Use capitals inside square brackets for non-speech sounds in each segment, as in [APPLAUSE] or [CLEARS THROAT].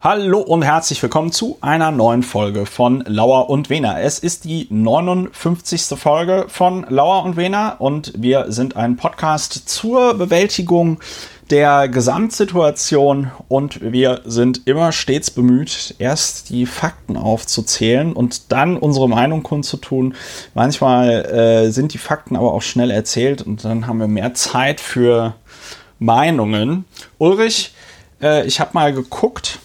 Hallo und herzlich willkommen zu einer neuen Folge von Lauer und Wena. Es ist die 59. Folge von Lauer und Wena und wir sind ein Podcast zur Bewältigung der Gesamtsituation und wir sind immer stets bemüht, erst die Fakten aufzuzählen und dann unsere Meinung kundzutun. Manchmal äh, sind die Fakten aber auch schnell erzählt und dann haben wir mehr Zeit für Meinungen. Ulrich, äh, ich habe mal geguckt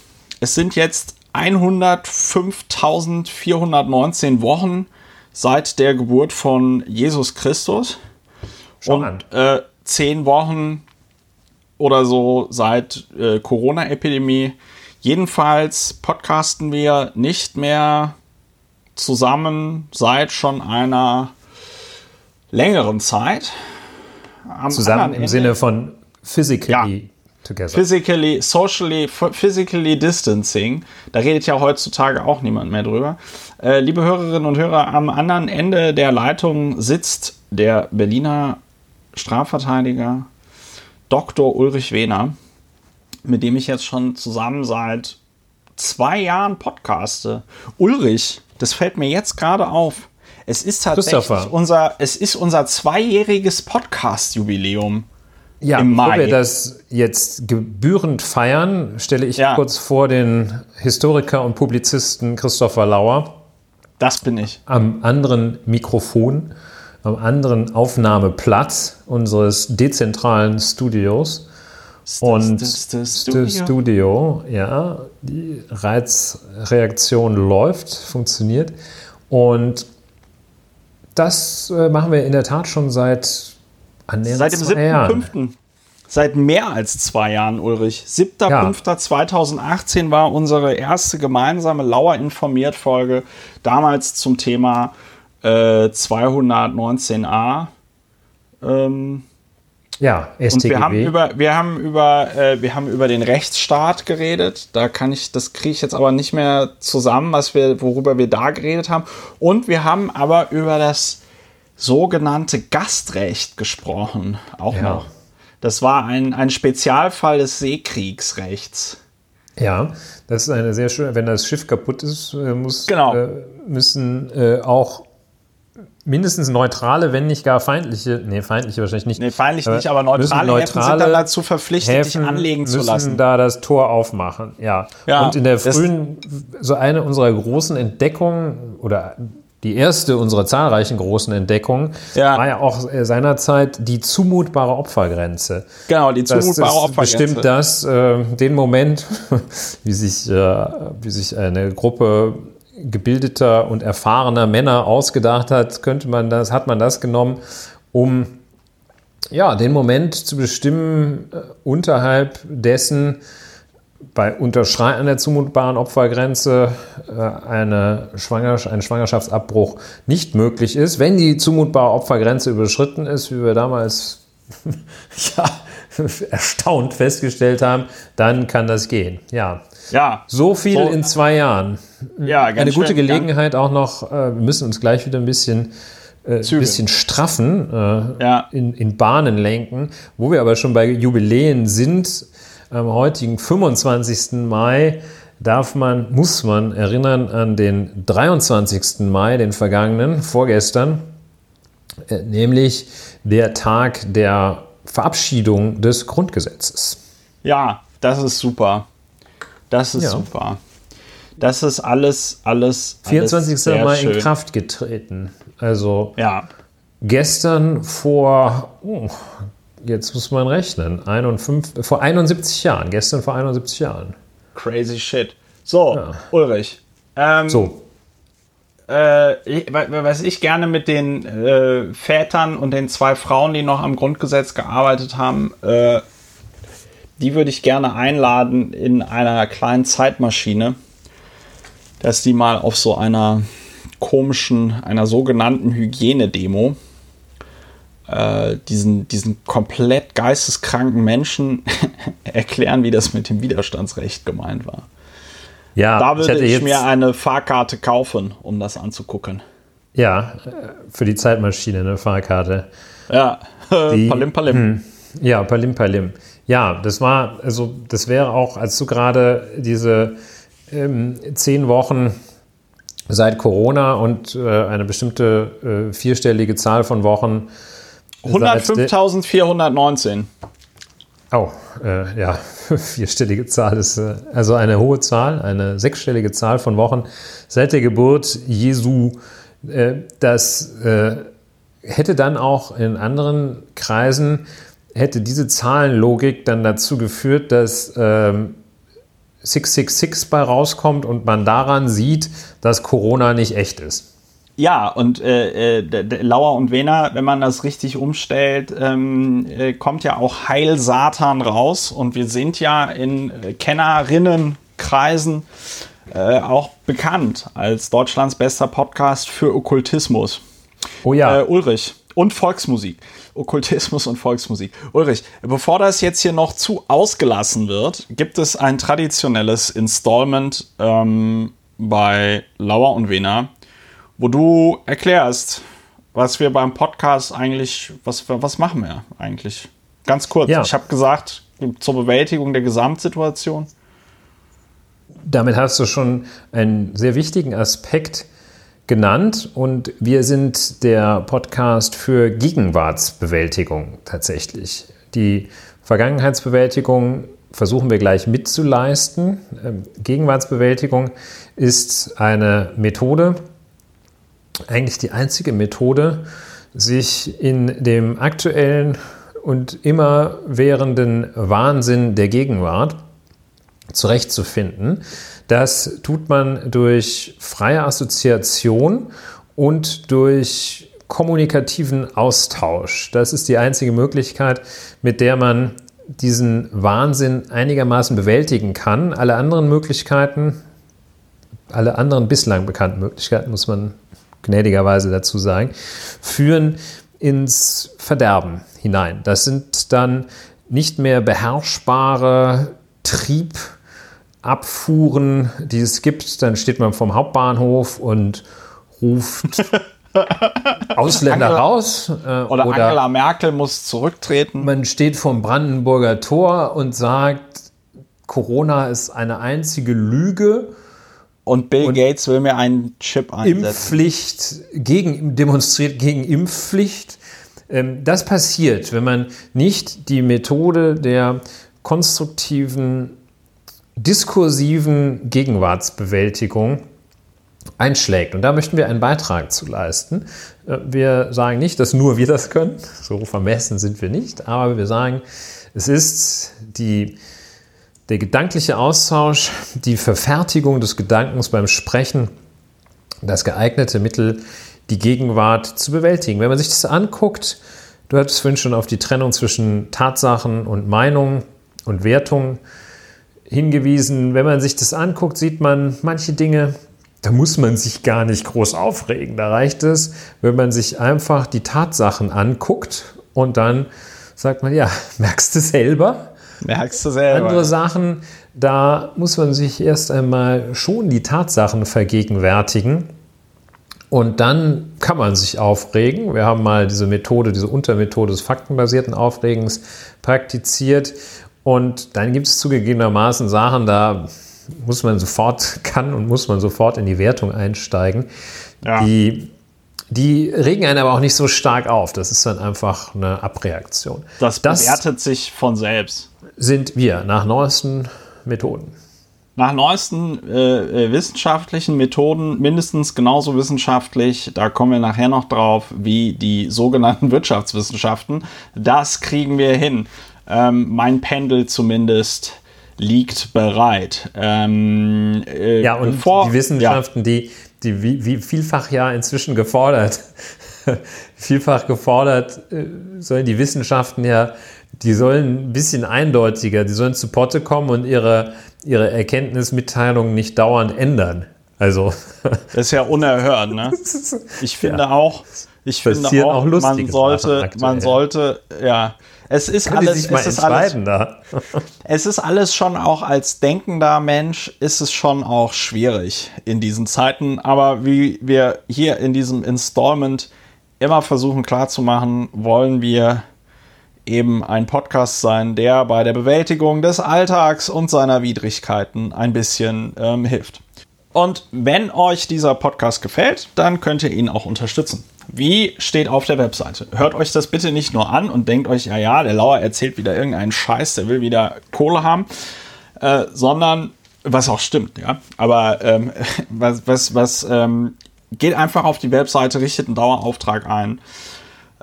es sind jetzt 105.419 Wochen seit der Geburt von Jesus Christus. Und äh, zehn Wochen oder so seit äh, Corona-Epidemie. Jedenfalls podcasten wir nicht mehr zusammen seit schon einer längeren Zeit. Am zusammen im Sinne von physically. Together. Physically, socially, physically distancing. Da redet ja heutzutage auch niemand mehr drüber. Äh, liebe Hörerinnen und Hörer, am anderen Ende der Leitung sitzt der Berliner Strafverteidiger Dr. Ulrich Wehner, mit dem ich jetzt schon zusammen seit zwei Jahren podcaste. Ulrich, das fällt mir jetzt gerade auf. Es ist tatsächlich unser, es ist unser zweijähriges Podcast-Jubiläum. Ja, im Mai. bevor wir das jetzt gebührend feiern, stelle ich ja. kurz vor den Historiker und Publizisten Christopher Lauer. Das bin ich. Am anderen Mikrofon, am anderen Aufnahmeplatz unseres dezentralen Studios. Und Studio. Studio, ja, die Reizreaktion läuft, funktioniert. Und das äh, machen wir in der Tat schon seit Seit dem 7.5. Seit mehr als zwei Jahren, Ulrich. 7.5.2018 ja. war unsere erste gemeinsame Lauer informiert Folge. Damals zum Thema äh, 219a. Ähm, ja, StGB. Und wir haben über, wir haben über, äh, wir haben über den Rechtsstaat geredet. Da kann ich, das kriege ich jetzt aber nicht mehr zusammen, was wir, worüber wir da geredet haben. Und wir haben aber über das sogenannte Gastrecht gesprochen. Auch ja. noch. Das war ein, ein Spezialfall des Seekriegsrechts. Ja, das ist eine sehr schöne, wenn das Schiff kaputt ist, äh, muss, genau. äh, müssen äh, auch mindestens neutrale, wenn nicht gar feindliche, nee, feindliche wahrscheinlich nicht. Nee, feindlich nicht, aber neutrale, neutrale Häfen sind dann dazu verpflichtet, Häfen dich anlegen zu lassen. müssen da das Tor aufmachen, ja. ja Und in der frühen, so eine unserer großen Entdeckungen oder die erste unserer zahlreichen großen Entdeckungen ja. war ja auch äh, seinerzeit die zumutbare Opfergrenze. Genau, die zumutbare das, das Opfergrenze. Bestimmt das äh, den Moment, [LAUGHS] wie sich, äh, wie sich eine Gruppe gebildeter und erfahrener Männer ausgedacht hat, könnte man das, hat man das genommen, um ja, den Moment zu bestimmen, äh, unterhalb dessen bei Unterschreiten der zumutbaren Opfergrenze äh, eine Schwangers ein Schwangerschaftsabbruch nicht möglich ist. Wenn die zumutbare Opfergrenze überschritten ist, wie wir damals [LAUGHS] ja, erstaunt festgestellt haben, dann kann das gehen. Ja. Ja. So viel so, in zwei Jahren. Ja, ganz Eine gute schön, Gelegenheit auch noch, äh, wir müssen uns gleich wieder ein bisschen äh, ein bisschen straffen, äh, ja. in, in Bahnen lenken. Wo wir aber schon bei Jubiläen sind, am heutigen 25. Mai darf man, muss man erinnern an den 23. Mai, den vergangenen, vorgestern, äh, nämlich der Tag der Verabschiedung des Grundgesetzes. Ja, das ist super. Das ist ja. super. Das ist alles, alles. 24. Alles Mai schön. in Kraft getreten. Also ja. gestern vor, oh, jetzt muss man rechnen, 51, vor 71 Jahren, gestern vor 71 Jahren. Crazy shit. So, ja. Ulrich. Ähm, so. Äh, was ich gerne mit den äh, Vätern und den zwei Frauen, die noch am Grundgesetz gearbeitet haben, äh, die würde ich gerne einladen in einer kleinen Zeitmaschine, dass die mal auf so einer komischen, einer sogenannten Hygienedemo äh, diesen, diesen komplett geisteskranken Menschen [LAUGHS] erklären, wie das mit dem Widerstandsrecht gemeint war. Ja, da würde ich, ich mir eine Fahrkarte kaufen, um das anzugucken. Ja, äh, für die Zeitmaschine eine Fahrkarte. Ja, [LAUGHS] die, Palim Palim. Hm, ja, Palim Palim. Ja, das war, also das wäre auch, als du gerade diese ähm, zehn Wochen seit Corona und äh, eine bestimmte äh, vierstellige Zahl von Wochen. 105.419. Oh, äh, ja, [LAUGHS] vierstellige Zahl ist äh, also eine hohe Zahl, eine sechsstellige Zahl von Wochen seit der Geburt Jesu. Äh, das äh, hätte dann auch in anderen Kreisen, hätte diese Zahlenlogik dann dazu geführt, dass ähm, 666 bei rauskommt und man daran sieht, dass Corona nicht echt ist. Ja, und äh, äh, Lauer und Wena, wenn man das richtig umstellt, ähm, äh, kommt ja auch Heil Satan raus. Und wir sind ja in äh, Kennerinnenkreisen äh, auch bekannt als Deutschlands bester Podcast für Okkultismus. Oh ja. Äh, Ulrich. Und Volksmusik. Okkultismus und Volksmusik. Ulrich, bevor das jetzt hier noch zu ausgelassen wird, gibt es ein traditionelles Installment ähm, bei Lauer und Wena, wo du erklärst, was wir beim Podcast eigentlich, was, was machen wir eigentlich? Ganz kurz. Ja. Ich habe gesagt, zur Bewältigung der Gesamtsituation. Damit hast du schon einen sehr wichtigen Aspekt genannt und wir sind der Podcast für Gegenwartsbewältigung tatsächlich. Die Vergangenheitsbewältigung versuchen wir gleich mitzuleisten. Ähm, Gegenwartsbewältigung ist eine Methode, eigentlich die einzige Methode, sich in dem aktuellen und immerwährenden Wahnsinn der Gegenwart zurechtzufinden. Das tut man durch freie Assoziation und durch kommunikativen Austausch. Das ist die einzige Möglichkeit, mit der man diesen Wahnsinn einigermaßen bewältigen kann. Alle anderen Möglichkeiten, alle anderen bislang bekannten Möglichkeiten, muss man gnädigerweise dazu sagen, führen ins Verderben hinein. Das sind dann nicht mehr beherrschbare Trieb- Abfuhren, die es gibt, dann steht man vom Hauptbahnhof und ruft [LAUGHS] Ausländer Angela, raus. Äh, oder, oder, Angela Merkel muss zurücktreten. Man steht vom Brandenburger Tor und sagt, Corona ist eine einzige Lüge. Und Bill und Gates will mir einen Chip einsetzen. Impfpflicht gegen, demonstriert gegen Impfpflicht. Ähm, das passiert, wenn man nicht die Methode der konstruktiven diskursiven Gegenwartsbewältigung einschlägt. Und da möchten wir einen Beitrag zu leisten. Äh, wir sagen nicht, dass nur wir das können, so vermessen sind wir nicht, aber wir sagen, es ist die, der gedankliche Austausch, die Verfertigung des Gedankens beim Sprechen, das geeignete Mittel, die Gegenwart zu bewältigen. Wenn man sich das anguckt, du hattest vorhin schon auf die Trennung zwischen Tatsachen und Meinung und Wertung hingewiesen. Wenn man sich das anguckt, sieht man manche Dinge, da muss man sich gar nicht groß aufregen. Da reicht es, wenn man sich einfach die Tatsachen anguckt und dann sagt man, ja, merkst du selber? Merkst du selber. Andere Sachen, da muss man sich erst einmal schon die Tatsachen vergegenwärtigen. Und dann kann man sich aufregen. Wir haben mal diese Methode, diese Untermethode des faktenbasierten Aufregens praktiziert. Und dann gibt es zugegebenermaßen Sachen, da muss man sofort, [LAUGHS] kann und muss man sofort in die Wertung einsteigen. Ja. Die, die regen einen aber auch nicht so stark auf. Das ist dann einfach eine Abreaktion. Das, das bewertet sich von selbst. Sind wir nach neuesten Methoden. Nach neuesten äh, äh, wissenschaftlichen Methoden mindestens genauso wissenschaftlich, da kommen wir nachher noch drauf, wie die sogenannten [LAUGHS] Wirtschaftswissenschaften. Das kriegen wir hin. Ähm, mein Pendel zumindest liegt bereit. Ähm, äh, ja, und vor, die Wissenschaften, ja. die, die wie, wie, vielfach ja inzwischen gefordert, [LAUGHS] vielfach gefordert, äh, sollen die Wissenschaften ja, die sollen ein bisschen eindeutiger, die sollen zu Potte kommen und ihre, ihre Erkenntnismitteilungen nicht dauernd ändern. Also. Das ist ja unerhört, ne? [LAUGHS] Ich finde ja. auch, ich finde auch, auch man sollte, man sollte, ja, es ist Können alles, es ist alles, [LAUGHS] es ist alles schon auch als denkender Mensch ist es schon auch schwierig in diesen Zeiten. Aber wie wir hier in diesem Installment immer versuchen klarzumachen, wollen wir eben ein Podcast sein, der bei der Bewältigung des Alltags und seiner Widrigkeiten ein bisschen ähm, hilft. Und wenn euch dieser Podcast gefällt, dann könnt ihr ihn auch unterstützen. Wie steht auf der Webseite? Hört euch das bitte nicht nur an und denkt euch, ja, ja, der Lauer erzählt wieder irgendeinen Scheiß, der will wieder Kohle haben, äh, sondern was auch stimmt, ja. Aber ähm, [LAUGHS] was, was, was ähm, geht einfach auf die Webseite, richtet einen Dauerauftrag ein,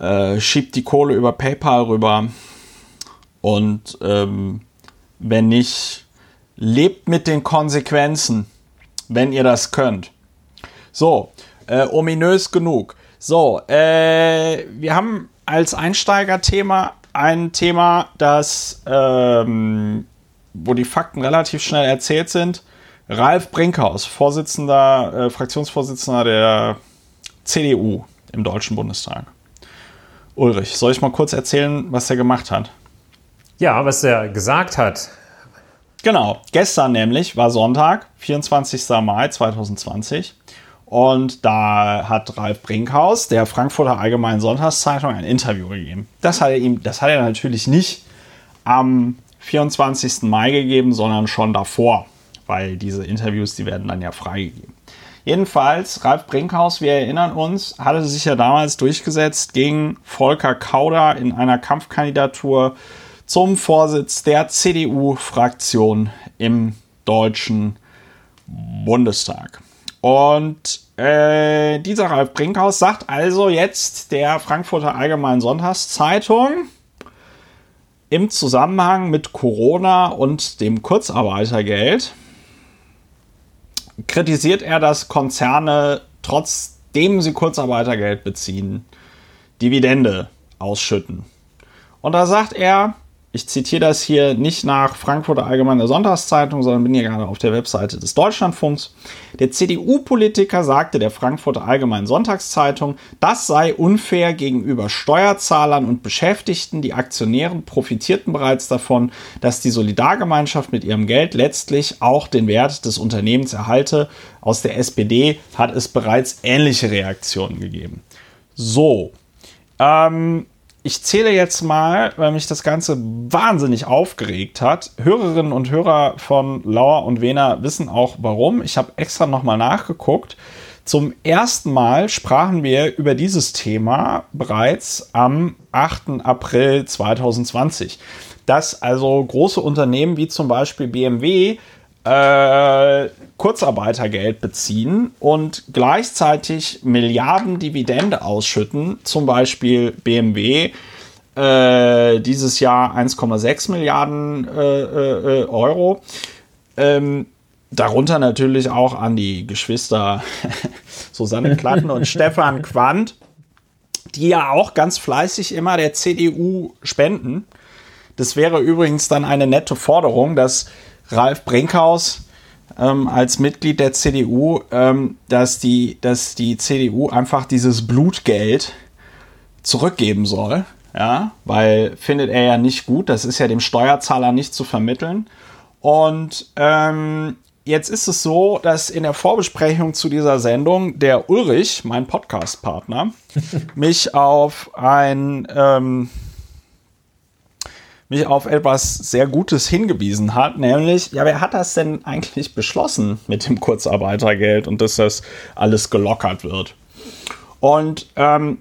äh, schiebt die Kohle über PayPal rüber und ähm, wenn nicht, lebt mit den Konsequenzen, wenn ihr das könnt. So, äh, ominös genug. So, äh, wir haben als Einsteigerthema ein Thema, das, ähm, wo die Fakten relativ schnell erzählt sind. Ralf Brinkhaus, Vorsitzender, äh, Fraktionsvorsitzender der CDU im Deutschen Bundestag. Ulrich, soll ich mal kurz erzählen, was er gemacht hat? Ja, was er gesagt hat. Genau, gestern nämlich war Sonntag, 24. Mai 2020. Und da hat Ralf Brinkhaus der Frankfurter Allgemeinen Sonntagszeitung ein Interview gegeben. Das hat er ihm, das hat er natürlich nicht am 24. Mai gegeben, sondern schon davor, weil diese Interviews, die werden dann ja freigegeben. Jedenfalls, Ralf Brinkhaus, wir erinnern uns, hatte sich ja damals durchgesetzt gegen Volker Kauder in einer Kampfkandidatur zum Vorsitz der CDU-Fraktion im Deutschen Bundestag. Und äh, dieser Ralf Brinkhaus sagt also jetzt der Frankfurter Allgemeinen Sonntagszeitung im Zusammenhang mit Corona und dem Kurzarbeitergeld, kritisiert er, dass Konzerne trotzdem sie Kurzarbeitergeld beziehen, Dividende ausschütten. Und da sagt er, ich zitiere das hier nicht nach Frankfurter Allgemeine Sonntagszeitung, sondern bin hier gerade auf der Webseite des Deutschlandfunks. Der CDU-Politiker sagte der Frankfurter Allgemeinen Sonntagszeitung, das sei unfair gegenüber Steuerzahlern und Beschäftigten. Die Aktionären profitierten bereits davon, dass die Solidargemeinschaft mit ihrem Geld letztlich auch den Wert des Unternehmens erhalte. Aus der SPD hat es bereits ähnliche Reaktionen gegeben. So. Ähm, ich zähle jetzt mal, weil mich das Ganze wahnsinnig aufgeregt hat. Hörerinnen und Hörer von Lauer und Wena wissen auch warum. Ich habe extra nochmal nachgeguckt. Zum ersten Mal sprachen wir über dieses Thema bereits am 8. April 2020. Dass also große Unternehmen wie zum Beispiel BMW äh, Kurzarbeitergeld beziehen und gleichzeitig Milliarden Dividende ausschütten, zum Beispiel BMW äh, dieses Jahr 1,6 Milliarden äh, äh, Euro. Ähm, darunter natürlich auch an die Geschwister [LAUGHS] Susanne Klatten und [LAUGHS] Stefan Quandt, die ja auch ganz fleißig immer der CDU spenden. Das wäre übrigens dann eine nette Forderung, dass Ralf Brinkhaus ähm, als Mitglied der CDU, ähm, dass, die, dass die CDU einfach dieses Blutgeld zurückgeben soll. Ja, weil findet er ja nicht gut, das ist ja dem Steuerzahler nicht zu vermitteln. Und ähm, jetzt ist es so, dass in der Vorbesprechung zu dieser Sendung der Ulrich, mein Podcast-Partner, [LAUGHS] mich auf ein ähm, mich auf etwas sehr Gutes hingewiesen hat, nämlich, ja, wer hat das denn eigentlich beschlossen mit dem Kurzarbeitergeld und dass das alles gelockert wird? Und ähm,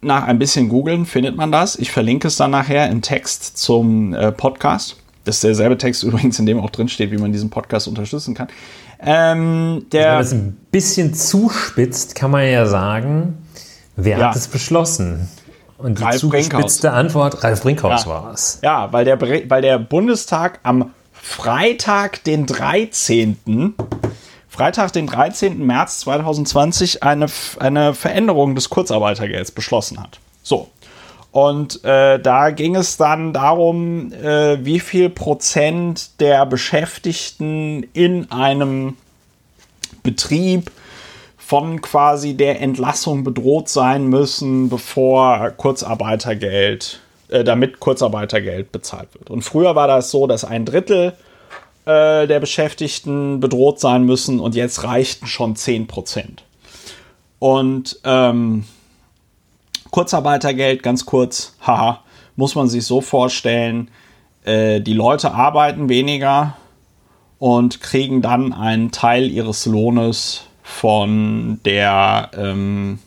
nach ein bisschen googeln findet man das. Ich verlinke es dann nachher im Text zum äh, Podcast. Das ist derselbe Text [LAUGHS] übrigens, in dem auch drin steht, wie man diesen Podcast unterstützen kann. Ähm, der, Wenn man das ein bisschen zuspitzt, kann man ja sagen, wer ja. hat es beschlossen? Und die Ralf zugespitzte Brinkhaus. Antwort, Ralf Brinkhaus ja. war es. Ja, weil der, weil der Bundestag am Freitag, den 13. Freitag, den 13. März 2020 eine, eine Veränderung des Kurzarbeitergelds beschlossen hat. So. Und äh, da ging es dann darum, äh, wie viel Prozent der Beschäftigten in einem Betrieb von quasi der Entlassung bedroht sein müssen, bevor Kurzarbeitergeld, äh, damit Kurzarbeitergeld bezahlt wird. Und früher war das so, dass ein Drittel äh, der Beschäftigten bedroht sein müssen und jetzt reichten schon 10 Prozent. Und ähm, Kurzarbeitergeld, ganz kurz, haha, muss man sich so vorstellen, äh, die Leute arbeiten weniger und kriegen dann einen Teil ihres Lohnes von der ähm,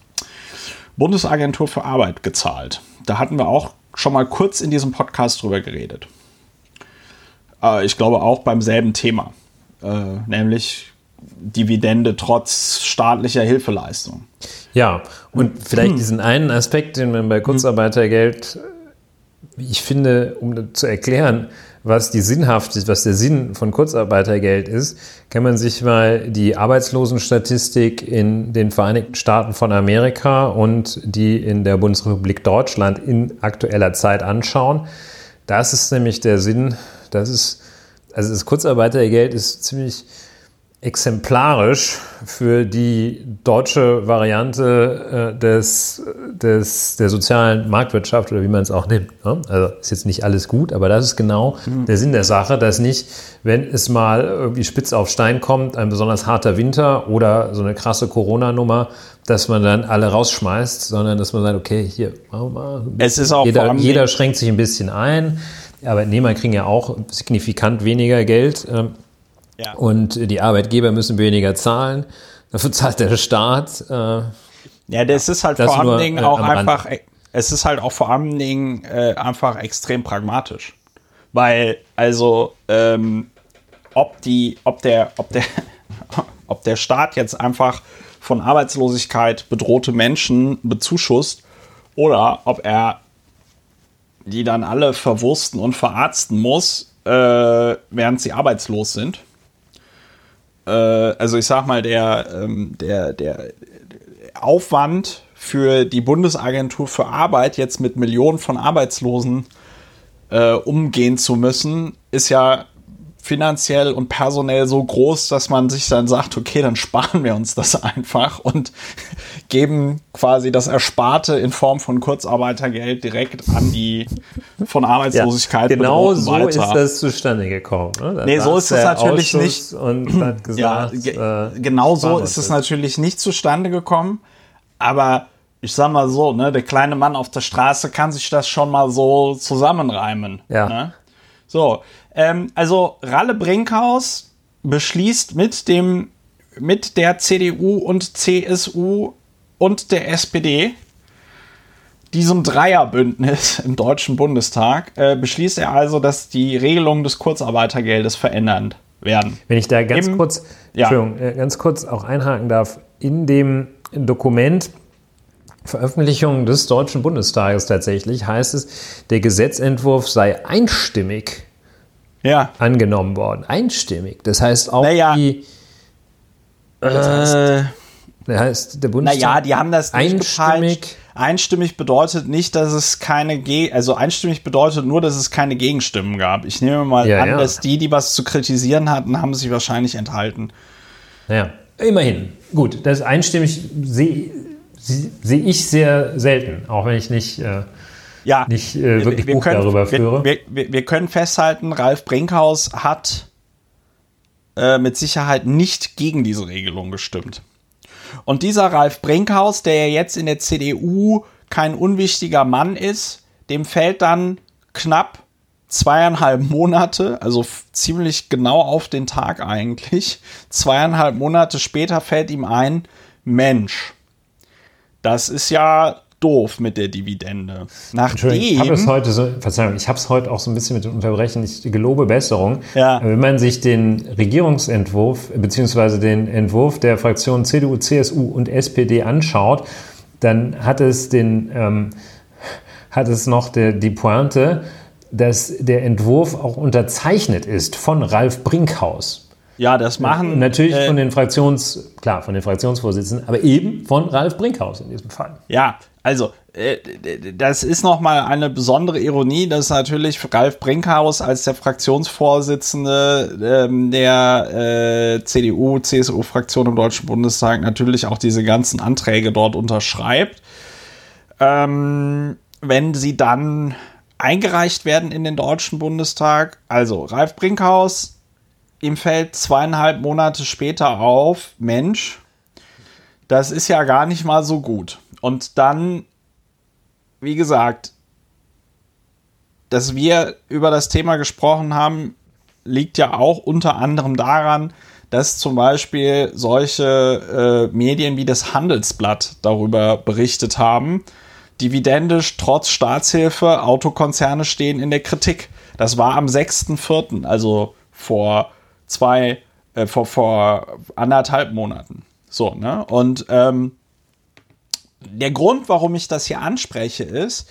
Bundesagentur für Arbeit gezahlt. Da hatten wir auch schon mal kurz in diesem Podcast drüber geredet. Äh, ich glaube auch beim selben Thema, äh, nämlich Dividende trotz staatlicher Hilfeleistung. Ja, und vielleicht hm. diesen einen Aspekt, den man bei Kurzarbeitergeld, ich finde, um zu erklären, was die Sinnhaftigkeit, was der Sinn von Kurzarbeitergeld ist, kann man sich mal die Arbeitslosenstatistik in den Vereinigten Staaten von Amerika und die in der Bundesrepublik Deutschland in aktueller Zeit anschauen. Das ist nämlich der Sinn, das ist, also das Kurzarbeitergeld ist ziemlich exemplarisch für die deutsche Variante äh, des, des, der sozialen Marktwirtschaft oder wie man es auch nimmt. Ne? Also ist jetzt nicht alles gut, aber das ist genau mhm. der Sinn der Sache, dass nicht, wenn es mal irgendwie spitz auf Stein kommt, ein besonders harter Winter oder so eine krasse Corona-Nummer, dass man dann alle rausschmeißt, sondern dass man sagt, okay, hier, machen wir mal. Es ist auch jeder, jeder schränkt sich ein bisschen ein. Arbeitnehmer kriegen ja auch signifikant weniger Geld. Ähm, ja. Und die Arbeitgeber müssen weniger zahlen. Dafür zahlt der Staat. Äh, ja, das ist halt das vor allen Dingen äh, auch einfach, Rand. es ist halt auch vor allen Dingen äh, einfach extrem pragmatisch. Weil, also, ähm, ob die, ob der, ob der, [LAUGHS] ob der Staat jetzt einfach von Arbeitslosigkeit bedrohte Menschen bezuschusst oder ob er die dann alle verwursten und verarzten muss, äh, während sie arbeitslos sind äh, also ich sag mal, der, ähm, der, der Aufwand für die Bundesagentur für Arbeit jetzt mit Millionen von Arbeitslosen äh, umgehen zu müssen, ist ja finanziell und personell so groß, dass man sich dann sagt, okay, dann sparen wir uns das [LAUGHS] einfach und [LAUGHS] geben quasi das Ersparte in Form von Kurzarbeitergeld direkt an die von Arbeitslosigkeit ja, Genau so weiter. ist das zustande gekommen. Ne? Nee, so ist es natürlich nicht. Und [CLEARS THROAT] hat gesagt, ja, ge äh, genau so ist es natürlich nicht zustande gekommen. Aber ich sag mal so, ne, der kleine Mann auf der Straße kann sich das schon mal so zusammenreimen. Ja. Ne? So, ähm, also Ralle Brinkhaus beschließt mit dem mit der CDU und CSU und der SPD diesem Dreierbündnis [LAUGHS] im Deutschen Bundestag äh, beschließt er also, dass die Regelungen des Kurzarbeitergeldes verändert werden. Wenn ich da ganz Im, kurz, ja. Äh, ganz kurz auch einhaken darf, in dem Dokument Veröffentlichung des Deutschen Bundestages tatsächlich heißt es, der Gesetzentwurf sei einstimmig ja. angenommen worden. Einstimmig. Das heißt auch naja, die. Das heißt, äh, das heißt, der Bundestag. Naja, die haben das einstimmig. Einstimmig bedeutet nicht, dass es keine Ge also einstimmig bedeutet nur, dass es keine Gegenstimmen gab. Ich nehme mal ja, an, ja. dass die, die was zu kritisieren hatten, haben sich wahrscheinlich enthalten. Ja, immerhin. Gut, das einstimmig sehe seh ich sehr selten, auch wenn ich nicht äh, ja, nicht äh, wirklich wir, wir Buch können, darüber führe. Wir, wir, wir, können festhalten, Ralf Brinkhaus hat äh, mit Sicherheit nicht gegen diese Regelung gestimmt. Und dieser Ralf Brinkhaus, der ja jetzt in der CDU kein unwichtiger Mann ist, dem fällt dann knapp zweieinhalb Monate, also ziemlich genau auf den Tag eigentlich, zweieinhalb Monate später fällt ihm ein, Mensch, das ist ja doof mit der Dividende. Nachdem, ich habe es heute so, Verzeihung, ich habe es heute auch so ein bisschen mit dem Unterbrechen, ich gelobe Besserung. Ja. Wenn man sich den Regierungsentwurf beziehungsweise den Entwurf der Fraktionen CDU, CSU und SPD anschaut, dann hat es den ähm, hat es noch der, die Pointe, dass der Entwurf auch unterzeichnet ist von Ralf Brinkhaus. Ja, das machen. Natürlich äh, von den Fraktions, klar, von den Fraktionsvorsitzenden, aber eben von Ralf Brinkhaus in diesem Fall. Ja, also, äh, das ist nochmal eine besondere Ironie, dass natürlich Ralf Brinkhaus als der Fraktionsvorsitzende ähm, der äh, CDU, CSU-Fraktion im Deutschen Bundestag natürlich auch diese ganzen Anträge dort unterschreibt. Ähm, wenn sie dann eingereicht werden in den Deutschen Bundestag, also Ralf Brinkhaus, ihm fällt zweieinhalb Monate später auf, Mensch, das ist ja gar nicht mal so gut. Und dann, wie gesagt, dass wir über das Thema gesprochen haben, liegt ja auch unter anderem daran, dass zum Beispiel solche äh, Medien wie das Handelsblatt darüber berichtet haben. Dividendisch trotz Staatshilfe, Autokonzerne stehen in der Kritik. Das war am 6.4., also vor zwei, äh, vor, vor anderthalb Monaten. So, ne? Und ähm, der Grund, warum ich das hier anspreche, ist,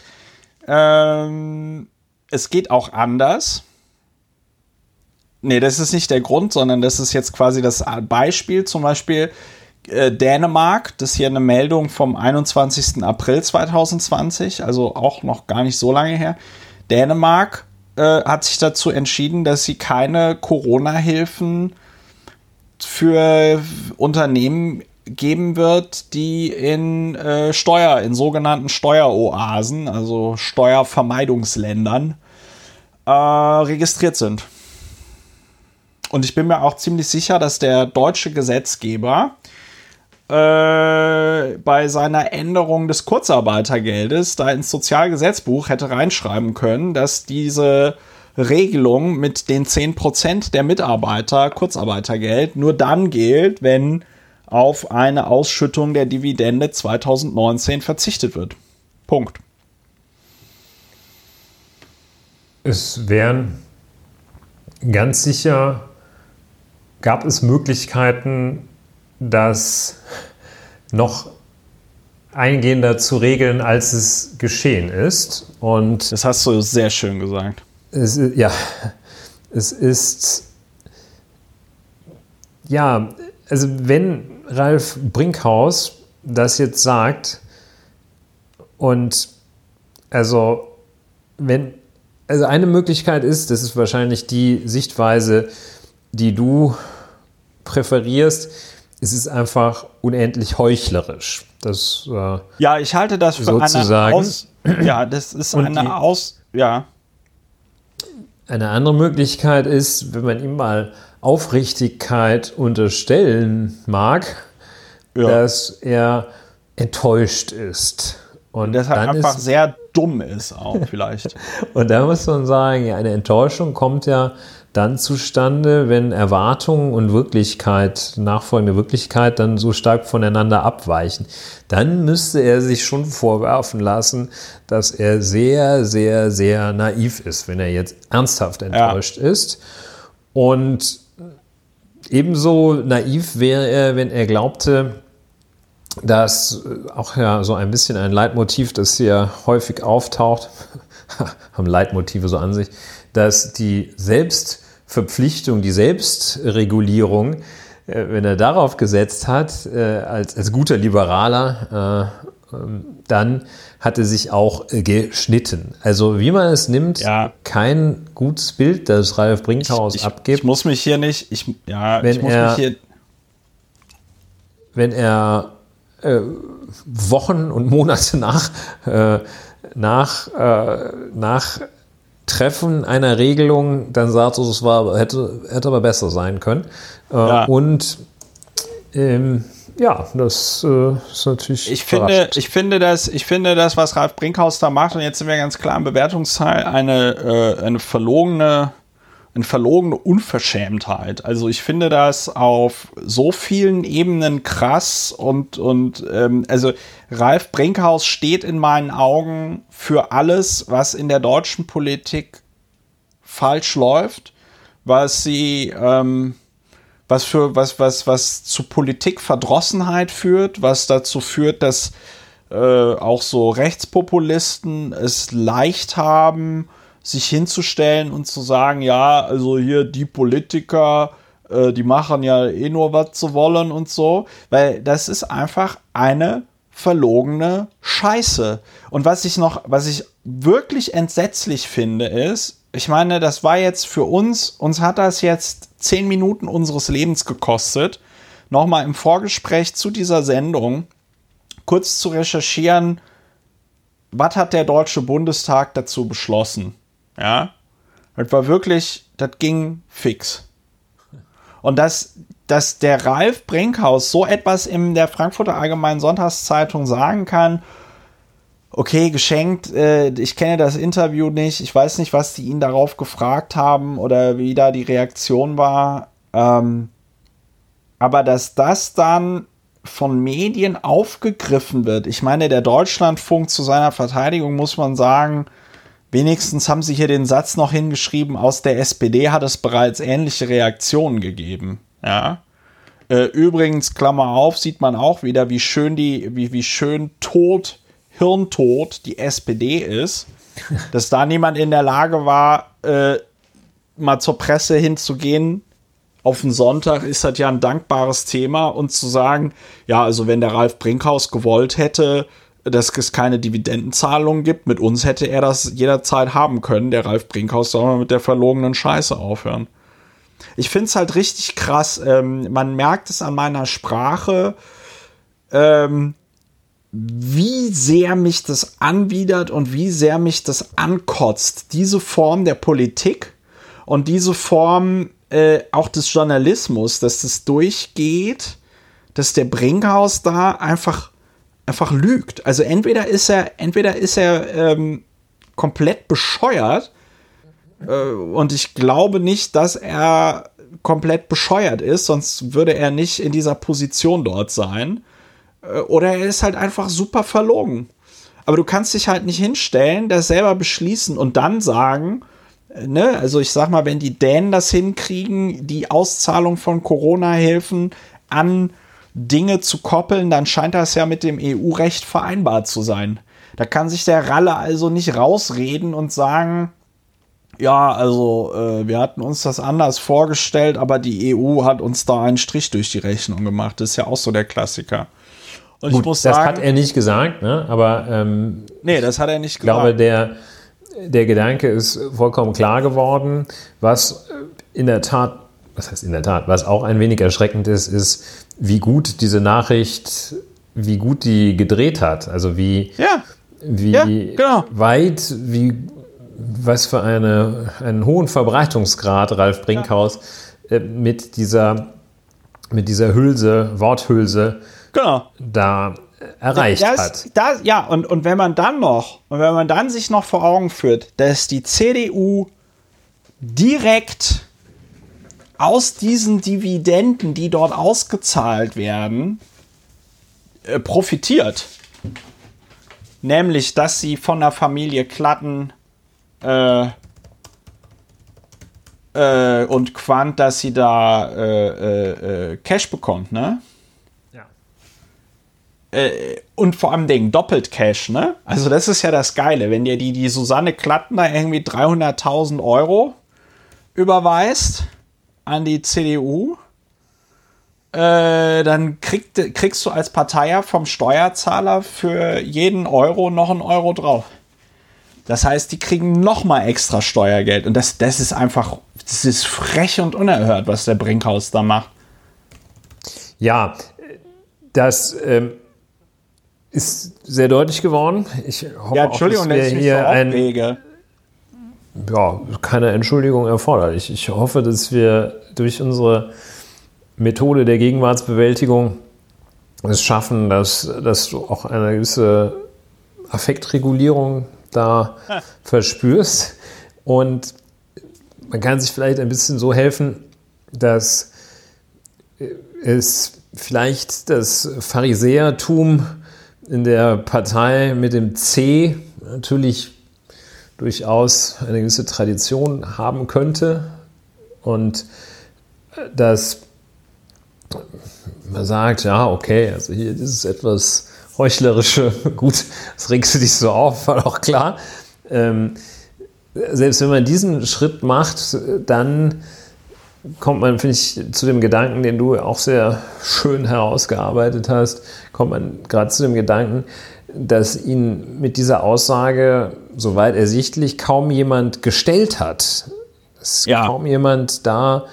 ähm, es geht auch anders. Nee, das ist nicht der Grund, sondern das ist jetzt quasi das Beispiel. Zum Beispiel äh, Dänemark, das ist hier eine Meldung vom 21. April 2020, also auch noch gar nicht so lange her. Dänemark äh, hat sich dazu entschieden, dass sie keine Corona-Hilfen für Unternehmen geben wird, die in äh, Steuer, in sogenannten Steueroasen, also Steuervermeidungsländern, äh, registriert sind. Und ich bin mir auch ziemlich sicher, dass der deutsche Gesetzgeber äh, bei seiner Änderung des Kurzarbeitergeldes da ins Sozialgesetzbuch hätte reinschreiben können, dass diese Regelung mit den 10% der Mitarbeiter Kurzarbeitergeld nur dann gilt, wenn auf eine Ausschüttung der Dividende 2019 verzichtet wird. Punkt. Es wären ganz sicher, gab es Möglichkeiten, das noch eingehender zu regeln, als es geschehen ist. Und das hast du sehr schön gesagt. Es, ja, es ist ja, also wenn Ralf Brinkhaus das jetzt sagt und also wenn also eine Möglichkeit ist, das ist wahrscheinlich die Sichtweise, die du präferierst, es ist einfach unendlich heuchlerisch. Das, äh, ja, ich halte das für sozusagen. eine Aus. Ja, das ist eine die, Aus. Ja. Eine andere Möglichkeit ist, wenn man ihm mal Aufrichtigkeit unterstellen mag, ja. dass er enttäuscht ist. Und deshalb einfach ist, sehr dumm ist auch vielleicht. [LAUGHS] und da muss man sagen, ja, eine Enttäuschung kommt ja dann zustande, wenn Erwartungen und Wirklichkeit, nachfolgende Wirklichkeit dann so stark voneinander abweichen. Dann müsste er sich schon vorwerfen lassen, dass er sehr, sehr, sehr naiv ist, wenn er jetzt ernsthaft enttäuscht ja. ist. Und ebenso naiv wäre er, wenn er glaubte, dass auch ja so ein bisschen ein Leitmotiv, das hier häufig auftaucht, [LAUGHS] haben Leitmotive so an sich, dass die Selbstverpflichtung, die Selbstregulierung, äh, wenn er darauf gesetzt hat, äh, als, als guter Liberaler, äh, ähm, dann hat er sich auch geschnitten. Also wie man es nimmt, ja. kein gutes Bild, das Ralf Brinkhaus ich, ich, abgibt. Ich muss mich hier nicht, ich, ja, wenn ich muss er, mich hier. Wenn er äh, Wochen und Monate nach, äh, nach, äh, nach Treffen einer Regelung dann sagt, es war, hätte, hätte aber besser sein können. Äh, ja. Und ähm, ja, das äh, ist natürlich. Ich finde, ich finde das, ich finde das, was Ralf Brinkhaus da macht, und jetzt sind wir ganz klar im Bewertungsteil, eine, äh, eine verlogene, eine verlogene Unverschämtheit. Also ich finde das auf so vielen Ebenen krass und, und ähm, also Ralf Brinkhaus steht in meinen Augen für alles, was in der deutschen Politik falsch läuft, was sie ähm, was für was was was zu Politikverdrossenheit führt, was dazu führt, dass äh, auch so Rechtspopulisten es leicht haben, sich hinzustellen und zu sagen, ja, also hier die Politiker, äh, die machen ja eh nur was zu wollen und so, weil das ist einfach eine verlogene Scheiße. Und was ich noch, was ich wirklich entsetzlich finde, ist, ich meine, das war jetzt für uns, uns hat das jetzt zehn Minuten unseres Lebens gekostet, nochmal im Vorgespräch zu dieser Sendung kurz zu recherchieren, was hat der Deutsche Bundestag dazu beschlossen. Ja, das war wirklich, das ging fix. Und dass, dass der Ralf Brinkhaus so etwas in der Frankfurter Allgemeinen Sonntagszeitung sagen kann, okay, geschenkt, äh, ich kenne das Interview nicht, ich weiß nicht, was die ihn darauf gefragt haben oder wie da die Reaktion war. Ähm, aber dass das dann von Medien aufgegriffen wird. Ich meine, der Deutschlandfunk zu seiner Verteidigung muss man sagen, wenigstens haben sie hier den Satz noch hingeschrieben, aus der SPD hat es bereits ähnliche Reaktionen gegeben. Ja. Äh, übrigens, Klammer auf, sieht man auch wieder, wie schön die, wie, wie schön tot, hirntot die SPD ist. [LAUGHS] Dass da niemand in der Lage war, äh, mal zur Presse hinzugehen, auf den Sonntag ist das ja ein dankbares Thema und zu sagen, ja, also wenn der Ralf Brinkhaus gewollt hätte, dass es keine Dividendenzahlungen gibt, mit uns hätte er das jederzeit haben können. Der Ralf Brinkhaus soll mal mit der verlogenen Scheiße aufhören. Ich finde es halt richtig krass. Ähm, man merkt es an meiner Sprache, ähm, wie sehr mich das anwidert und wie sehr mich das ankotzt. Diese Form der Politik und diese Form äh, auch des Journalismus, dass das durchgeht, dass der Brinkhaus da einfach, einfach lügt. Also entweder ist er, entweder ist er ähm, komplett bescheuert äh, und ich glaube nicht, dass er komplett bescheuert ist, sonst würde er nicht in dieser Position dort sein. Äh, oder er ist halt einfach super verlogen. Aber du kannst dich halt nicht hinstellen, das selber beschließen und dann sagen, ne, also ich sag mal, wenn die Dänen das hinkriegen, die Auszahlung von Corona-Hilfen an Dinge zu koppeln, dann scheint das ja mit dem EU-Recht vereinbart zu sein. Da kann sich der Ralle also nicht rausreden und sagen, ja, also äh, wir hatten uns das anders vorgestellt, aber die EU hat uns da einen Strich durch die Rechnung gemacht. Das ist ja auch so der Klassiker. Und Gut, ich muss sagen, das hat er nicht gesagt, ne? aber ähm, nee, das hat er nicht gesagt. Ich glaube, der der Gedanke ist vollkommen klar geworden. Was in der Tat, was heißt in der Tat, was auch ein wenig erschreckend ist, ist, wie gut diese Nachricht, wie gut die gedreht hat. Also wie, ja. wie ja, genau. weit, wie was für eine, einen hohen Verbreitungsgrad Ralf Brinkhaus ja. äh, mit dieser mit dieser Hülse, Worthülse genau. da erreicht das, hat. Das, ja, und, und wenn man dann noch, und wenn man dann sich noch vor Augen führt, dass die CDU direkt aus diesen Dividenden, die dort ausgezahlt werden, äh, profitiert. Nämlich, dass sie von der Familie Klatten äh, äh, und Quant, dass sie da äh, äh, Cash bekommt, ne? und vor allem Dingen doppelt Cash, ne? Also das ist ja das Geile, wenn dir die, die Susanne Klatten da irgendwie 300.000 Euro überweist an die CDU, äh, dann krieg, kriegst du als Parteier vom Steuerzahler für jeden Euro noch einen Euro drauf. Das heißt, die kriegen noch mal extra Steuergeld und das, das ist einfach, das ist frech und unerhört, was der Brinkhaus da macht. Ja, das ähm, ist sehr deutlich geworden. Ich hoffe ja, Entschuldigung, auch, dass wir hier ein, ja, keine Entschuldigung erforderlich. Ich hoffe, dass wir durch unsere Methode der Gegenwartsbewältigung es schaffen, dass, dass du auch eine gewisse Affektregulierung da [LAUGHS] verspürst. Und man kann sich vielleicht ein bisschen so helfen, dass es vielleicht das Pharisäertum in der Partei mit dem C natürlich durchaus eine gewisse Tradition haben könnte und dass man sagt, ja, okay, also hier ist etwas heuchlerische, [LAUGHS] gut, das regst du dich so auf, [LAUGHS] war auch klar. Ähm, selbst wenn man diesen Schritt macht, dann kommt man, finde ich, zu dem Gedanken, den du auch sehr schön herausgearbeitet hast, kommt man gerade zu dem Gedanken, dass ihn mit dieser Aussage, soweit ersichtlich, kaum jemand gestellt hat. Dass ja. kaum jemand da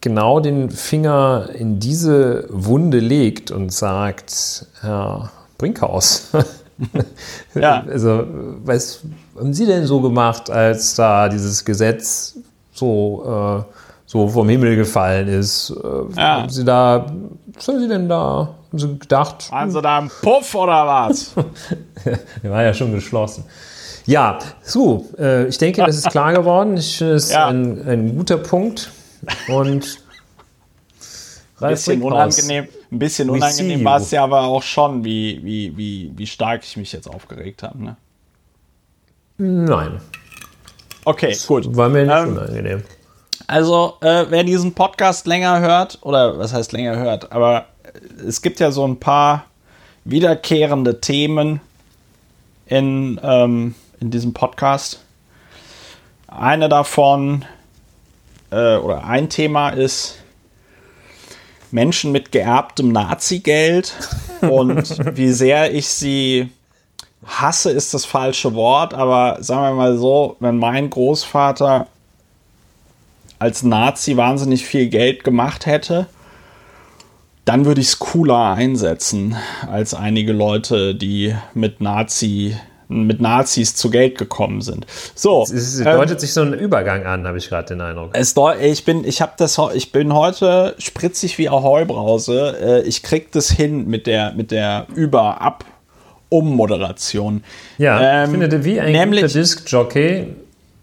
genau den Finger in diese Wunde legt und sagt, Herr Brinkhaus, [LAUGHS] ja. [LAUGHS] also, was haben Sie denn so gemacht, als da dieses Gesetz so, äh, so vom Himmel gefallen ist. Äh, ja. Sie da, was haben Sie denn da haben sie gedacht. Waren sie da im Puff oder was? [LAUGHS] Der war ja schon geschlossen. Ja, so, äh, ich denke, das ist klar geworden. Ich, das ist ja. ein, ein guter Punkt. Und ein bisschen unangenehm, ein bisschen unangenehm war es ja aber auch schon, wie, wie, wie, wie stark ich mich jetzt aufgeregt habe. Ne? Nein. Okay, gut. War mir nicht ähm, unangenehm. Also, äh, wer diesen Podcast länger hört, oder was heißt länger hört, aber es gibt ja so ein paar wiederkehrende Themen in, ähm, in diesem Podcast. Eine davon, äh, oder ein Thema ist Menschen mit geerbtem Nazi-Geld [LAUGHS] und wie sehr ich sie hasse, ist das falsche Wort, aber sagen wir mal so, wenn mein Großvater als Nazi wahnsinnig viel Geld gemacht hätte, dann würde ich es cooler einsetzen als einige Leute, die mit Nazi mit Nazis zu Geld gekommen sind. So, es, es deutet ähm, sich so ein Übergang an, habe ich gerade den Eindruck. Es ich bin, ich habe das, ich bin heute spritzig wie Ahoi-Brause. Äh, ich krieg das hin mit der, mit der Über-Ab- Ummoderation. Ja, ähm, ich finde, wie ein nämlich, Disc-Jockey,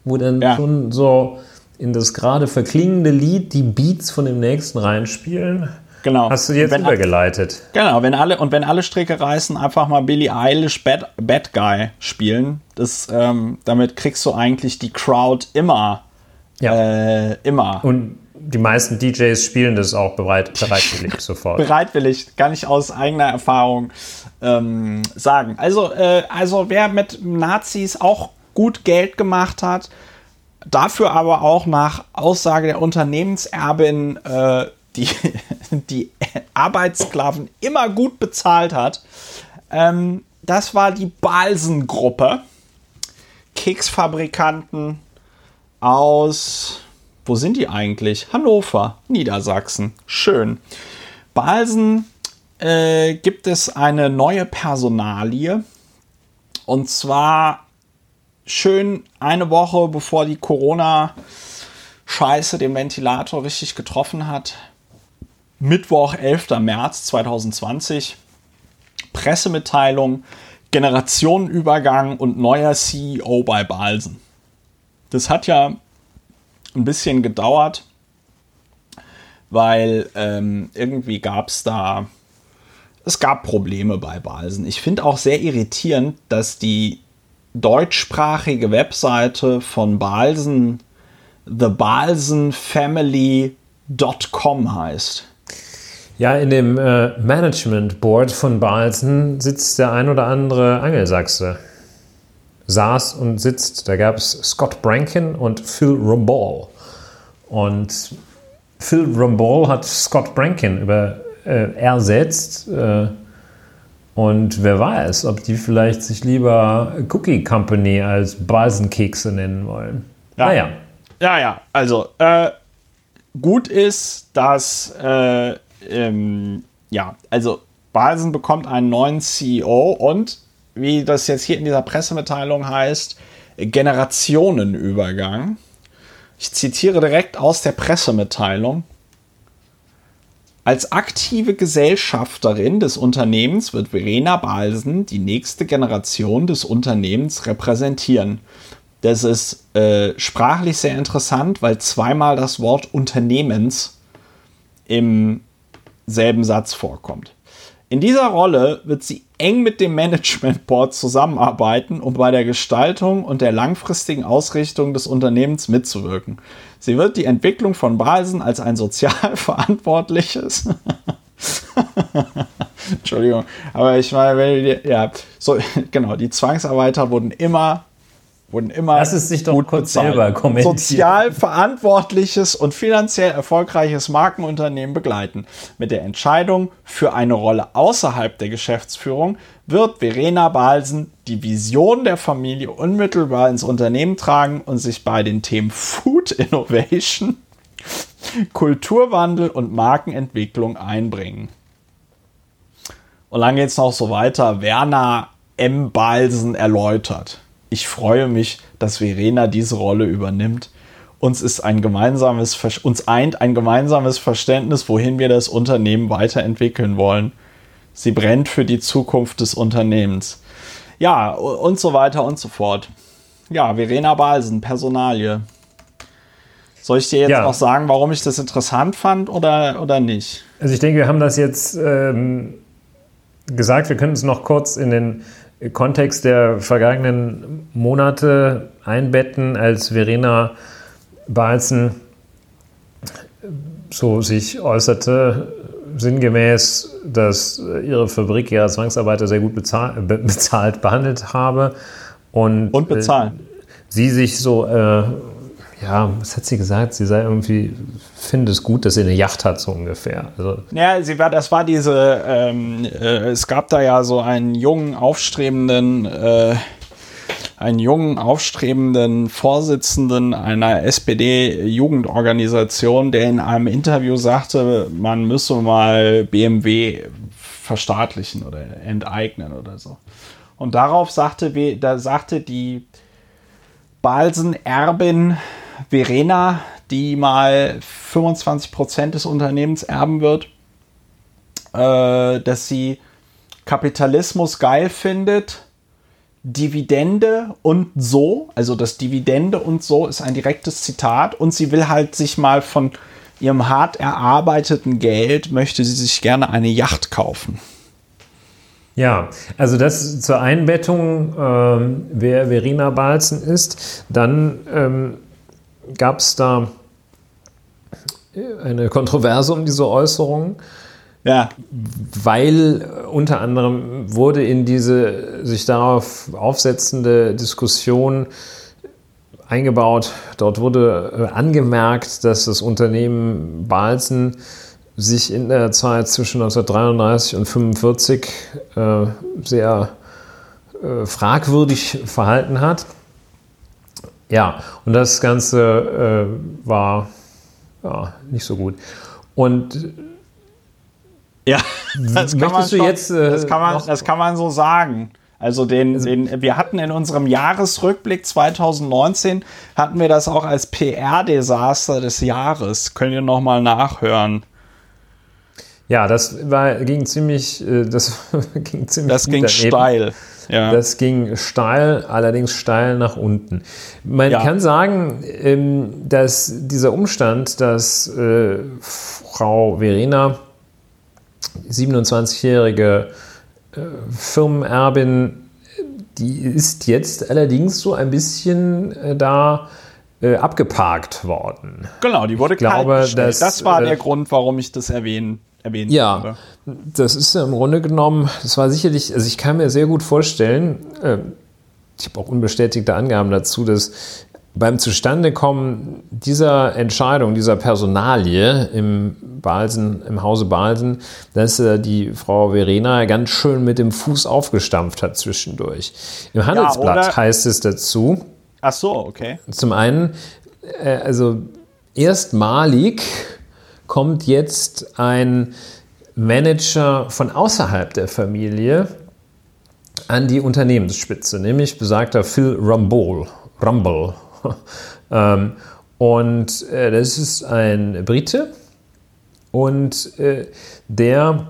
wo dann ja. schon so in das gerade verklingende Lied die Beats von dem nächsten reinspielen. Genau. Hast du jetzt wenn, übergeleitet. Genau, wenn alle, und wenn alle Stricke reißen, einfach mal Billie Eilish Bad, Bad Guy spielen. Das, ähm, damit kriegst du eigentlich die Crowd immer. Ja. Äh, immer. Und die meisten DJs spielen das auch bereit, [LAUGHS] bereitwillig sofort. bereitwillig, kann ich aus eigener Erfahrung ähm, sagen. Also, äh, also wer mit Nazis auch gut Geld gemacht hat, dafür aber auch nach Aussage der Unternehmenserbin äh, die, die Arbeitssklaven immer gut bezahlt hat. Ähm, das war die Balsen-Gruppe. Keksfabrikanten aus, wo sind die eigentlich? Hannover, Niedersachsen. Schön. Balsen äh, gibt es eine neue Personalie. Und zwar schön eine Woche bevor die Corona-Scheiße den Ventilator richtig getroffen hat. Mittwoch, 11. März 2020. Pressemitteilung, Generationenübergang und neuer CEO bei Balsen. Das hat ja ein bisschen gedauert, weil ähm, irgendwie gab es da, es gab Probleme bei Balsen. Ich finde auch sehr irritierend, dass die deutschsprachige Webseite von Balsen thebalsenfamily.com heißt. Ja, in dem äh, Management Board von Balsen sitzt der ein oder andere Angelsachse. Saß und sitzt. Da gab es Scott Brankin und Phil Rumball. Und Phil Rumball hat Scott Brankin über, äh, ersetzt. Äh, und wer weiß, ob die vielleicht sich lieber Cookie Company als Basenkekse nennen wollen. Ja. Naja. Ja, ja, also äh, gut ist, dass, äh, ähm, ja, also Balsen bekommt einen neuen CEO und, wie das jetzt hier in dieser Pressemitteilung heißt, Generationenübergang. Ich zitiere direkt aus der Pressemitteilung. Als aktive Gesellschafterin des Unternehmens wird Verena Balsen die nächste Generation des Unternehmens repräsentieren. Das ist äh, sprachlich sehr interessant, weil zweimal das Wort Unternehmens im selben Satz vorkommt. In dieser Rolle wird sie eng mit dem Management Board zusammenarbeiten, um bei der Gestaltung und der langfristigen Ausrichtung des Unternehmens mitzuwirken. Sie wird die Entwicklung von Balsen als ein sozial verantwortliches [LAUGHS] Entschuldigung, aber ich meine, ja, so, [LAUGHS] genau, die Zwangsarbeiter wurden immer wurden immer Lass es sich doch gut kurz bezahlt. selber kommentieren. Sozial verantwortliches und finanziell erfolgreiches Markenunternehmen begleiten. Mit der Entscheidung für eine Rolle außerhalb der Geschäftsführung wird Verena Balsen die Vision der Familie unmittelbar ins Unternehmen tragen und sich bei den Themen Food Innovation, [LAUGHS] Kulturwandel und Markenentwicklung einbringen. Und dann geht es noch so weiter. Werner M. Balsen erläutert ich freue mich, dass Verena diese Rolle übernimmt. Uns ist ein gemeinsames, uns eint ein gemeinsames Verständnis, wohin wir das Unternehmen weiterentwickeln wollen. Sie brennt für die Zukunft des Unternehmens. Ja, und so weiter und so fort. Ja, Verena Balsen, Personalie. Soll ich dir jetzt ja. auch sagen, warum ich das interessant fand oder, oder nicht? Also ich denke, wir haben das jetzt ähm, gesagt. Wir können es noch kurz in den Kontext der vergangenen Monate einbetten, als Verena Balzen so sich äußerte, sinngemäß, dass ihre Fabrik ihre Zwangsarbeiter sehr gut bezahlt, bezahlt behandelt habe. Und, und bezahlen. Äh, sie sich so, äh, ja, was hat sie gesagt? Sie sei irgendwie, finde es gut, dass sie eine Yacht hat, so ungefähr. Also, ja, sie war, das war diese, ähm, äh, es gab da ja so einen jungen, aufstrebenden, äh, einen jungen, aufstrebenden Vorsitzenden einer SPD-Jugendorganisation, der in einem Interview sagte, man müsse mal BMW verstaatlichen oder enteignen oder so. Und darauf sagte, da sagte die Balsen-Erbin Verena, die mal 25 Prozent des Unternehmens erben wird, äh, dass sie Kapitalismus geil findet Dividende und so, also das Dividende und so ist ein direktes Zitat und sie will halt sich mal von ihrem hart erarbeiteten Geld, möchte sie sich gerne eine Yacht kaufen. Ja, also das zur Einbettung, ähm, wer Verena Balzen ist. Dann ähm, gab es da eine Kontroverse um diese Äußerung. Ja. Weil äh, unter anderem wurde in diese sich darauf aufsetzende Diskussion eingebaut, dort wurde äh, angemerkt, dass das Unternehmen Balzen sich in der Zeit zwischen 1933 und 1945 äh, sehr äh, fragwürdig verhalten hat. Ja, und das Ganze äh, war ja, nicht so gut. Und ja, [LAUGHS] das kann, man schon, jetzt, äh, das, kann man, das kann man so sagen. Also den, also den, wir hatten in unserem Jahresrückblick 2019 hatten wir das auch als PR-Desaster des Jahres. Könnt ihr noch mal nachhören? Ja, das war, ging ziemlich, äh, das [LAUGHS] ging ziemlich. Das ging daneben. steil. Ja. Das ging steil, allerdings steil nach unten. Man ja. kann sagen, ähm, dass dieser Umstand, dass äh, Frau Verena 27-jährige äh, Firmenerbin, die ist jetzt allerdings so ein bisschen äh, da abgeparkt worden. Genau, die wurde ich glaube, dass, Das war der Grund, warum ich das erwähnen erwähnt ja, habe. das ist im Grunde genommen, das war sicherlich, also ich kann mir sehr gut vorstellen, ich habe auch unbestätigte Angaben dazu, dass beim Zustandekommen dieser Entscheidung, dieser Personalie im, Balsen, im Hause Balsen, dass äh, die Frau Verena ganz schön mit dem Fuß aufgestampft hat zwischendurch. Im Handelsblatt ja, heißt es dazu. Ach so, okay. Zum einen, äh, also erstmalig kommt jetzt ein Manager von außerhalb der Familie an die Unternehmensspitze, nämlich besagter Phil Rumble. Rumble [LAUGHS] ähm, und äh, das ist ein Brite und äh, der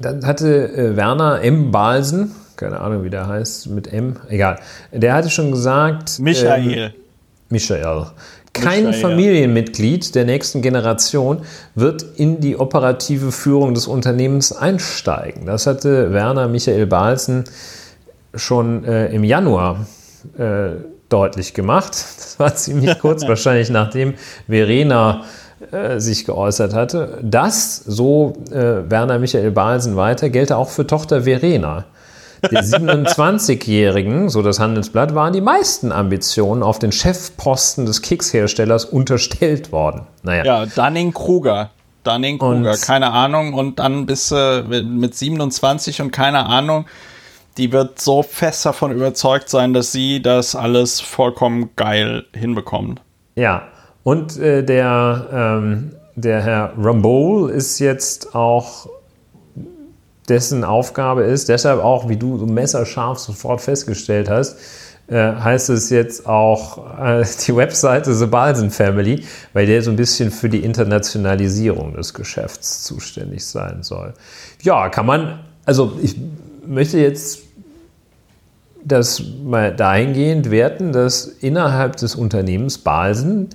dann hatte äh, Werner M. Balsen, keine Ahnung wie der heißt, mit M, egal, der hatte schon gesagt. Michael. Ähm, Michael. Kein. Familienmitglied der nächsten Generation wird in die operative Führung des Unternehmens einsteigen. Das hatte Werner Michael Balsen schon äh, im Januar äh, deutlich gemacht. [LAUGHS] Das war ziemlich kurz, [LAUGHS] wahrscheinlich nachdem Verena äh, sich geäußert hatte. Das, so äh, Werner Michael Balsen weiter, gelte auch für Tochter Verena. Der 27-Jährigen, so das Handelsblatt, waren die meisten Ambitionen auf den Chefposten des Keksherstellers unterstellt worden. Naja. Ja, Dunning-Kruger. Dunning-Kruger, keine Ahnung. Und dann bist du mit 27 und keine Ahnung die wird so fest davon überzeugt sein, dass sie das alles vollkommen geil hinbekommt. Ja, und äh, der, ähm, der Herr Ramboll ist jetzt auch, dessen Aufgabe ist, deshalb auch, wie du so messerscharf sofort festgestellt hast, äh, heißt es jetzt auch äh, die Webseite The Balsen Family, weil der so ein bisschen für die Internationalisierung des Geschäfts zuständig sein soll. Ja, kann man, also ich möchte jetzt das mal dahingehend werten, dass innerhalb des Unternehmens Balsen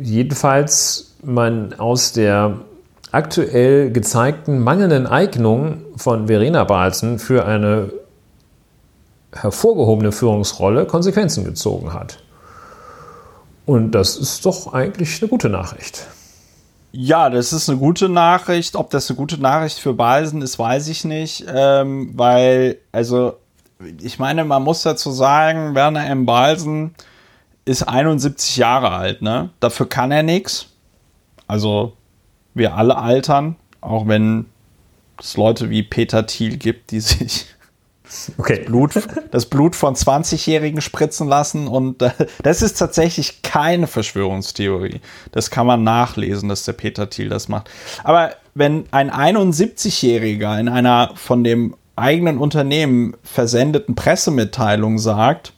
jedenfalls man aus der aktuell gezeigten mangelnden Eignung von Verena Balzen für eine hervorgehobene Führungsrolle Konsequenzen gezogen hat. Und das ist doch eigentlich eine gute Nachricht. Ja, das ist eine gute Nachricht. Ob das eine gute Nachricht für Balsen ist, weiß ich nicht. Ähm, weil, also, ich meine, man muss dazu sagen, Werner M. Balsen ist 71 Jahre alt, ne? Dafür kann er nichts. Also, wir alle altern, auch wenn es Leute wie Peter Thiel gibt, die sich okay. das, Blut, das Blut von 20-Jährigen spritzen lassen. Und das ist tatsächlich keine Verschwörungstheorie. Das kann man nachlesen, dass der Peter Thiel das macht. Aber wenn ein 71-Jähriger in einer von dem eigenen Unternehmen versendeten Pressemitteilung sagt,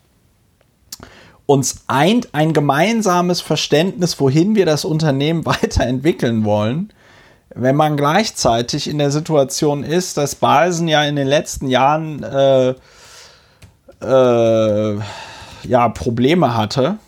uns eint ein gemeinsames Verständnis, wohin wir das Unternehmen [LAUGHS] weiterentwickeln wollen, wenn man gleichzeitig in der Situation ist, dass Balsen ja in den letzten Jahren äh, äh, ja, Probleme hatte.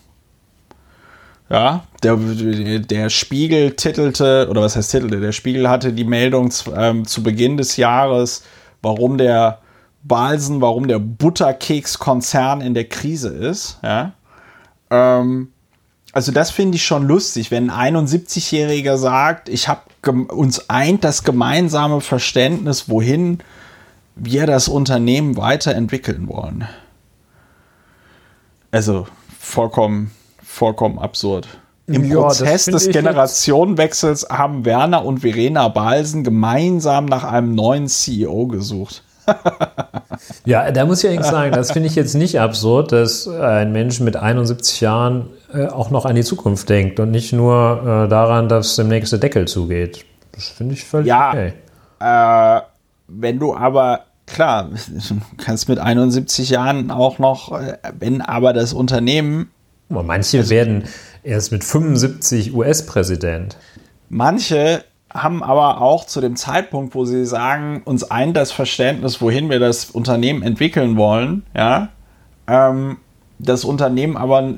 Ja, der, der Spiegel titelte, oder was heißt titelte, der Spiegel hatte die Meldung ähm, zu Beginn des Jahres, warum der Balsen, warum der Butterkekskonzern in der Krise ist. Ja. Ähm, also das finde ich schon lustig, wenn ein 71-Jähriger sagt, ich habe uns eint das gemeinsame Verständnis, wohin wir das Unternehmen weiterentwickeln wollen. Also vollkommen, vollkommen absurd. Im ja, Prozess des Generationenwechsels haben Werner und Verena Balsen gemeinsam nach einem neuen CEO gesucht. [LAUGHS] ja, da muss ich allerdings sagen, das finde ich jetzt nicht absurd, dass ein Mensch mit 71 Jahren äh, auch noch an die Zukunft denkt und nicht nur äh, daran, dass demnächst der Deckel zugeht. Das finde ich völlig ja, okay. Äh, wenn du aber, klar, du [LAUGHS] kannst mit 71 Jahren auch noch, äh, wenn aber das Unternehmen. Manche werden erst mit 75 US-Präsident. Manche haben aber auch zu dem Zeitpunkt, wo sie sagen, uns eint das Verständnis, wohin wir das Unternehmen entwickeln wollen, ja, ähm, das Unternehmen aber,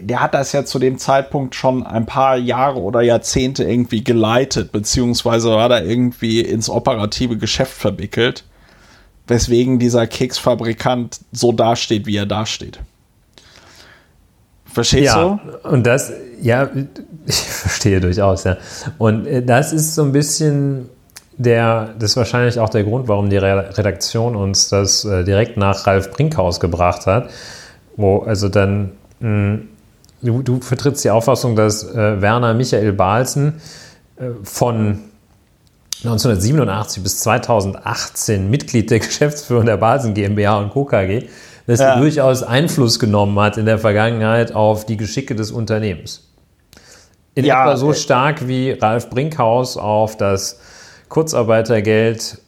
der hat das ja zu dem Zeitpunkt schon ein paar Jahre oder Jahrzehnte irgendwie geleitet, beziehungsweise war da irgendwie ins operative Geschäft verwickelt, weswegen dieser Keksfabrikant so dasteht, wie er dasteht. Verstehst ja, du? Und das, ja, ich [LAUGHS] verstehe durchaus, ja. Und äh, das ist so ein bisschen der, das ist wahrscheinlich auch der Grund, warum die Redaktion uns das äh, direkt nach Ralf Brinkhaus gebracht hat. Wo also dann, mh, hm, du, du, vertrittst die Auffassung, dass äh, Werner Michael Balzen äh, von 1987 bis 2018 Mitglied der [LAUGHS] Geschäftsführung der Balzen GmbH und Co. KG dass ja. durchaus Einfluss genommen hat in der Vergangenheit auf die Geschicke des Unternehmens. In ja, etwa so äh, stark wie Ralf Brinkhaus auf das Kurzarbeitergeld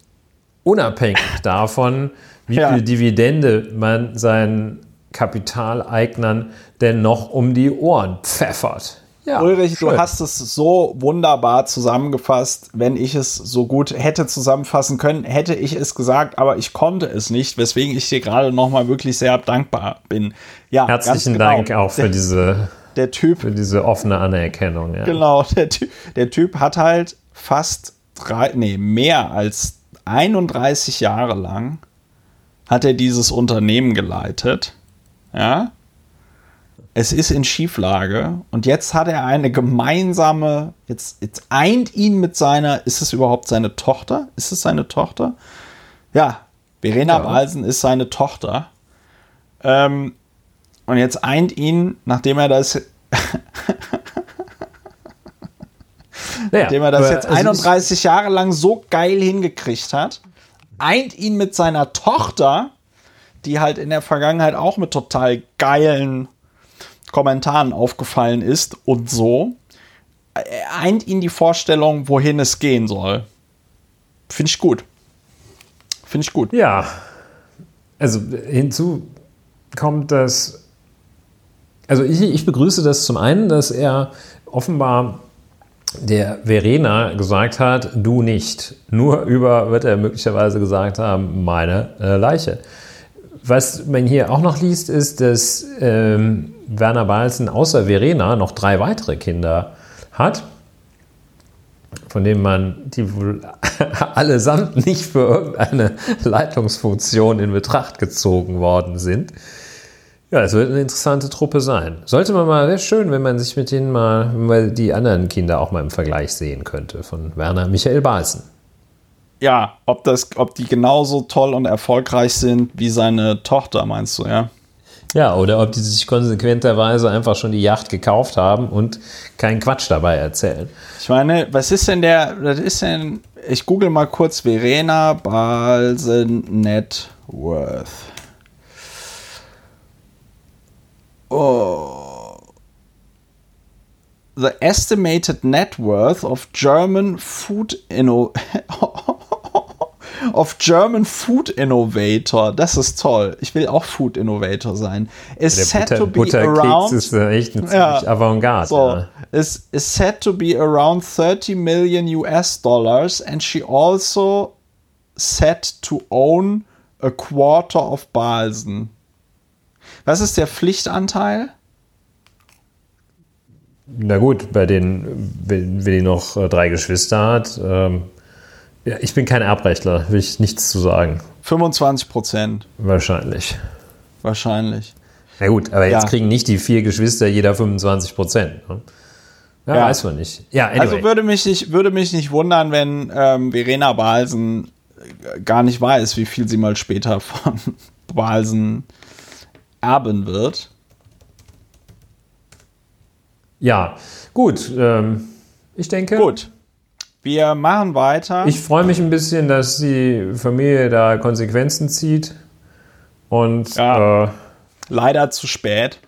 unabhängig [LAUGHS] davon, wie ja. viel Dividende man seinen Kapitaleignern denn noch um die Ohren pfeffert. Ja, Ulrich, schön. du hast es so wunderbar zusammengefasst. Wenn ich es so gut hätte zusammenfassen können, hätte ich es gesagt, aber ich konnte es nicht, weswegen ich dir gerade nochmal wirklich sehr dankbar bin. Ja, herzlichen genau. Dank auch für diese, der typ, für diese offene Anerkennung. Ja. Genau, der, der Typ hat halt fast drei, nee, mehr als 31 Jahre lang hat er dieses Unternehmen geleitet. Ja, es ist in Schieflage und jetzt hat er eine gemeinsame, jetzt, jetzt eint ihn mit seiner, ist es überhaupt seine Tochter? Ist es seine Tochter? Ja, Verena ja. Balsen ist seine Tochter. Ähm, und jetzt eint ihn, nachdem er das, [LAUGHS] naja, nachdem er das jetzt 31 also Jahre lang so geil hingekriegt hat, eint ihn mit seiner Tochter, die halt in der Vergangenheit auch mit total geilen Kommentaren aufgefallen ist und so, eint ihn die Vorstellung, wohin es gehen soll. Finde ich gut. Finde ich gut. Ja. Also hinzu kommt das. Also ich, ich begrüße das zum einen, dass er offenbar der Verena gesagt hat, du nicht. Nur über, wird er möglicherweise gesagt haben, meine äh, Leiche. Was man hier auch noch liest, ist, dass ähm, Werner Balzen außer Verena noch drei weitere Kinder hat, von denen man die wohl [LAUGHS] allesamt nicht für irgendeine Leitungsfunktion in Betracht gezogen worden sind. Ja, es wird eine interessante Truppe sein. Sollte man mal, wäre schön, wenn man sich mit denen mal, mal die anderen Kinder auch mal im Vergleich sehen könnte, von Werner Michael Balzen. Ja, ob, das, ob die genauso toll und erfolgreich sind wie seine Tochter, meinst du, ja? Ja, oder ob die sich konsequenterweise einfach schon die Yacht gekauft haben und keinen Quatsch dabei erzählen. Ich meine, was ist denn der, das ist denn, ich google mal kurz Verena Balsen Net Worth. Oh. The estimated net worth of German food inno [LAUGHS] of German Food Innovator. Das ist toll. Ich will auch Food Innovator sein. Is Der said Butter, to be Butterkeks around. ist echt ein ja, Avantgarde. So, ja. is, is said to be around 30 million US dollars and she also said to own a quarter of Balsen. Was ist der Pflichtanteil? Na gut, bei den, wenn, wenn die noch äh, drei Geschwister hat, ähm, ja, ich bin kein Erbrechtler, will ich nichts zu sagen. 25 Prozent. Wahrscheinlich. Wahrscheinlich. Na gut, aber jetzt ja. kriegen nicht die vier Geschwister jeder 25 Prozent. Ne? Ja, ja, weiß man nicht. Ja, anyway. Also würde mich nicht, würde mich nicht wundern, wenn ähm, Verena Balsen gar nicht weiß, wie viel sie mal später [LAUGHS] von Balsen erben wird. Ja, gut. Ähm, ich denke. Gut. Wir machen weiter. Ich freue mich ein bisschen, dass die Familie da Konsequenzen zieht. Und ja, äh, leider zu spät.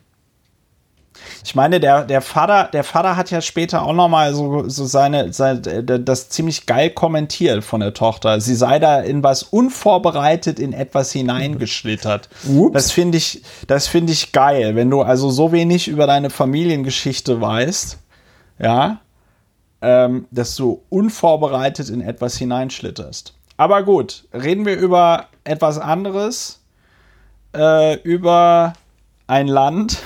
Ich meine, der, der, Vater, der Vater hat ja später auch nochmal so, so seine, seine, das ziemlich geil kommentiert von der Tochter. Sie sei da in was unvorbereitet in etwas hineingeschlittert. Ups. Das finde ich, das finde ich geil, wenn du also so wenig über deine Familiengeschichte weißt. Ja, ähm, dass du unvorbereitet in etwas hineinschlitterst. Aber gut, reden wir über etwas anderes, äh, über ein Land,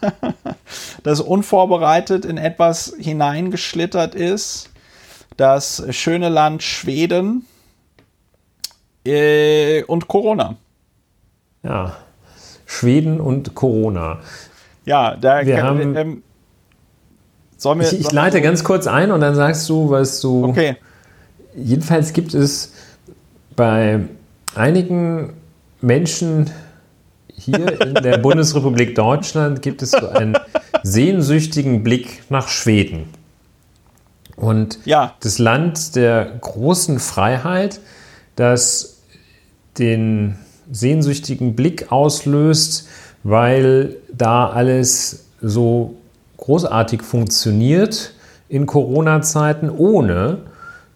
[LAUGHS] das unvorbereitet in etwas hineingeschlittert ist, das schöne Land Schweden äh, und Corona. Ja, Schweden und Corona. Ja, da wir haben, ähm, Sollen wir, ich, ich leite ganz kurz ein und dann sagst du, was du. Okay. Jedenfalls gibt es bei einigen Menschen hier in der [LAUGHS] Bundesrepublik Deutschland gibt es so einen sehnsüchtigen Blick nach Schweden. Und ja. das Land der großen Freiheit, das den sehnsüchtigen Blick auslöst, weil da alles so großartig funktioniert in Corona-Zeiten, ohne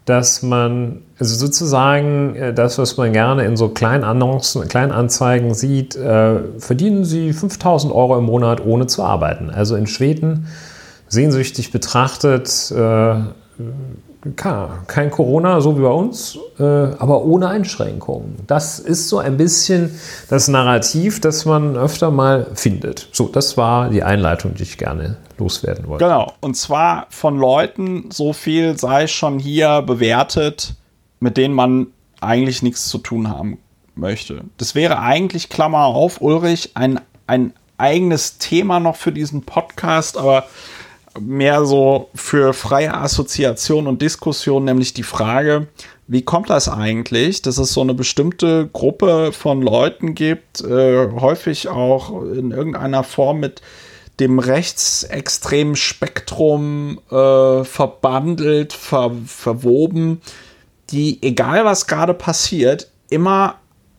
dass man, also sozusagen äh, das, was man gerne in so Kleinanzeigen sieht, äh, verdienen sie 5000 Euro im Monat ohne zu arbeiten. Also in Schweden sehnsüchtig betrachtet, äh, kein Corona, so wie bei uns, äh, aber ohne Einschränkungen. Das ist so ein bisschen das Narrativ, das man öfter mal findet. So, das war die Einleitung, die ich gerne loswerden wollte. Genau, und zwar von Leuten, so viel sei schon hier bewertet, mit denen man eigentlich nichts zu tun haben möchte. Das wäre eigentlich, Klammer auf, Ulrich, ein, ein eigenes Thema noch für diesen Podcast, aber mehr so für freie Assoziation und Diskussion, nämlich die Frage, wie kommt das eigentlich, dass es so eine bestimmte Gruppe von Leuten gibt, äh, häufig auch in irgendeiner Form mit dem rechtsextremen Spektrum äh, verbandelt, ver verwoben, die, egal was gerade passiert, immer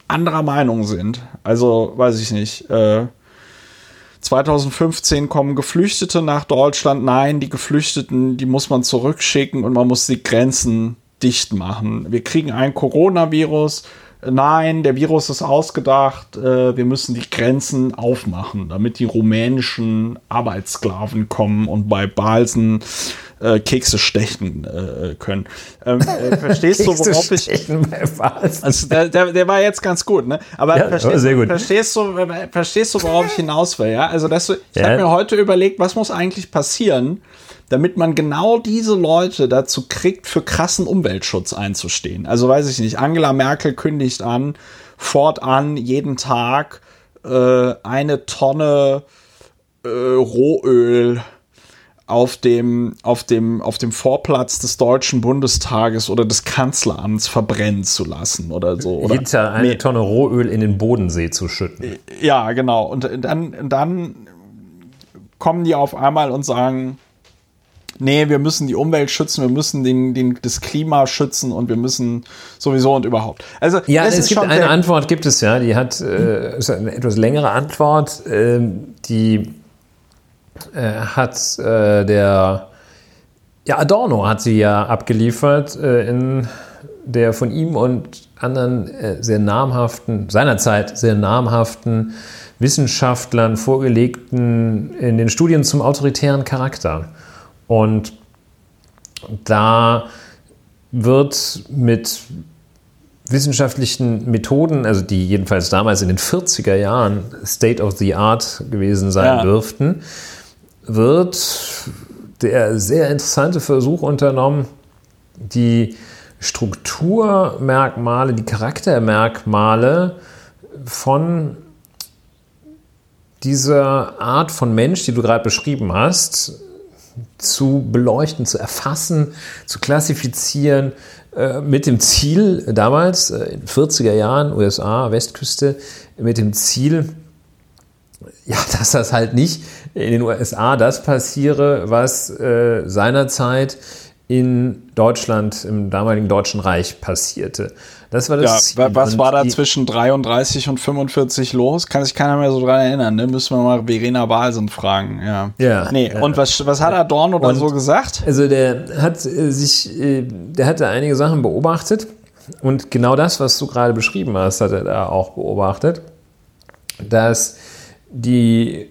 anderer Meinung sind. Also, weiß ich nicht, äh, 2015 kommen Geflüchtete nach Deutschland. Nein, die Geflüchteten, die muss man zurückschicken und man muss die Grenzen dicht machen. Wir kriegen ein Coronavirus. Nein, der Virus ist ausgedacht, äh, wir müssen die Grenzen aufmachen, damit die rumänischen Arbeitssklaven kommen und bei Balsen äh, Kekse stechen äh, können. Ähm, äh, [LAUGHS] verstehst du, worauf ich. Also der, der, der, war jetzt ganz gut, ne? Aber ja, verstehst, sehr gut. Verstehst, du, verstehst du, worauf ich hinaus will, ja? Also, dass du, ich ja. habe mir heute überlegt, was muss eigentlich passieren, damit man genau diese Leute dazu kriegt, für krassen Umweltschutz einzustehen. Also weiß ich nicht, Angela Merkel kündigt an, fortan jeden Tag äh, eine Tonne äh, Rohöl auf dem, auf, dem, auf dem Vorplatz des Deutschen Bundestages oder des Kanzleramts verbrennen zu lassen oder so. Oder Hinter eine nee. Tonne Rohöl in den Bodensee zu schütten. Ja, genau. Und dann, dann kommen die auf einmal und sagen, nee, wir müssen die Umwelt schützen, wir müssen den, den, das Klima schützen und wir müssen sowieso und überhaupt. Also ja, es gibt eine Antwort, gibt es ja, die hat äh, eine etwas längere Antwort, äh, die äh, hat äh, der ja Adorno hat sie ja abgeliefert äh, in der von ihm und anderen äh, sehr namhaften seinerzeit sehr namhaften Wissenschaftlern vorgelegten in den Studien zum autoritären Charakter. Und da wird mit wissenschaftlichen Methoden, also die jedenfalls damals in den 40er Jahren State of the Art gewesen sein ja. dürften, wird der sehr interessante Versuch unternommen, die Strukturmerkmale, die Charaktermerkmale von dieser Art von Mensch, die du gerade beschrieben hast, zu beleuchten, zu erfassen, zu klassifizieren, äh, mit dem Ziel, damals äh, in den 40er Jahren, USA, Westküste, mit dem Ziel, ja, [LAUGHS] dass das halt nicht in den USA das passiere, was äh, seinerzeit in Deutschland, im damaligen Deutschen Reich passierte. Das war das ja, Was war da zwischen 33 und 45 los? Kann sich keiner mehr so dran erinnern. Ne? Müssen wir mal Verena Balsen fragen. Ja. ja nee. Ja. Und was, was hat Adorno da so gesagt? Also der hat äh, sich, äh, der hatte einige Sachen beobachtet und genau das, was du gerade beschrieben hast, hat er da auch beobachtet, dass die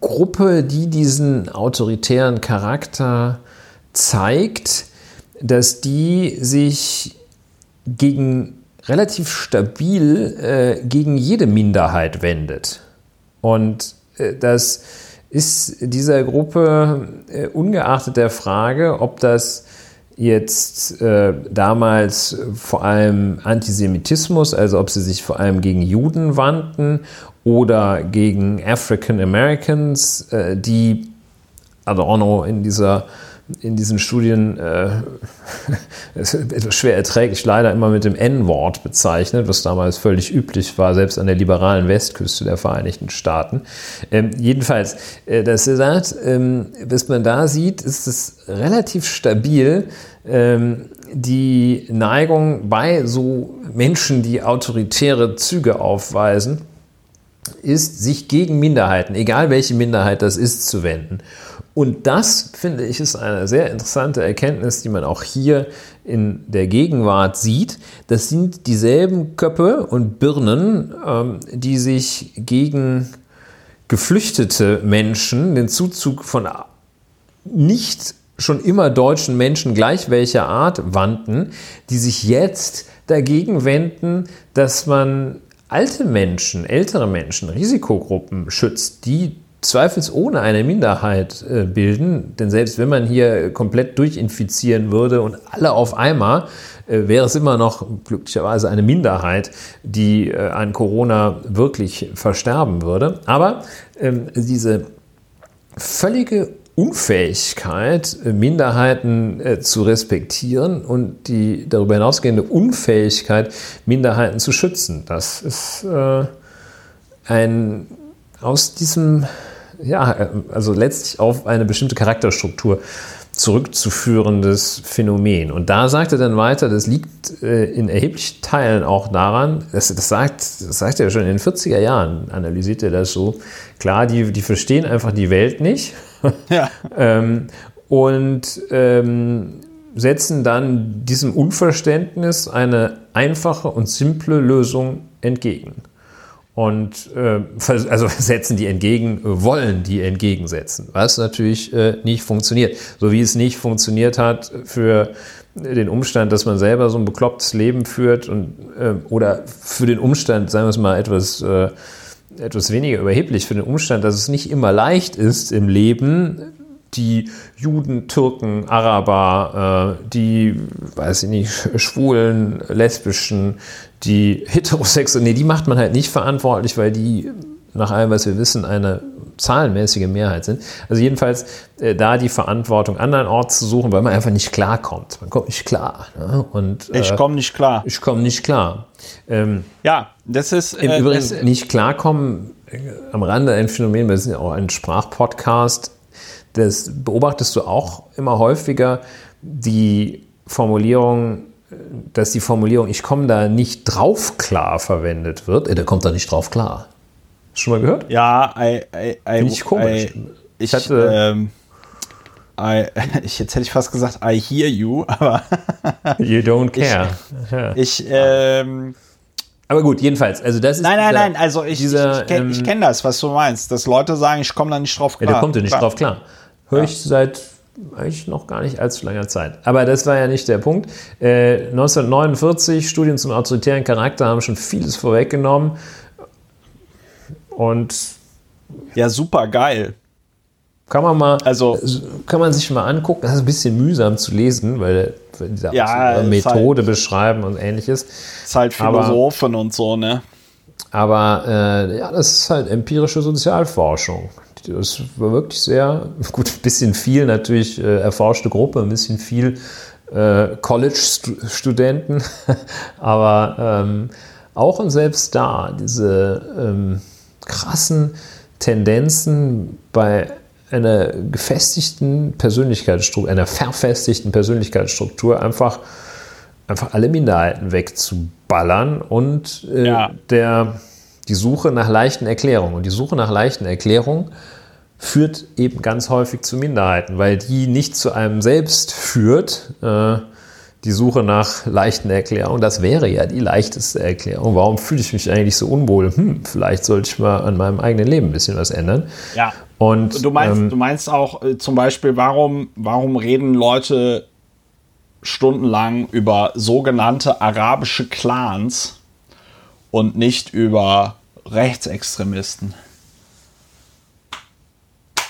Gruppe, die diesen autoritären Charakter zeigt, dass die sich gegen relativ stabil äh, gegen jede Minderheit wendet. Und äh, das ist dieser Gruppe äh, ungeachtet der Frage, ob das jetzt äh, damals vor allem Antisemitismus, also ob sie sich vor allem gegen Juden wandten oder gegen African Americans, äh, die Adorno in dieser in diesen Studien äh, [LAUGHS] etwas schwer erträglich leider immer mit dem N-Wort bezeichnet, was damals völlig üblich war, selbst an der liberalen Westküste der Vereinigten Staaten. Ähm, jedenfalls, äh, das sagt, ähm, was man da sieht, ist es relativ stabil, ähm, die Neigung bei so Menschen, die autoritäre Züge aufweisen, ist, sich gegen Minderheiten, egal welche Minderheit das ist, zu wenden. Und das, finde ich, ist eine sehr interessante Erkenntnis, die man auch hier in der Gegenwart sieht. Das sind dieselben Köpfe und Birnen, ähm, die sich gegen geflüchtete Menschen, den Zuzug von nicht schon immer deutschen Menschen gleich welcher Art wandten, die sich jetzt dagegen wenden, dass man alte Menschen, ältere Menschen, Risikogruppen schützt, die zweifelsohne eine Minderheit äh, bilden. Denn selbst wenn man hier komplett durchinfizieren würde und alle auf einmal, äh, wäre es immer noch glücklicherweise eine Minderheit, die äh, an Corona wirklich versterben würde. Aber ähm, diese völlige Unfähigkeit, Minderheiten zu respektieren und die darüber hinausgehende Unfähigkeit, Minderheiten zu schützen. Das ist ein aus diesem, ja, also letztlich auf eine bestimmte Charakterstruktur zurückzuführendes Phänomen. Und da sagt er dann weiter, das liegt äh, in erheblichen Teilen auch daran, das, das, sagt, das sagt er schon in den 40er Jahren, analysiert er das so. Klar, die, die verstehen einfach die Welt nicht [LAUGHS] ja. ähm, und ähm, setzen dann diesem Unverständnis eine einfache und simple Lösung entgegen. Und äh, also [LAUGHS] setzen die entgegen, wollen die entgegensetzen, was natürlich äh, nicht funktioniert. So wie es nicht funktioniert hat für den Umstand, dass man selber so ein beklopptes Leben führt und äh, oder für den Umstand, sagen wir es mal etwas, äh, etwas weniger überheblich, für den Umstand, dass es nicht immer leicht ist im Leben, die Juden, Türken, Araber, äh, die, weiß ich nicht, Schwulen, Lesbischen, die Heterosexuellen, nee, die macht man halt nicht verantwortlich, weil die nach allem, was wir wissen, eine zahlenmäßige Mehrheit sind. Also jedenfalls äh, da die Verantwortung andernorts zu suchen, weil man einfach nicht klarkommt. Man kommt nicht klar. Ne? Und, äh, ich komme nicht klar. Ich komme nicht klar. Ähm, ja, das ist... Im äh, Übrigen nicht klarkommen, äh, am Rande ein Phänomen, wir sind ja auch ein Sprachpodcast, das beobachtest du auch immer häufiger, die Formulierung, dass die Formulierung, ich komme da nicht drauf klar verwendet wird. Äh, der kommt da nicht drauf klar. Hast du schon mal gehört? Ja, I, I, I, ich komisch. I, ich hatte. Ähm, I, [LAUGHS] ich, jetzt hätte ich fast gesagt, I hear you, [LAUGHS] aber. you don't care. Ich, ich ähm, aber gut, jedenfalls, also das ist. Nein, nein, dieser, nein, also ich, dieser, ich, ich kenne ähm, kenn das, was du meinst, dass Leute sagen, ich komme da nicht drauf klar. Ja, da kommt ja nicht klar. drauf klar. Höre ja. ich seit eigentlich noch gar nicht allzu langer Zeit. Aber das war ja nicht der Punkt. Äh, 1949, Studien zum autoritären Charakter haben schon vieles vorweggenommen. Und. Ja, super geil. Kann man mal, also kann man sich mal angucken. Das ist ein bisschen mühsam zu lesen, weil die ja, so Methode halt, beschreiben und ähnliches. Ist halt Philosophen aber, und so, ne? Aber äh, ja, das ist halt empirische Sozialforschung. Das war wirklich sehr, [LAUGHS] gut, ein bisschen viel natürlich äh, erforschte Gruppe, ein bisschen viel äh, College-Studenten, [LAUGHS] aber ähm, auch und selbst da diese ähm, krassen Tendenzen bei einer gefestigten Persönlichkeitsstruktur, einer verfestigten Persönlichkeitsstruktur einfach, einfach alle Minderheiten wegzuballern und äh, ja. der die Suche nach leichten Erklärungen. Und die Suche nach leichten Erklärungen führt eben ganz häufig zu Minderheiten, weil die nicht zu einem selbst führt. Äh, die Suche nach leichten Erklärungen, das wäre ja die leichteste Erklärung. Warum fühle ich mich eigentlich so unwohl? Hm, vielleicht sollte ich mal an meinem eigenen Leben ein bisschen was ändern. Ja. Und du meinst, ähm, du meinst auch äh, zum Beispiel, warum, warum reden Leute stundenlang über sogenannte arabische Clans und nicht über Rechtsextremisten.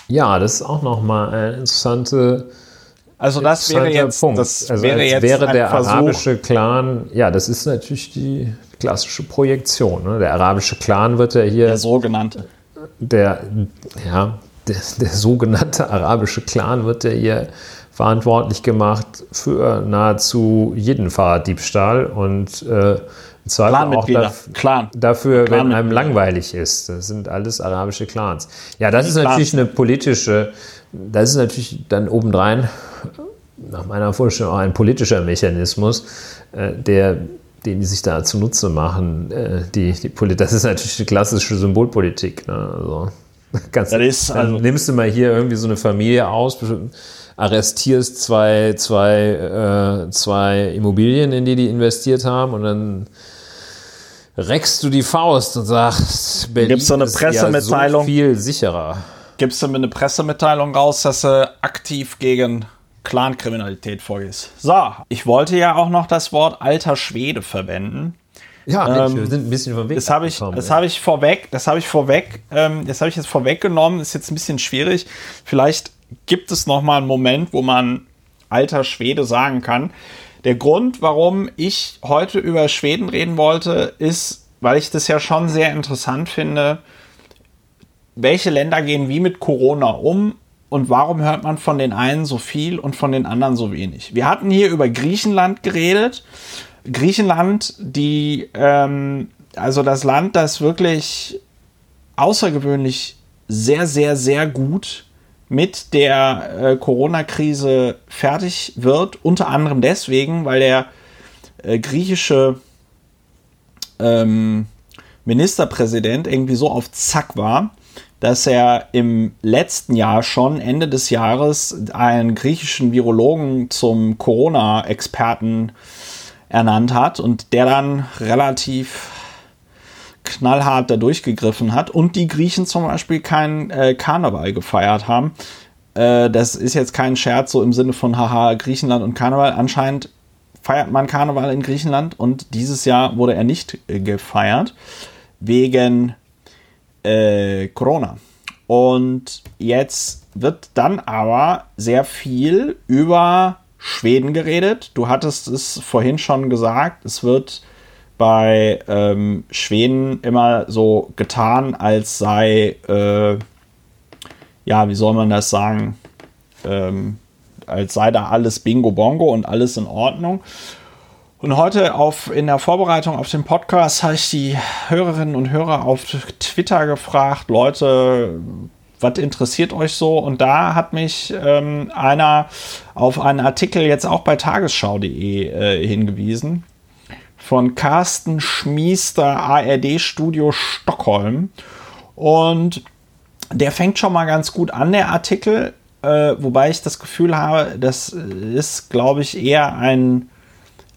Ja, das ist auch nochmal eine interessante. Also das wäre jetzt, Punkt. das also wäre, jetzt wäre der Versuch. arabische Clan, ja, das ist natürlich die klassische Projektion. Ne? Der arabische Clan wird ja hier. Der sogenannte. Der, ja, der, der sogenannte arabische Clan wird ja hier verantwortlich gemacht für nahezu jeden Fahrraddiebstahl und äh, zwar auch daf Clan. dafür, Clan wenn einem langweilig ist. Das sind alles arabische Clans. Ja, das ist natürlich eine politische, das ist natürlich dann obendrein, nach meiner Vorstellung, auch ein politischer Mechanismus, äh, der den die sich da zunutze machen. Äh, die, die das ist natürlich die klassische Symbolpolitik. Ne? Also, [LAUGHS] ist, also, dann nimmst du mal hier irgendwie so eine Familie aus, arrestierst zwei, zwei, äh, zwei Immobilien, in die die investiert haben und dann reckst du die Faust und sagst, Berlin Gibt's so eine Pressemitteilung? Ja so viel sicherer. Gibst du mir eine Pressemitteilung raus, dass du aktiv gegen Clankriminalität vorgehst? So, ich wollte ja auch noch das Wort alter Schwede verwenden. Ja, ähm, wir sind ein bisschen vom Weg. Das habe ich, das ja. habe ich vorweg, das habe ich vorweg, ähm, das habe ich jetzt vorweggenommen. Ist jetzt ein bisschen schwierig. Vielleicht gibt es noch mal einen Moment, wo man alter Schwede sagen kann. Der Grund, warum ich heute über Schweden reden wollte, ist, weil ich das ja schon sehr interessant finde, welche Länder gehen wie mit Corona um und warum hört man von den einen so viel und von den anderen so wenig. Wir hatten hier über Griechenland geredet. Griechenland, die, ähm, also das Land, das wirklich außergewöhnlich sehr, sehr, sehr gut mit der äh, Corona-Krise fertig wird. Unter anderem deswegen, weil der äh, griechische ähm, Ministerpräsident irgendwie so auf Zack war, dass er im letzten Jahr schon, Ende des Jahres, einen griechischen Virologen zum Corona-Experten ernannt hat und der dann relativ knallhart da durchgegriffen hat und die Griechen zum Beispiel keinen äh, Karneval gefeiert haben. Äh, das ist jetzt kein Scherz so im Sinne von haha Griechenland und Karneval. Anscheinend feiert man Karneval in Griechenland und dieses Jahr wurde er nicht äh, gefeiert wegen äh, Corona. Und jetzt wird dann aber sehr viel über Schweden geredet. Du hattest es vorhin schon gesagt, es wird bei ähm, Schweden immer so getan, als sei, äh, ja, wie soll man das sagen, ähm, als sei da alles Bingo Bongo und alles in Ordnung. Und heute auf, in der Vorbereitung auf den Podcast habe ich die Hörerinnen und Hörer auf Twitter gefragt, Leute, was interessiert euch so? Und da hat mich ähm, einer auf einen Artikel jetzt auch bei tagesschau.de äh, hingewiesen von Carsten Schmiester, ARD Studio Stockholm. Und der fängt schon mal ganz gut an, der Artikel, äh, wobei ich das Gefühl habe, das ist, glaube ich, eher ein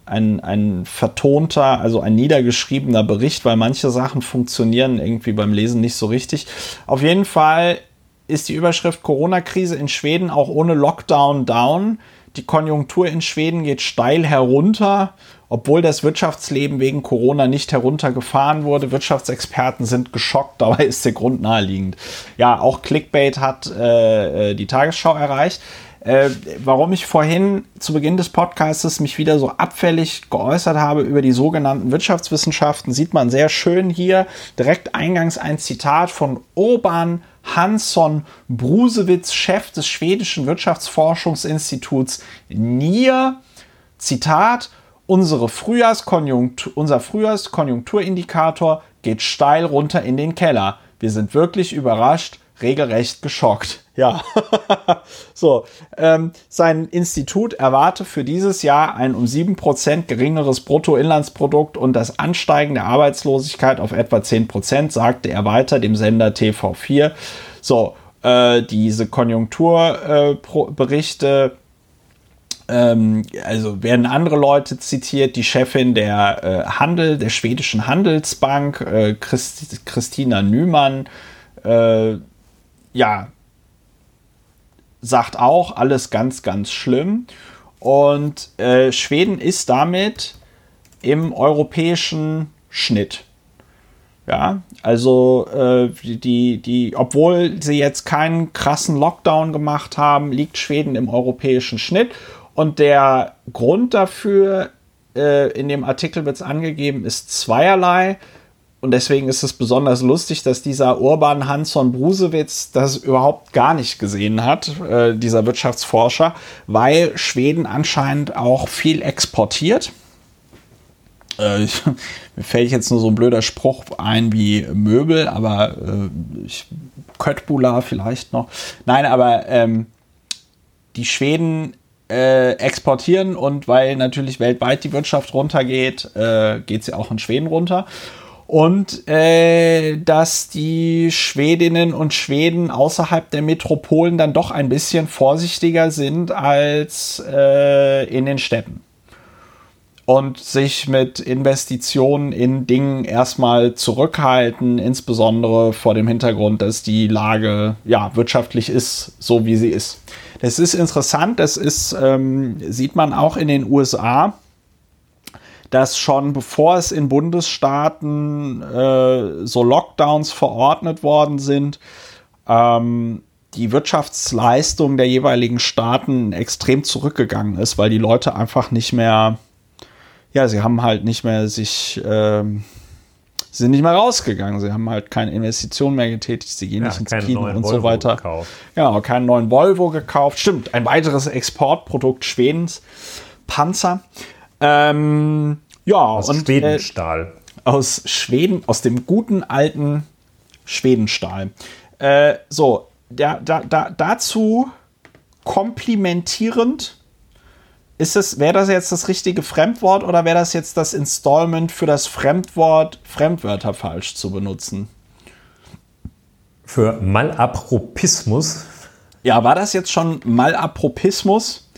ein, ein vertonter, also ein niedergeschriebener Bericht, weil manche Sachen funktionieren irgendwie beim Lesen nicht so richtig. Auf jeden Fall ist die Überschrift Corona-Krise in Schweden auch ohne Lockdown down. Die Konjunktur in Schweden geht steil herunter, obwohl das Wirtschaftsleben wegen Corona nicht heruntergefahren wurde. Wirtschaftsexperten sind geschockt, [LAUGHS] dabei ist der Grund naheliegend. Ja, auch Clickbait hat äh, äh die Tagesschau erreicht. Äh, warum ich vorhin zu Beginn des Podcasts mich wieder so abfällig geäußert habe über die sogenannten Wirtschaftswissenschaften, sieht man sehr schön hier direkt eingangs ein Zitat von Urban Hansson Brusewitz, Chef des schwedischen Wirtschaftsforschungsinstituts NIR. Zitat, unsere Frühjahrskonjunktur, unser Frühjahrskonjunkturindikator geht steil runter in den Keller. Wir sind wirklich überrascht, regelrecht geschockt. [LAUGHS] Ja, [LAUGHS] so. Ähm, sein Institut erwarte für dieses Jahr ein um 7% geringeres Bruttoinlandsprodukt und das Ansteigen der Arbeitslosigkeit auf etwa 10%, sagte er weiter dem Sender TV4. So, äh, diese Konjunkturberichte. Äh, ähm, also werden andere Leute zitiert, die Chefin der äh, Handel, der schwedischen Handelsbank, äh, Christ, Christina Nümann, äh, ja, sagt auch, alles ganz, ganz schlimm. Und äh, Schweden ist damit im europäischen Schnitt. Ja, also äh, die, die, obwohl sie jetzt keinen krassen Lockdown gemacht haben, liegt Schweden im europäischen Schnitt. Und der Grund dafür, äh, in dem Artikel wird es angegeben, ist zweierlei. Und deswegen ist es besonders lustig, dass dieser Urban Hansson Brusewitz das überhaupt gar nicht gesehen hat, äh, dieser Wirtschaftsforscher, weil Schweden anscheinend auch viel exportiert. Äh, mir fällt jetzt nur so ein blöder Spruch ein wie Möbel, aber äh, Köttbula vielleicht noch. Nein, aber ähm, die Schweden äh, exportieren und weil natürlich weltweit die Wirtschaft runtergeht, äh, geht sie auch in Schweden runter und äh, dass die Schwedinnen und Schweden außerhalb der Metropolen dann doch ein bisschen vorsichtiger sind als äh, in den Städten und sich mit Investitionen in Dingen erstmal zurückhalten, insbesondere vor dem Hintergrund, dass die Lage ja wirtschaftlich ist, so wie sie ist. Das ist interessant, das ist, ähm, sieht man auch in den USA dass schon bevor es in Bundesstaaten äh, so Lockdowns verordnet worden sind, ähm, die Wirtschaftsleistung der jeweiligen Staaten extrem zurückgegangen ist, weil die Leute einfach nicht mehr, ja, sie haben halt nicht mehr sich, ähm, sie sind nicht mehr rausgegangen, sie haben halt keine Investitionen mehr getätigt, sie gehen ja, nicht ins Kino und Volvo so weiter. Gekauft. Ja, keinen neuen Volvo gekauft. Stimmt, ein weiteres Exportprodukt Schwedens, Panzer. Ähm, ja, aus und, Schwedenstahl. Äh, aus Schweden, aus dem guten alten Schwedenstahl. Äh, so, da, da, da, dazu komplimentierend ist es, wäre das jetzt das richtige Fremdwort oder wäre das jetzt das Installment für das Fremdwort, Fremdwörter falsch zu benutzen? für Malapropismus. Ja, war das jetzt schon Malapropismus?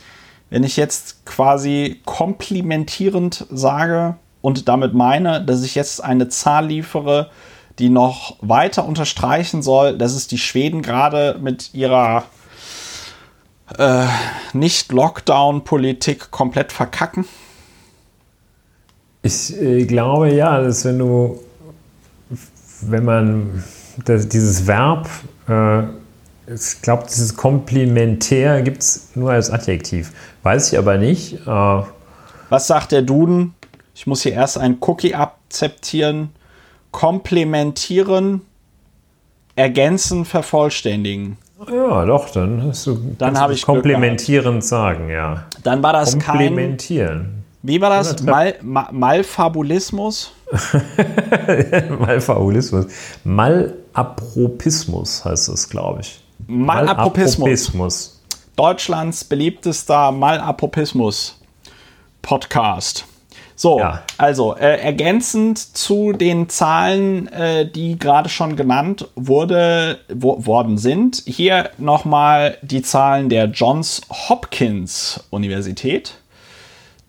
Wenn ich jetzt quasi komplimentierend sage und damit meine, dass ich jetzt eine Zahl liefere, die noch weiter unterstreichen soll, dass es die Schweden gerade mit ihrer äh, Nicht-Lockdown-Politik komplett verkacken? Ich äh, glaube ja, dass wenn du, wenn man das, dieses Verb, äh, ich glaube, dieses Komplementär gibt es nur als Adjektiv. Weiß ich aber nicht. Äh, Was sagt der Duden? Ich muss hier erst ein Cookie akzeptieren. Komplementieren, ergänzen, vervollständigen. Ja, doch, dann hast du dann habe ich komplementierend sagen, ja. Dann war das Komplementieren. kein Wie war das? Mal, Mal, Malfabulismus? [LAUGHS] Malfabulismus. Malapropismus heißt es, glaube ich. Malapropismus. Malapropismus. Deutschlands beliebtester Malapropismus Podcast. So, ja. also äh, ergänzend zu den Zahlen, äh, die gerade schon genannt wurde, wo, worden sind, hier nochmal die Zahlen der Johns Hopkins Universität.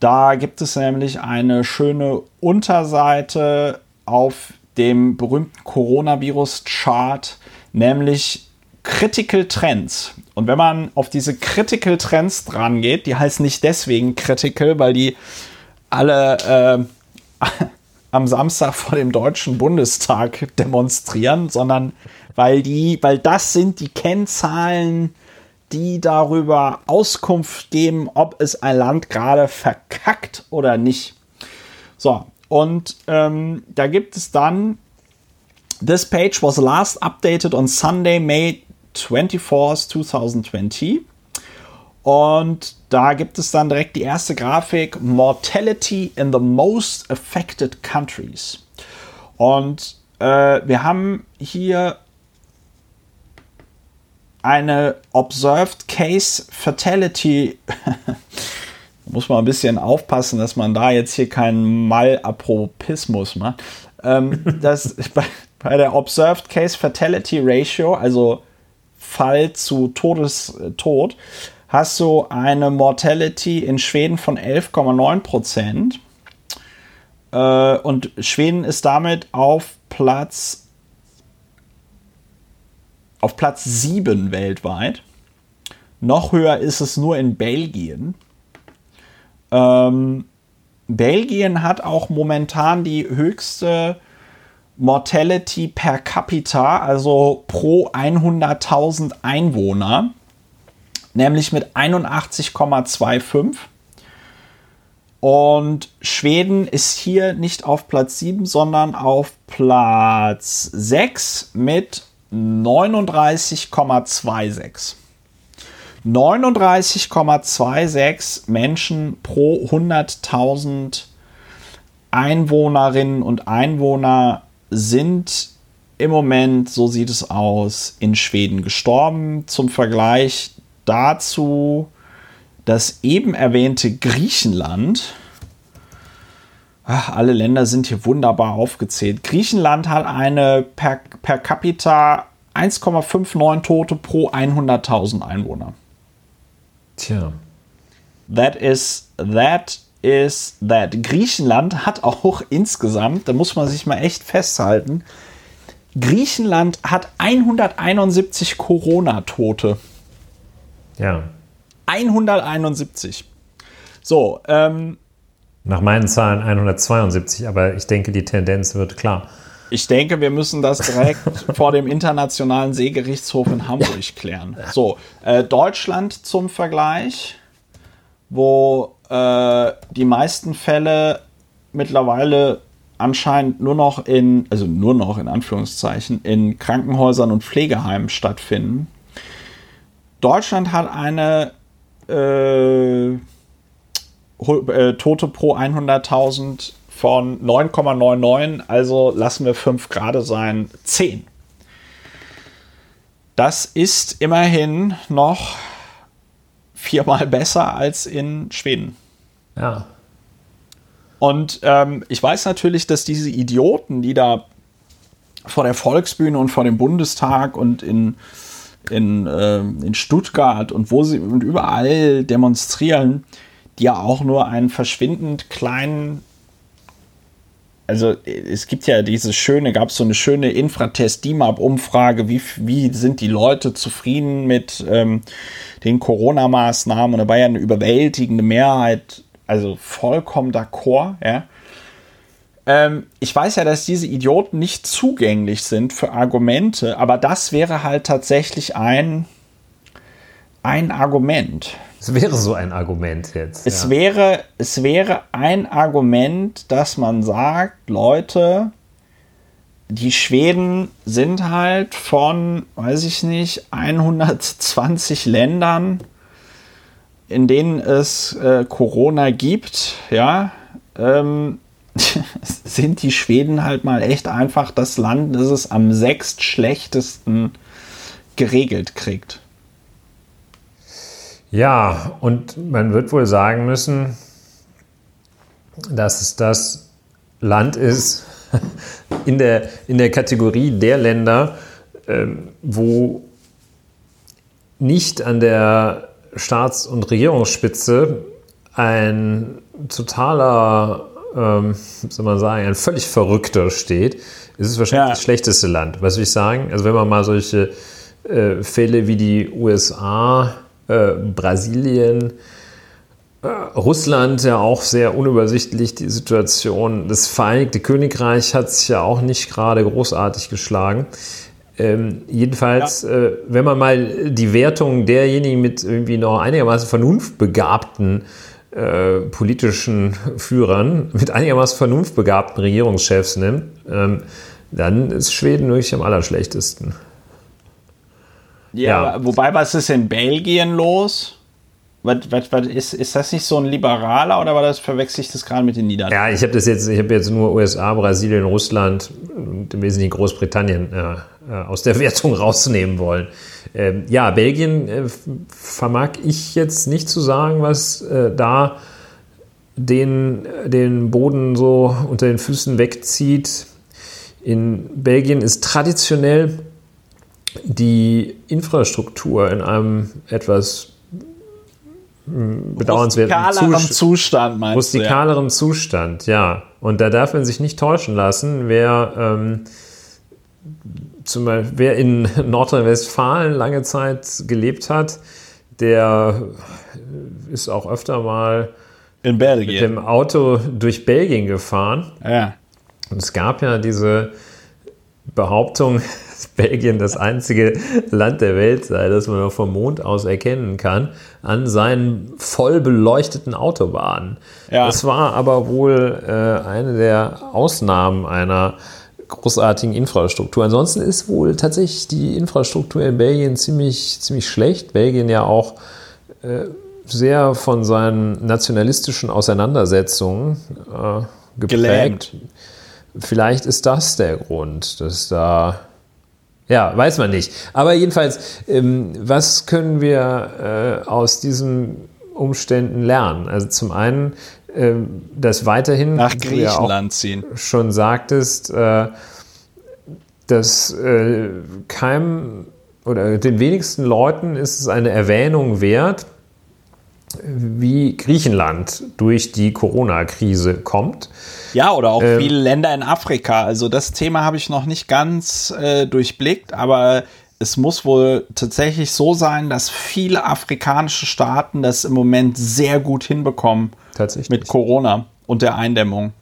Da gibt es nämlich eine schöne Unterseite auf dem berühmten Coronavirus-Chart, nämlich Critical Trends. Und wenn man auf diese Critical Trends dran geht, die heißen nicht deswegen Critical, weil die alle äh, [LAUGHS] am Samstag vor dem Deutschen Bundestag demonstrieren, sondern weil die, weil das sind die Kennzahlen, die darüber Auskunft geben, ob es ein Land gerade verkackt oder nicht. So, und ähm, da gibt es dann, this page was last updated on Sunday, May 24th, 2020. Und da gibt es dann direkt die erste Grafik, Mortality in the most affected countries. Und äh, wir haben hier eine Observed Case Fatality. [LAUGHS] muss man ein bisschen aufpassen, dass man da jetzt hier keinen Malapropismus macht. Ähm, [LAUGHS] das, bei, bei der Observed Case Fatality Ratio, also Fall zu Todestod, hast du eine Mortality in Schweden von 11,9 Prozent. Äh, und Schweden ist damit auf Platz auf Platz 7 weltweit. Noch höher ist es nur in Belgien. Ähm, Belgien hat auch momentan die höchste Mortality per capita, also pro 100.000 Einwohner nämlich mit 81,25. Und Schweden ist hier nicht auf Platz 7, sondern auf Platz 6 mit 39,26. 39,26 Menschen pro 100.000 Einwohnerinnen und Einwohner sind im Moment, so sieht es aus, in Schweden gestorben. Zum Vergleich, dazu das eben erwähnte Griechenland. Ach, alle Länder sind hier wunderbar aufgezählt. Griechenland hat eine per, per capita 1,59 Tote pro 100.000 Einwohner. Tja. That is, that is that. Griechenland hat auch [LAUGHS] insgesamt, da muss man sich mal echt festhalten, Griechenland hat 171 Corona-Tote. Ja. 171. So, ähm. Nach meinen Zahlen 172, aber ich denke, die Tendenz wird klar. Ich denke, wir müssen das direkt [LAUGHS] vor dem Internationalen Seegerichtshof in Hamburg klären. So, äh, Deutschland zum Vergleich, wo äh, die meisten Fälle mittlerweile anscheinend nur noch in, also nur noch in Anführungszeichen, in Krankenhäusern und Pflegeheimen stattfinden. Deutschland hat eine äh, äh, Tote pro 100.000 von 9,99, also lassen wir 5 Grad sein, 10. Das ist immerhin noch viermal besser als in Schweden. Ja. Und ähm, ich weiß natürlich, dass diese Idioten, die da vor der Volksbühne und vor dem Bundestag und in, in, äh, in Stuttgart und wo sie und überall demonstrieren, die ja auch nur einen verschwindend kleinen also es gibt ja diese schöne, gab es so eine schöne Infratest-DIMAP-Umfrage, wie, wie sind die Leute zufrieden mit ähm, den Corona-Maßnahmen und da war ja eine überwältigende Mehrheit, also vollkommen d'accord, ja. Ähm, ich weiß ja, dass diese Idioten nicht zugänglich sind für Argumente, aber das wäre halt tatsächlich ein, ein Argument. Es wäre so ein Argument jetzt. Es, ja. wäre, es wäre ein Argument, dass man sagt, Leute, die Schweden sind halt von, weiß ich nicht, 120 Ländern, in denen es äh, Corona gibt, ja, ähm, [LAUGHS] sind die Schweden halt mal echt einfach das Land, das es am sechstschlechtesten geregelt kriegt. Ja, und man wird wohl sagen müssen, dass es das Land ist [LAUGHS] in der, in der Kategorie der Länder, ähm, wo nicht an der Staats- und Regierungsspitze ein totaler, ähm, soll man sagen, ein völlig Verrückter steht, ist es wahrscheinlich ja. das schlechteste Land. Was will ich sagen? Also wenn man mal solche äh, Fälle wie die USA äh, Brasilien, äh, Russland ja auch sehr unübersichtlich die Situation. Das Vereinigte Königreich hat sich ja auch nicht gerade großartig geschlagen. Ähm, jedenfalls, ja. äh, wenn man mal die Wertung derjenigen mit irgendwie noch einigermaßen vernunftbegabten äh, politischen Führern, mit einigermaßen vernunftbegabten Regierungschefs nimmt, ähm, dann ist Schweden wirklich am allerschlechtesten. Ja, ja. wobei, was ist in Belgien los? Was, was, was, ist, ist das nicht so ein Liberaler oder war das, verwechsel ich das gerade mit den Niederlanden? Ja, ich habe das jetzt, ich habe jetzt nur USA, Brasilien, Russland und im Wesentlichen Großbritannien äh, äh aus der [LAUGHS] Wertung rausnehmen wollen. Ähm, ja, Belgien äh, vermag ich jetzt nicht zu sagen, was äh, da den, den Boden so unter den Füßen wegzieht. In Belgien ist traditionell die Infrastruktur in einem etwas hm, bedauernswerten Zustand, Zustand meinst rustikaleren ja. Zustand, ja. Und da darf man sich nicht täuschen lassen, wer ähm, zum Beispiel, wer in [LAUGHS] Nordrhein-Westfalen lange Zeit gelebt hat, der ist auch öfter mal in Belgien. mit dem Auto durch Belgien gefahren. Ja. Und es gab ja diese Behauptung, [LAUGHS] Belgien das einzige Land der Welt sei, das man vom Mond aus erkennen kann, an seinen voll beleuchteten Autobahnen. Ja. Das war aber wohl äh, eine der Ausnahmen einer großartigen Infrastruktur. Ansonsten ist wohl tatsächlich die Infrastruktur in Belgien ziemlich, ziemlich schlecht. Belgien ja auch äh, sehr von seinen nationalistischen Auseinandersetzungen äh, geprägt. Gelähmt. Vielleicht ist das der Grund, dass da ja, weiß man nicht. Aber jedenfalls, ähm, was können wir äh, aus diesen Umständen lernen? Also zum einen, äh, dass weiterhin nach Griechenland ziehen. Schon sagtest, äh, dass äh, keinem oder den wenigsten Leuten ist es eine Erwähnung wert, wie Griechenland durch die Corona-Krise kommt. Ja, oder auch ähm, viele Länder in Afrika. Also das Thema habe ich noch nicht ganz äh, durchblickt, aber es muss wohl tatsächlich so sein, dass viele afrikanische Staaten das im Moment sehr gut hinbekommen tatsächlich. mit Corona und der Eindämmung.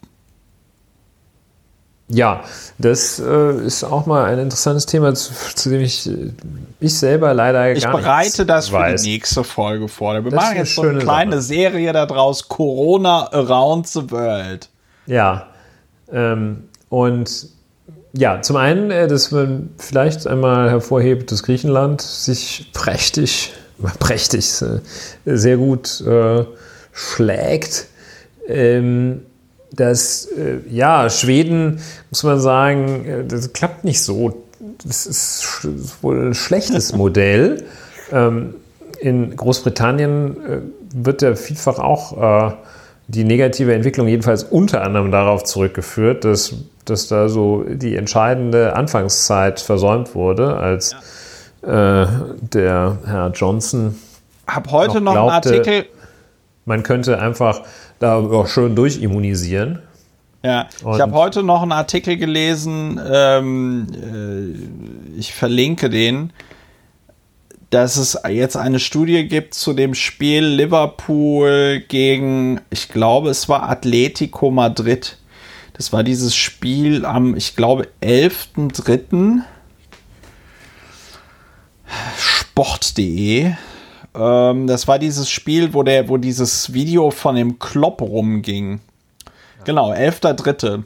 Ja, das äh, ist auch mal ein interessantes Thema, zu, zu dem ich, ich selber leider ich gar Ich bereite das für weiß. die nächste Folge vor. Wir das machen jetzt so eine kleine Sache. Serie daraus, Corona Around the World. Ja, ähm, und ja, zum einen, äh, dass man vielleicht einmal hervorhebt, dass Griechenland sich prächtig, [LAUGHS] prächtig, äh, sehr gut äh, schlägt. Ähm, dass, äh, ja, Schweden, muss man sagen, äh, das klappt nicht so. Das ist wohl ein schlechtes [LAUGHS] Modell. Ähm, in Großbritannien äh, wird ja vielfach auch die negative Entwicklung jedenfalls unter anderem darauf zurückgeführt, dass, dass da so die entscheidende Anfangszeit versäumt wurde, als ja. äh, der Herr Johnson. Hab heute noch, glaubte, einen Artikel. Man könnte einfach da auch schön durchimmunisieren. Ja, Und ich habe heute noch einen Artikel gelesen, ähm, äh, ich verlinke den, dass es jetzt eine Studie gibt zu dem Spiel Liverpool gegen, ich glaube, es war Atletico Madrid. Das war dieses Spiel am, ich glaube, 11.3. Sport.de. Ähm, das war dieses Spiel, wo, der, wo dieses Video von dem Klopp rumging. Genau, 11.3.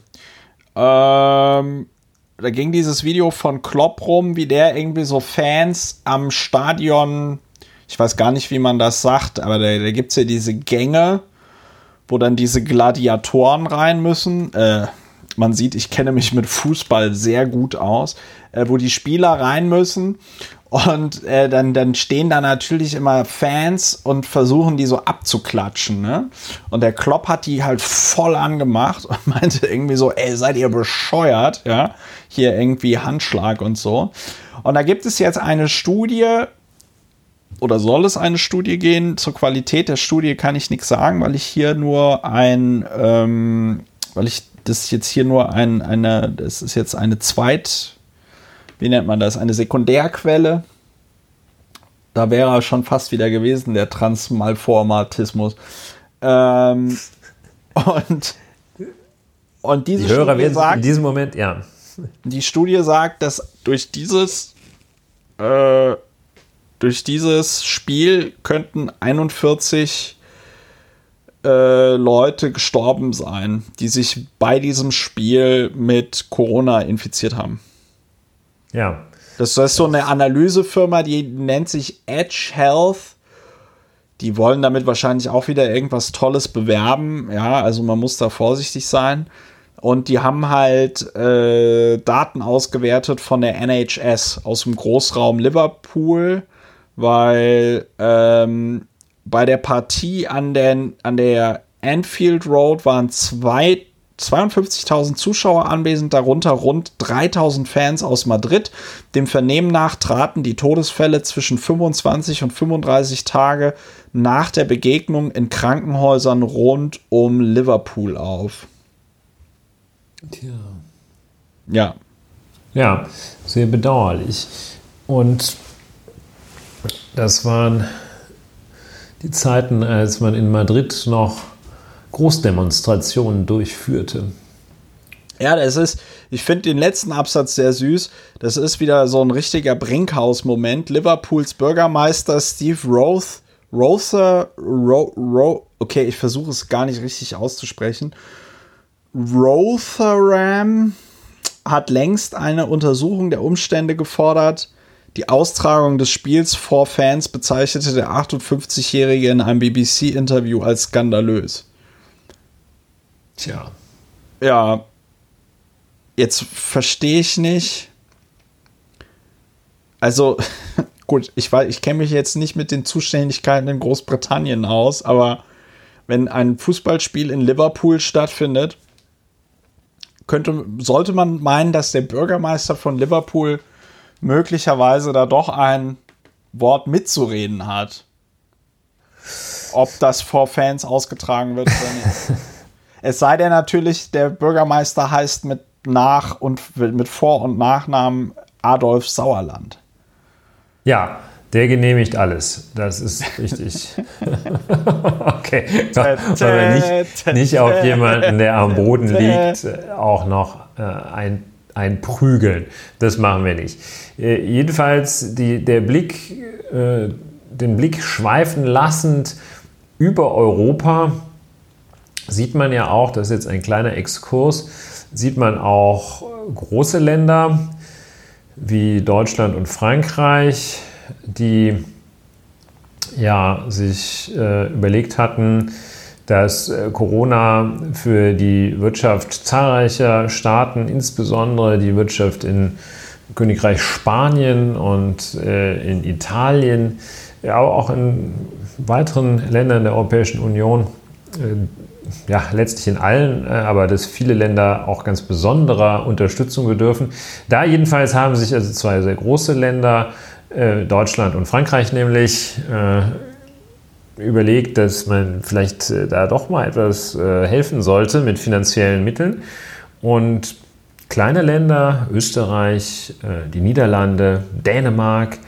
Ähm, da ging dieses Video von Klopp rum, wie der irgendwie so Fans am Stadion, ich weiß gar nicht, wie man das sagt, aber da, da gibt es ja diese Gänge, wo dann diese Gladiatoren rein müssen. Äh, man sieht, ich kenne mich mit Fußball sehr gut aus, äh, wo die Spieler rein müssen und äh, dann, dann stehen da natürlich immer Fans und versuchen die so abzuklatschen. Ne? Und der Klopp hat die halt voll angemacht und [LAUGHS] meinte irgendwie so, ey, seid ihr bescheuert? Ja, hier irgendwie Handschlag und so. Und da gibt es jetzt eine Studie, oder soll es eine Studie gehen? Zur Qualität der Studie kann ich nichts sagen, weil ich hier nur ein, ähm, weil ich das jetzt hier nur ein, eine, das ist jetzt eine Zweit- wie nennt man das, eine Sekundärquelle. Da wäre er schon fast wieder gewesen, der Transmalformatismus. Ähm, [LAUGHS] und, und diese Die Hörer Studie sagt, in diesem Moment, ja. Die Studie sagt, dass durch dieses äh, durch dieses Spiel könnten 41 äh, Leute gestorben sein, die sich bei diesem Spiel mit Corona infiziert haben. Ja. Das ist so eine Analysefirma, die nennt sich Edge Health. Die wollen damit wahrscheinlich auch wieder irgendwas Tolles bewerben. Ja, also man muss da vorsichtig sein. Und die haben halt äh, Daten ausgewertet von der NHS aus dem Großraum Liverpool, weil ähm, bei der Partie an der, an der Anfield Road waren zwei 52.000 Zuschauer anwesend, darunter rund 3.000 Fans aus Madrid. Dem Vernehmen nach traten die Todesfälle zwischen 25 und 35 Tage nach der Begegnung in Krankenhäusern rund um Liverpool auf. Tja. Ja. Ja, sehr bedauerlich. Und das waren die Zeiten, als man in Madrid noch Großdemonstrationen durchführte. Ja, das ist, ich finde den letzten Absatz sehr süß. Das ist wieder so ein richtiger Brinkhaus-Moment. Liverpools Bürgermeister Steve Roth, Rother, Ro, Ro, okay, ich versuche es gar nicht richtig auszusprechen. Rotherham hat längst eine Untersuchung der Umstände gefordert. Die Austragung des Spiels vor Fans bezeichnete der 58-Jährige in einem BBC-Interview als skandalös. Tja. Ja. Jetzt verstehe ich nicht. Also, [LAUGHS] gut, ich weiß, ich kenne mich jetzt nicht mit den Zuständigkeiten in Großbritannien aus, aber wenn ein Fußballspiel in Liverpool stattfindet, könnte, sollte man meinen, dass der Bürgermeister von Liverpool möglicherweise da doch ein Wort mitzureden hat. Ob das vor Fans ausgetragen wird oder nicht. [LAUGHS] Es sei denn natürlich, der Bürgermeister heißt mit Nach- und mit Vor- und Nachnamen Adolf Sauerland. Ja, der genehmigt alles. Das ist richtig. [LAUGHS] okay. Wollen wir nicht, nicht auf jemanden, der am Boden liegt, auch noch äh, ein, ein Prügeln. Das machen wir nicht. Äh, jedenfalls die, der Blick, äh, den Blick schweifen lassend über Europa sieht man ja auch, das ist jetzt ein kleiner Exkurs, sieht man auch große Länder wie Deutschland und Frankreich, die ja sich äh, überlegt hatten, dass äh, Corona für die Wirtschaft zahlreicher Staaten, insbesondere die Wirtschaft in Königreich Spanien und äh, in Italien, aber auch in weiteren Ländern der Europäischen Union äh, ja, letztlich in allen, äh, aber dass viele Länder auch ganz besonderer Unterstützung bedürfen. Da jedenfalls haben sich also zwei sehr große Länder, äh, Deutschland und Frankreich nämlich, äh, überlegt, dass man vielleicht da doch mal etwas helfen sollte mit finanziellen Mitteln. Und kleine Länder, Österreich, die Niederlande, Dänemark,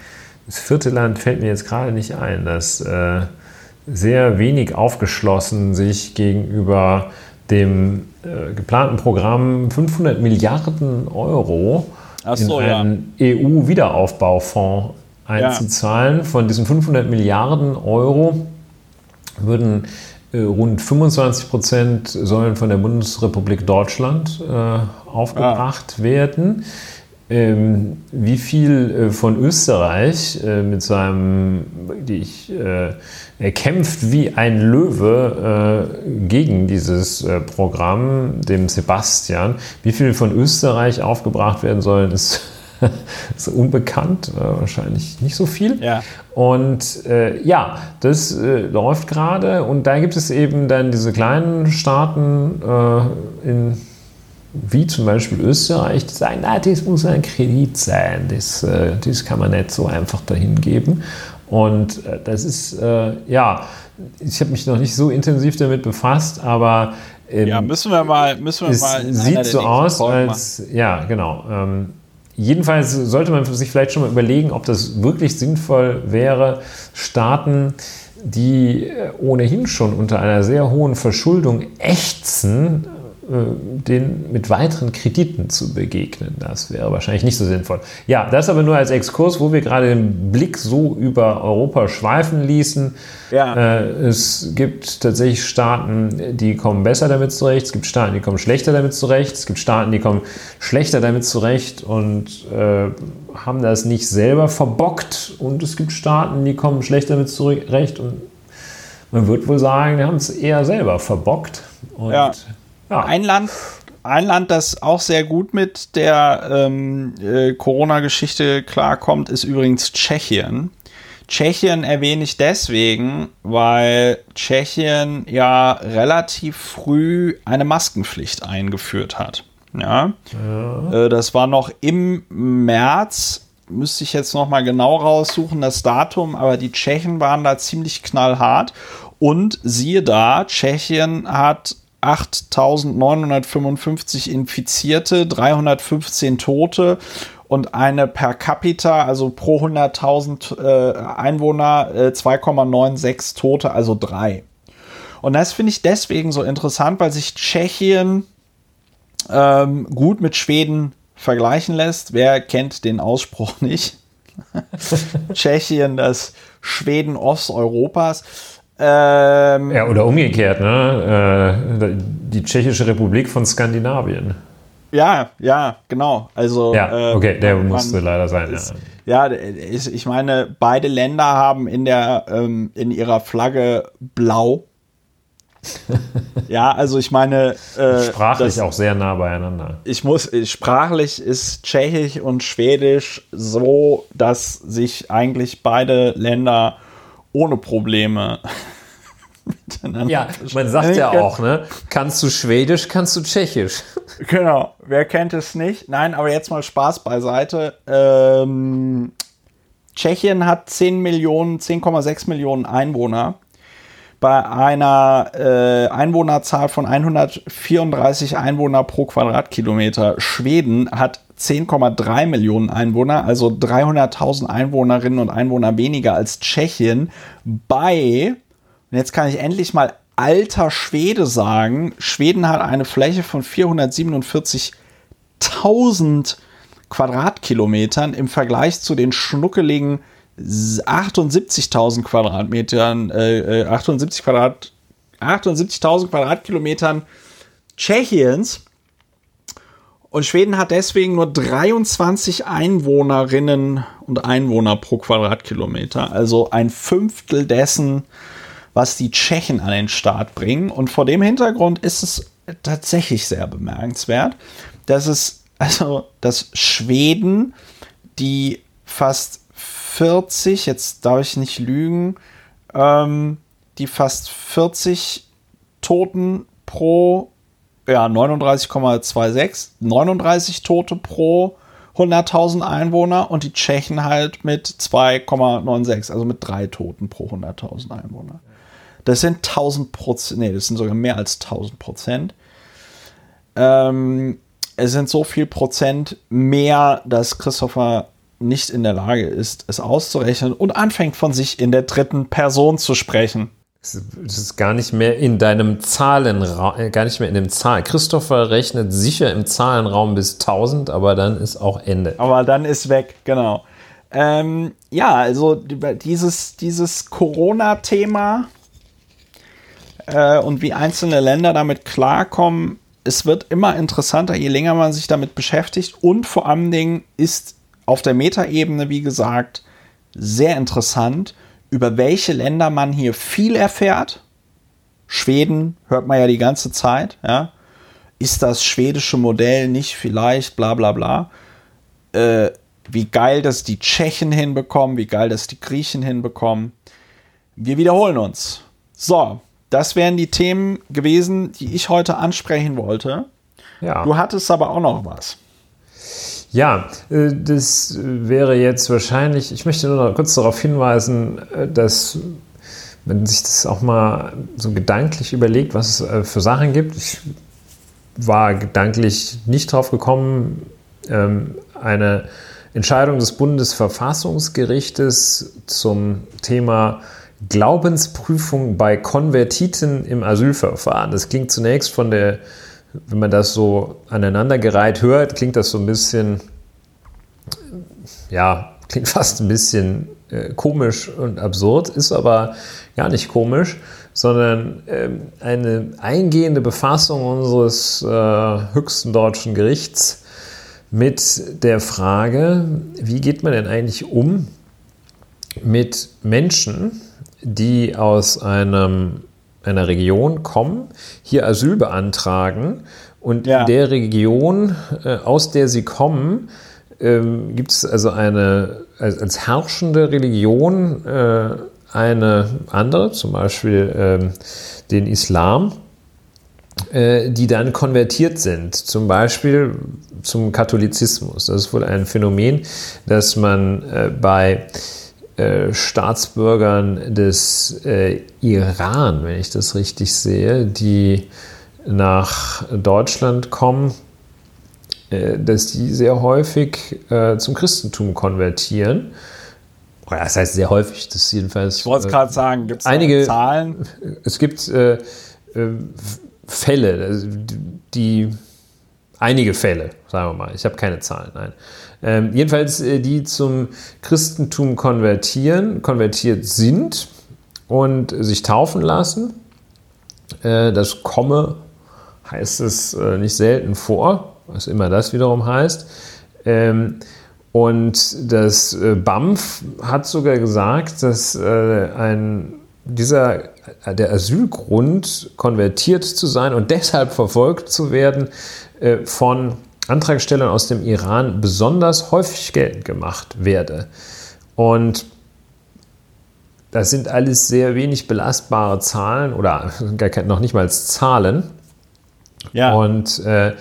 das vierte Land fällt mir jetzt gerade nicht ein, das sehr wenig aufgeschlossen sich gegenüber dem äh, geplanten Programm 500 Milliarden Euro so, in einen ja. EU-Wiederaufbaufonds einzuzahlen. Ja. Von diesen 500 Milliarden Euro würden äh, rund 25 Prozent sollen von der Bundesrepublik Deutschland äh, aufgebracht ah. werden. Ähm, wie viel äh, von Österreich äh, mit seinem, die ich, äh, er kämpft wie ein Löwe äh, gegen dieses Programm, dem Sebastian, wie viel von Österreich aufgebracht werden sollen, ist, [LAUGHS] ist unbekannt, äh, wahrscheinlich nicht so viel. Ja. Und ja, das läuft gerade und da gibt es eben dann diese kleinen Staaten in wie zum Beispiel Österreich, die sagen, na, das muss ein Kredit sein, das, äh, das kann man nicht so einfach dahin geben. Und äh, das ist, äh, ja, ich habe mich noch nicht so intensiv damit befasst, aber ähm, ja, müssen wir mal, müssen wir es mal sieht so aus, als ja, genau. Ähm, jedenfalls sollte man sich vielleicht schon mal überlegen, ob das wirklich sinnvoll wäre, Staaten, die ohnehin schon unter einer sehr hohen Verschuldung ächzen, den mit weiteren Krediten zu begegnen. Das wäre wahrscheinlich nicht so sinnvoll. Ja, das aber nur als Exkurs, wo wir gerade den Blick so über Europa schweifen ließen. Ja. Äh, es gibt tatsächlich Staaten, die kommen besser damit zurecht. Es gibt Staaten, die kommen schlechter damit zurecht. Es gibt Staaten, die kommen schlechter damit zurecht und äh, haben das nicht selber verbockt. Und es gibt Staaten, die kommen schlechter damit zurecht und man wird wohl sagen, die haben es eher selber verbockt. Und ja. Ja. Ein Land, ein Land, das auch sehr gut mit der ähm, äh, Corona-Geschichte klarkommt, ist übrigens Tschechien. Tschechien erwähne ich deswegen, weil Tschechien ja relativ früh eine Maskenpflicht eingeführt hat. Ja. ja. Äh, das war noch im März, müsste ich jetzt noch mal genau raussuchen, das Datum, aber die Tschechen waren da ziemlich knallhart. Und siehe da, Tschechien hat 8.955 Infizierte, 315 Tote und eine per capita, also pro 100.000 äh, Einwohner, äh, 2,96 Tote, also drei. Und das finde ich deswegen so interessant, weil sich Tschechien ähm, gut mit Schweden vergleichen lässt. Wer kennt den Ausspruch [LAUGHS] nicht? [LAUGHS] Tschechien, das Schweden Osteuropas. Ähm, ja, oder umgekehrt, ne? Äh, die Tschechische Republik von Skandinavien. Ja, ja, genau. Also ja, äh, okay, der musste leider sein. Ist, ja, ja ich, ich, meine, beide Länder haben in der ähm, in ihrer Flagge blau. ja, also ich meine äh, [LAUGHS] sprachlich das, auch sehr nah beieinander. Ich muss sprachlich ist Tschechisch und Schwedisch so, dass sich eigentlich beide Länder ohne Probleme [LAUGHS] miteinander. Ja, man sagt ja auch, ne? Kannst du Schwedisch, kannst du Tschechisch. [LAUGHS] Genau, wer kennt es nicht? Nein, aber jetzt mal Spaß beiseite. Ähm, Tschechien hat 10 Millionen, 10,6 Millionen Einwohner. Bei einer äh, Einwohnerzahl von 134 Einwohner pro Quadratkilometer. Schweden hat 10,3 Millionen Einwohner, also 300.000 Einwohnerinnen und Einwohner weniger als Tschechien. Bei und jetzt kann ich endlich mal alter Schwede sagen. Schweden hat eine Fläche von 447.000 Quadratkilometern im Vergleich zu den schnuckeligen 78.000 Quadratmetern, äh, 78 äh, Quadrat, 78.000 Quadratkilometern Tschechiens. Und Schweden hat deswegen nur 23 Einwohnerinnen und Einwohner pro Quadratkilometer, also ein Fünftel dessen, was die Tschechen an den Start bringen. Und vor dem Hintergrund ist es tatsächlich sehr bemerkenswert, dass es, also, dass Schweden, die fast 40, jetzt darf ich nicht lügen, ähm, die fast 40 Toten pro, ja, 39,26, 39 Tote pro 100.000 Einwohner und die Tschechen halt mit 2,96, also mit drei Toten pro 100.000 Einwohner. Das sind 1000 Prozent, nee, das sind sogar mehr als 1000 Prozent. Ähm, es sind so viel Prozent mehr, dass Christopher nicht in der Lage ist, es auszurechnen und anfängt von sich in der dritten Person zu sprechen. Es ist gar nicht mehr in deinem Zahlenraum, äh, gar nicht mehr in dem Zahl. Christopher rechnet sicher im Zahlenraum bis 1000, aber dann ist auch Ende. Aber dann ist weg, genau. Ähm, ja, also dieses, dieses Corona-Thema äh, und wie einzelne Länder damit klarkommen, es wird immer interessanter, je länger man sich damit beschäftigt. Und vor allen Dingen ist auf der Metaebene, wie gesagt, sehr interessant, über welche Länder man hier viel erfährt. Schweden hört man ja die ganze Zeit, ja. Ist das schwedische Modell nicht vielleicht, bla bla bla. Äh, wie geil das die Tschechen hinbekommen, wie geil das die Griechen hinbekommen. Wir wiederholen uns. So, das wären die Themen gewesen, die ich heute ansprechen wollte. Ja. Du hattest aber auch noch was. Ja, äh, das wäre jetzt wahrscheinlich, ich möchte nur noch kurz darauf hinweisen, äh, dass man sich das auch mal so gedanklich überlegt, was es äh, für Sachen gibt. Ich war gedanklich nicht drauf gekommen, ähm, eine Entscheidung des Bundesverfassungsgerichtes zum Thema Glaubensprüfung bei Konvertiten im Asylverfahren. Das klingt zunächst von der, wenn man das so aneinandergereiht hört, klingt das so ein bisschen, ja, klingt [LAUGHS] fast ein bisschen äh, komisch und absurd, ist aber gar nicht komisch, sondern äh, eine eingehende Befassung unseres äh, höchsten deutschen Gerichts mit der Frage, wie geht man denn eigentlich um mit Menschen, die aus einem, einer Region kommen, hier Asyl beantragen und ja. in der Region, äh, aus der sie kommen, ähm, gibt es also eine als, als herrschende Religion äh, eine andere, zum Beispiel ähm, den Islam, äh, die dann konvertiert sind, zum Beispiel zum Katholizismus. Das ist wohl ein Phänomen, dass man bei äh, Staatsbürgern des äh, Iran, wenn ich das richtig sehe, die nach Deutschland kommen, äh, dass die sehr häufig äh, zum Christentum konvertieren. Oh das heißt sehr häufig, das ist jedenfalls. Ich wollte es gerade sagen, gibt es einige Zahlen? Es gibt Fälle, also die einige Fälle, sagen wir mal. Ich habe keine Zahlen, nein. Ähm, jedenfalls, äh, die zum Christentum konvertieren, konvertiert sind und sich taufen lassen. Äh, das komme, heißt es äh, nicht selten vor, was immer das wiederum heißt. Ähm, und das äh, BAMF hat sogar gesagt, dass äh, ein, dieser, der Asylgrund konvertiert zu sein und [LAUGHS] deshalb verfolgt zu werden von Antragstellern aus dem Iran besonders häufig geltend gemacht werde. Und das sind alles sehr wenig belastbare Zahlen oder [LAUGHS] gar noch nicht mal Zahlen. Ja. Und äh,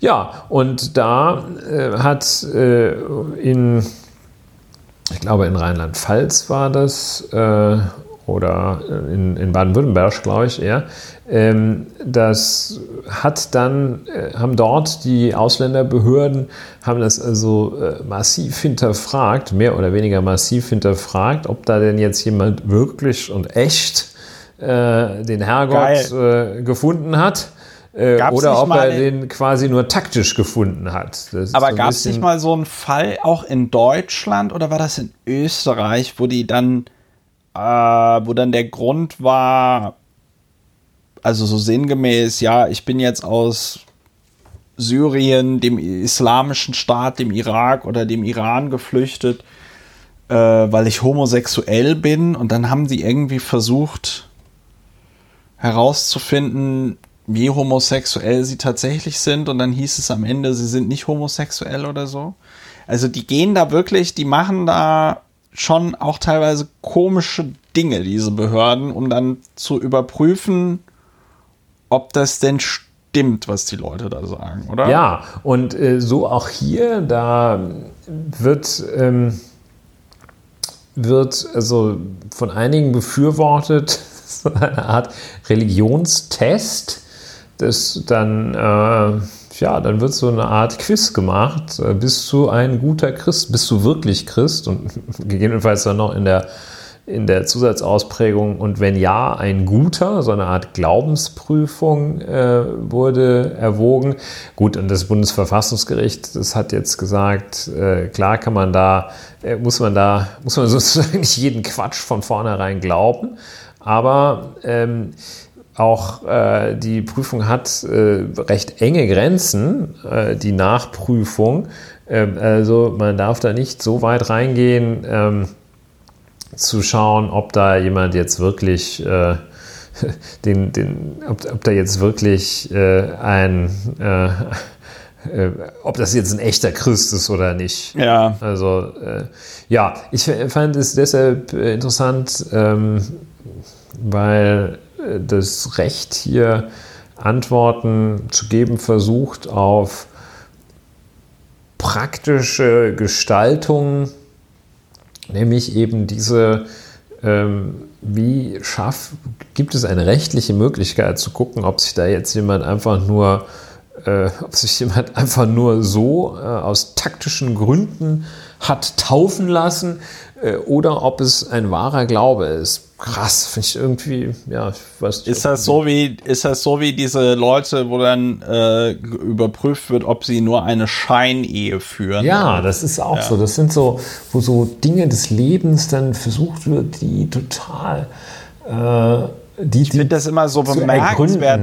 ja, und da äh, hat äh, in, ich glaube in Rheinland-Pfalz war das, äh, oder in, in Baden-Württemberg, glaube ich eher, das hat dann, äh, haben dort die Ausländerbehörden, haben das also äh, massiv hinterfragt, mehr oder weniger massiv hinterfragt, ob da denn jetzt jemand wirklich und echt äh, den Herrgott äh, gefunden hat. Äh, oder ob er den quasi nur taktisch gefunden hat. aber so gab es nicht mal so einen Fall auch in Deutschland oder war das in Österreich, wo die dann, äh, wo dann der Grund war, also so sinngemäß, ja, ich bin jetzt aus Syrien, dem islamischen Staat, dem Irak oder dem Iran geflüchtet, äh, weil ich homosexuell bin. Und dann haben die irgendwie versucht herauszufinden, wie homosexuell sie tatsächlich sind. Und dann hieß es am Ende, sie sind nicht homosexuell oder so. Also die gehen da wirklich, die machen da schon auch teilweise komische Dinge, diese Behörden, um dann zu überprüfen, ob das denn stimmt, was die Leute da sagen, oder? Ja, und äh, so auch hier, da wird, ähm, wird also von einigen befürwortet, [LAUGHS] so eine Art Religionstest, das dann äh, ja, dann wird so eine Art Quiz gemacht. Äh, bist du ein guter Christ? Bist du wirklich Christ? Und [LAUGHS] gegebenenfalls dann noch in der, in der Zusatzausprägung und wenn ja, ein guter, so eine Art Glaubensprüfung äh, wurde erwogen. Gut, und das Bundesverfassungsgericht, das hat jetzt gesagt, äh, klar kann man da, äh, muss man da, [LAUGHS] muss man sozusagen nicht jeden Quatsch von vornherein glauben, aber ähm, auch äh, die Prüfung hat äh, recht enge Grenzen, äh, die Nachprüfung. Ähm, also man darf da nicht so weit reingehen, ähm, zu schauen, ob da jemand jetzt wirklich äh, [LAUGHS] den, den, ob, ob, da jetzt wirklich äh, ein äh, ob das jetzt ein echter Christ ist oder nicht. Ja. Also, ja, ich fand es deshalb interessant, ähm, weil das Recht hier Antworten zu geben versucht auf praktische Gestaltung, nämlich eben diese, ähm, wie schaff, gibt es eine rechtliche Möglichkeit zu gucken, ob sich da jetzt jemand einfach nur, äh, ob sich jemand [LAUGHS] einfach nur so äh, aus taktischen Gründen hat taufen lassen äh, oder ob es ein wahrer Glaube ist krass, finde ich irgendwie, ja, ich weiß nicht. Ist das so wie, ist das so wie diese Leute, wo dann äh, überprüft wird, ob sie nur eine Scheinehe führen? Ja, das ist auch ja. so. Das sind so, wo so Dinge des Lebens dann versucht wird, die total äh, die, ich finde das immer so bemerkenswert,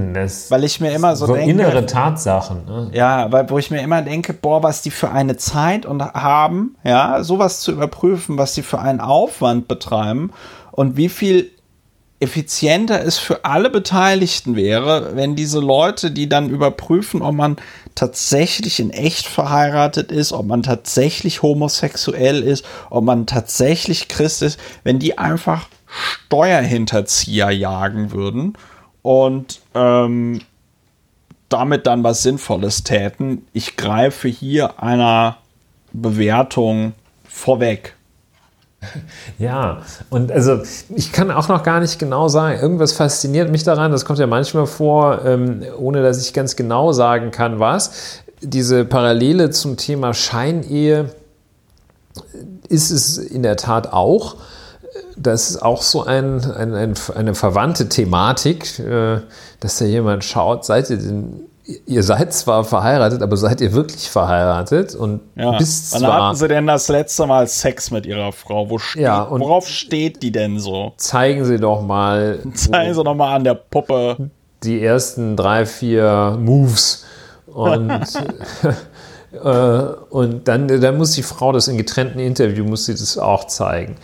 weil ich mir immer so, so denke. innere Tatsachen. Ne? Ja, weil wo ich mir immer denke, boah, was die für eine Zeit und haben, ja, sowas zu überprüfen, was die für einen Aufwand betreiben und wie viel effizienter es für alle Beteiligten wäre, wenn diese Leute, die dann überprüfen, ob man tatsächlich in echt verheiratet ist, ob man tatsächlich homosexuell ist, ob man tatsächlich Christ ist, wenn die einfach Steuerhinterzieher jagen würden und ähm, damit dann was Sinnvolles täten. Ich greife hier einer Bewertung vorweg. [LAUGHS] Ja, und also ich kann auch noch gar nicht genau sagen, irgendwas fasziniert mich daran, das kommt ja manchmal vor, ähm, ohne dass ich ganz genau sagen kann, was. Diese Parallele zum Thema Scheinehe ist es in der Tat auch. Das ist auch so ein, ein, ein eine verwandte Thematik, äh, dass da jemand schaut, seid ihr denn ihr seid zwar verheiratet, aber seid ihr wirklich verheiratet? Und ja. bis Wann zwar, hatten sie denn das letzte Mal Sex mit ihrer Frau? Wo steht, ja, worauf steht die denn so? Zeigen Sie doch mal. [LAUGHS] Zeigen Sie doch mal an der Puppe. Die ersten drei, vier Moves. Und, [LAUGHS] [LAUGHS] äh, und dann, dann muss die Frau das in getrennten Interview, muss sie das auch zeigen.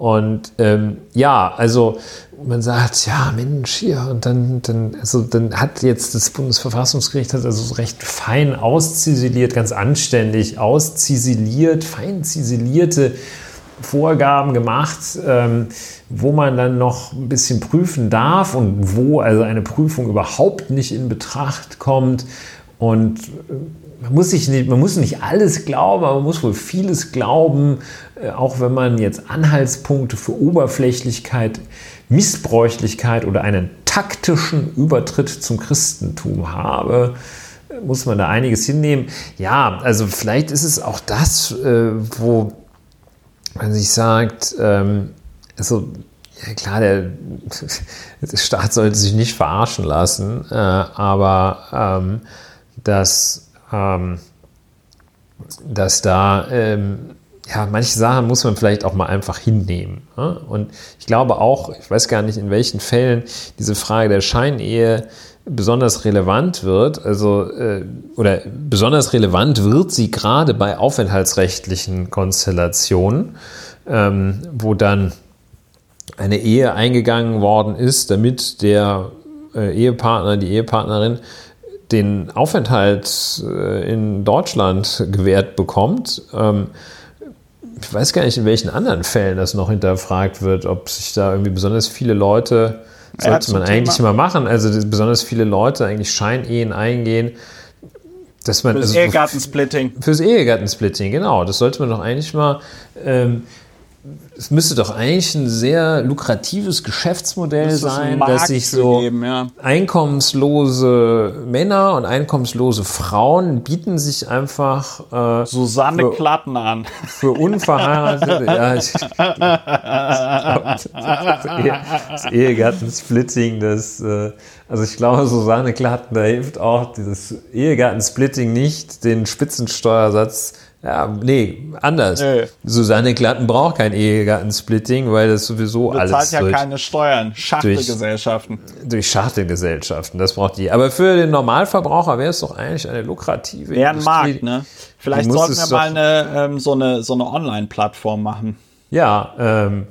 Und ähm, ja, also man sagt, ja, Mensch, hier, und dann, dann, also dann hat jetzt das Bundesverfassungsgericht hat also recht fein ausziseliert, ganz anständig ausziseliert, fein ziselierte Vorgaben gemacht, ähm, wo man dann noch ein bisschen prüfen darf und wo also eine Prüfung überhaupt nicht in Betracht kommt. Und äh, man muss, sich nicht, man muss nicht alles glauben, aber man muss wohl vieles glauben, äh, auch wenn man jetzt Anhaltspunkte für Oberflächlichkeit, Missbräuchlichkeit oder einen taktischen Übertritt zum Christentum habe, äh, muss man da einiges hinnehmen. Ja, also vielleicht ist es auch das, äh, wo man sich sagt, ähm, also ja klar, der, [LAUGHS] der, Staat sollte sich nicht verarschen lassen, aber ähm, dass dass da ähm, ja, manche Sachen muss man vielleicht auch mal einfach hinnehmen. Ja? Und ich glaube auch, ich weiß gar nicht, in welchen Fällen diese Frage der Scheinehe besonders relevant wird, also äh, oder besonders relevant wird sie gerade bei aufenthaltsrechtlichen Konstellationen, ähm, wo dann eine Ehe eingegangen worden ist, damit der äh, Ehepartner, die Ehepartnerin den Aufenthalt äh, in Deutschland gewährt bekommt. Ähm, ich weiß gar nicht, in welchen anderen Fällen das noch hinterfragt wird, ob sich da irgendwie besonders viele Leute sollte man eigentlich Thema. immer machen. Also besonders viele Leute eigentlich Scheinehen eingehen. Dass man, fürs also, Ehegattensplitting. Fürs Ehegattensplitting, genau. Das sollte man doch eigentlich mal ähm, es müsste doch eigentlich ein sehr lukratives Geschäftsmodell sein, dass sich so geben, ja. einkommenslose Männer und einkommenslose Frauen bieten sich einfach äh, Susanne für, Klatten an. Für unverheiratete, ja, ich, [LAUGHS] das, Ehegattensplitting, das, äh, also ich glaube, Susanne Klatten, da hilft auch dieses Ehegattensplitting nicht, den Spitzensteuersatz ja, nee, anders. Nee. Susanne Glatten braucht kein Ehegattensplitting, weil das sowieso du alles. zahlt ja keine Steuern. Schachtelgesellschaften. Durch, durch Schachtelgesellschaften, das braucht die. Aber für den Normalverbraucher wäre es doch eigentlich eine lukrative Wäre ein Markt, ne? Vielleicht sollten wir mal eine, ähm, so eine, so eine Online-Plattform machen. Ja, ähm,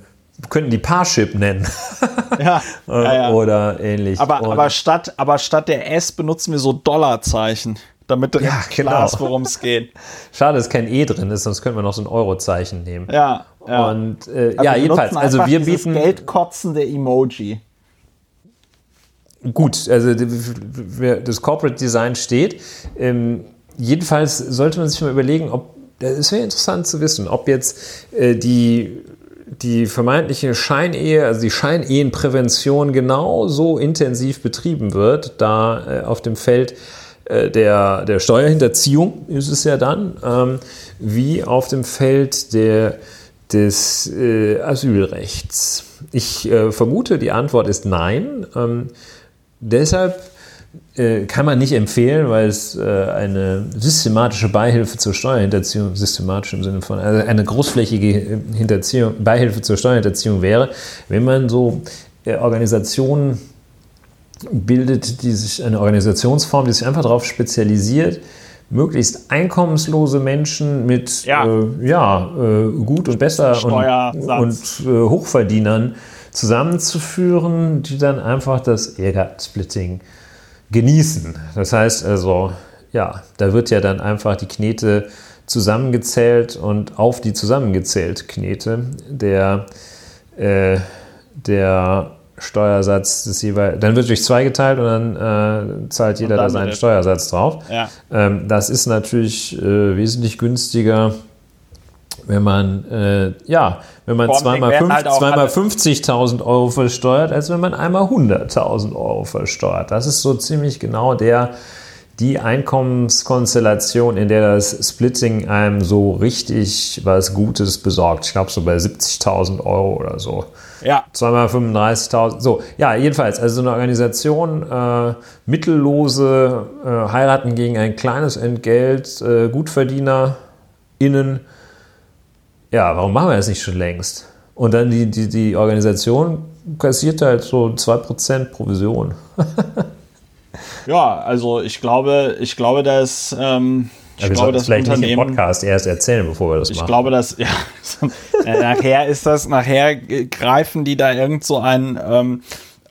könnten die Parship nennen. [LAUGHS] ja, ja, ja, Oder ähnlich. Aber, aber, statt, aber statt der S benutzen wir so Dollarzeichen damit direkt ja, genau. klar ist, worum es geht. [LAUGHS] Schade, dass kein E drin ist, sonst könnten wir noch so ein Eurozeichen nehmen. Ja, ja. Und äh, ja, jedenfalls, also wir bieten geldkotzende Emoji. Gut, also das Corporate Design steht. Ähm, jedenfalls sollte man sich mal überlegen, ob es wäre interessant zu wissen, ob jetzt äh, die die vermeintliche Scheinehe, also die Scheinehenprävention genauso intensiv betrieben wird, da äh, auf dem Feld der, der Steuerhinterziehung ist es ja dann, ähm, wie auf dem Feld der, des äh, Asylrechts. Ich äh, vermute, die Antwort ist nein. Ähm, deshalb äh, kann man nicht empfehlen, weil es äh, eine systematische Beihilfe zur Steuerhinterziehung, systematisch im Sinne von, also eine großflächige Hinterziehung, Beihilfe zur Steuerhinterziehung wäre, wenn man so äh, Organisationen bildet die sich eine Organisationsform, die sich einfach darauf spezialisiert, möglichst einkommenslose Menschen mit ja, äh, ja äh, gut und besser und, und äh, Hochverdienern zusammenzuführen, die dann einfach das Ehegattensplitting genießen. Das heißt also, ja, da wird ja dann einfach die Knete zusammengezählt und auf die zusammengezählt Knete der, äh, der Steuersatz des jeweils, dann wird durch zwei geteilt und dann äh, zahlt jeder da seinen Steuersatz drauf. Ja. Ähm, das ist natürlich äh, wesentlich günstiger, wenn man äh, ja, wenn man zweimal, fünf, halt zweimal 50.000 Euro versteuert, als wenn man einmal 100.000 Euro versteuert. Das ist so ziemlich genau der die Einkommenskonstellation, in der das Splitting einem so richtig was Gutes besorgt. Ich glaube so bei 70.000 Euro oder so. Ja. Zweimal 35.000. So, ja, jedenfalls, also so eine Organisation, äh, Mittellose äh, heiraten gegen ein kleines Entgelt, äh, GutverdienerInnen. Ja, warum machen wir das nicht schon längst? Und dann die, die, die Organisation kassiert halt so 2% Provision. [LAUGHS] ja, also ich glaube, ich glaube, dass. Ähm ich ja, wir glaube, das vielleicht Unternehmen, nicht im Podcast erst erzählen, bevor wir das ich machen. Ich glaube, dass [LAUGHS] ja, nachher ist das, nachher greifen die da irgend so ein ähm,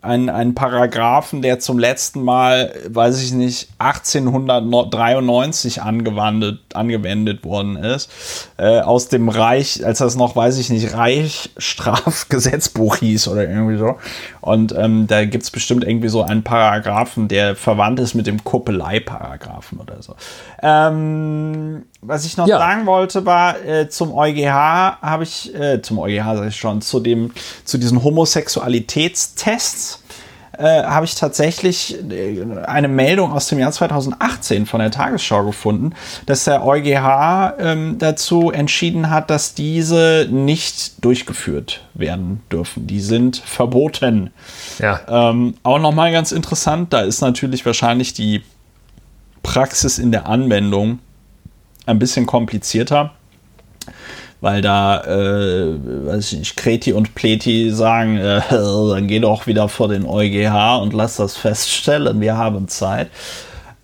einen, einen Paragraphen, der zum letzten Mal, weiß ich nicht, 1893 angewandt, angewendet worden ist, äh, aus dem Reich, als das noch, weiß ich nicht, Reichsstrafgesetzbuch hieß oder irgendwie so. Und ähm, da gibt es bestimmt irgendwie so einen Paragraphen, der verwandt ist mit dem Kuppelei-Paragraphen oder so. Ähm, was ich noch ja. sagen wollte, war äh, zum EuGH habe ich, äh, zum EuGH sage ich schon, zu, dem, zu diesen Homosexualitätstests äh, habe ich tatsächlich äh, eine Meldung aus dem Jahr 2018 von der Tagesschau gefunden, dass der EuGH ähm, dazu entschieden hat, dass diese nicht durchgeführt werden dürfen. Die sind verboten. Ja. Ähm, auch nochmal ganz interessant, da ist natürlich wahrscheinlich die Praxis in der Anwendung ein bisschen komplizierter, weil da, äh, weiß ich nicht, Kreti und Pleti sagen, äh, [LAUGHS] dann geh doch wieder vor den EuGH und lass das feststellen, wir haben Zeit.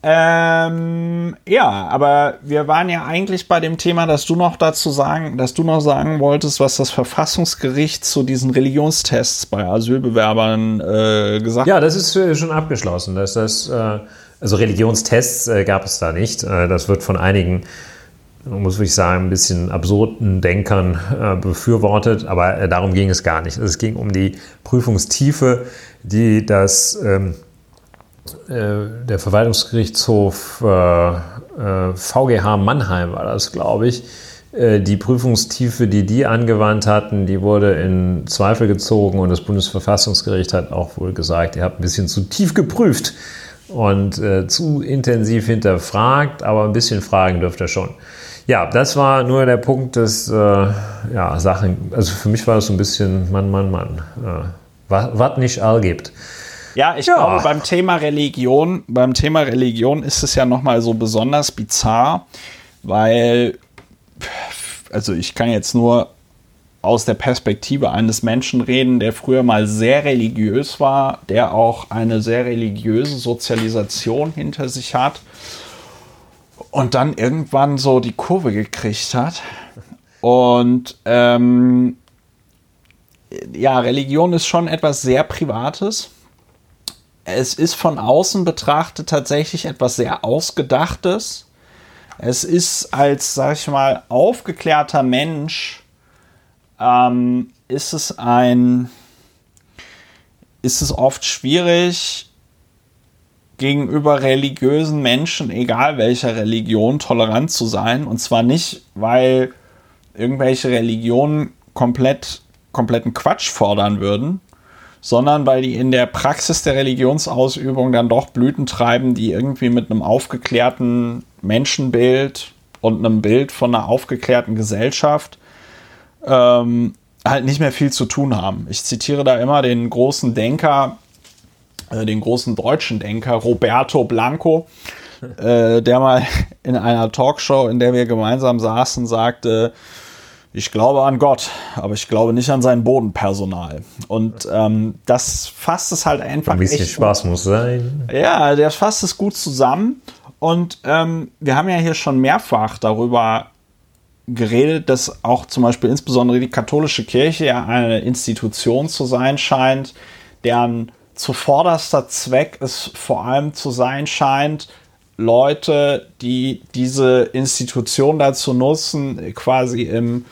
Ähm, ja, aber wir waren ja eigentlich bei dem Thema, dass du noch dazu sagen, dass du noch sagen wolltest, was das Verfassungsgericht zu diesen Religionstests bei Asylbewerbern äh, gesagt hat. Ja, das ist äh, schon abgeschlossen. Dass das, äh, also Religionstests äh, gab es da nicht. Das wird von einigen muss ich sagen, ein bisschen absurden Denkern äh, befürwortet, aber äh, darum ging es gar nicht. Es ging um die Prüfungstiefe, die das ähm, äh, der Verwaltungsgerichtshof VGH Mannheim war das, glaube ich, die Prüfungstiefe, die die angewandt hatten, die wurde in Zweifel gezogen und das Bundesverfassungsgericht hat auch wohl gesagt, ihr habt ein bisschen zu tief geprüft und zu intensiv hinterfragt, aber ein bisschen fragen dürft ihr schon. Ja, das war nur der Punkt des, äh, ja, Sachen, also für mich war das so ein bisschen Mann, Mann, Mann, äh, was nicht all gibt. Ja, ich ja. glaube, beim Thema Religion, beim Thema Religion ist es ja nochmal so besonders bizarr, weil, also ich kann jetzt nur aus der Perspektive eines Menschen reden, der früher mal sehr religiös war, der auch eine sehr religiöse Sozialisation hinter sich hat und dann irgendwann so die Kurve gekriegt hat. Und ähm, ja, Religion ist schon etwas sehr Privates. Es ist von außen betrachtet tatsächlich etwas sehr Ausgedachtes. Es ist als, sag ich mal, aufgeklärter Mensch ähm, ist es ein, ist es oft schwierig, gegenüber religiösen Menschen, egal welcher Religion, tolerant zu sein. Und zwar nicht, weil irgendwelche Religionen komplett, kompletten Quatsch fordern würden, sondern weil die in der Praxis der Religionsausübung dann doch Blüten treiben, die irgendwie mit einem aufgeklärten Menschenbild und einem Bild von einer aufgeklärten Gesellschaft ähm, halt nicht mehr viel zu tun haben. Ich zitiere da immer den großen Denker, äh, den großen deutschen Denker Roberto Blanco, äh, der mal [LAUGHS] in einer Talkshow, in der wir gemeinsam saßen, sagte, ich glaube an Gott, aber ich glaube nicht an sein Bodenpersonal. Und ähm, das fasst es halt einfach. Ein bisschen Spaß muss sein. Ja, der fasst es gut zusammen. Und ähm, wir haben ja hier schon mehrfach darüber geredet, dass auch zum Beispiel insbesondere die katholische Kirche ja eine Institution zu sein scheint, deren zuvorderster Zweck es vor allem zu sein scheint, Leute, die diese Institution dazu nutzen, quasi im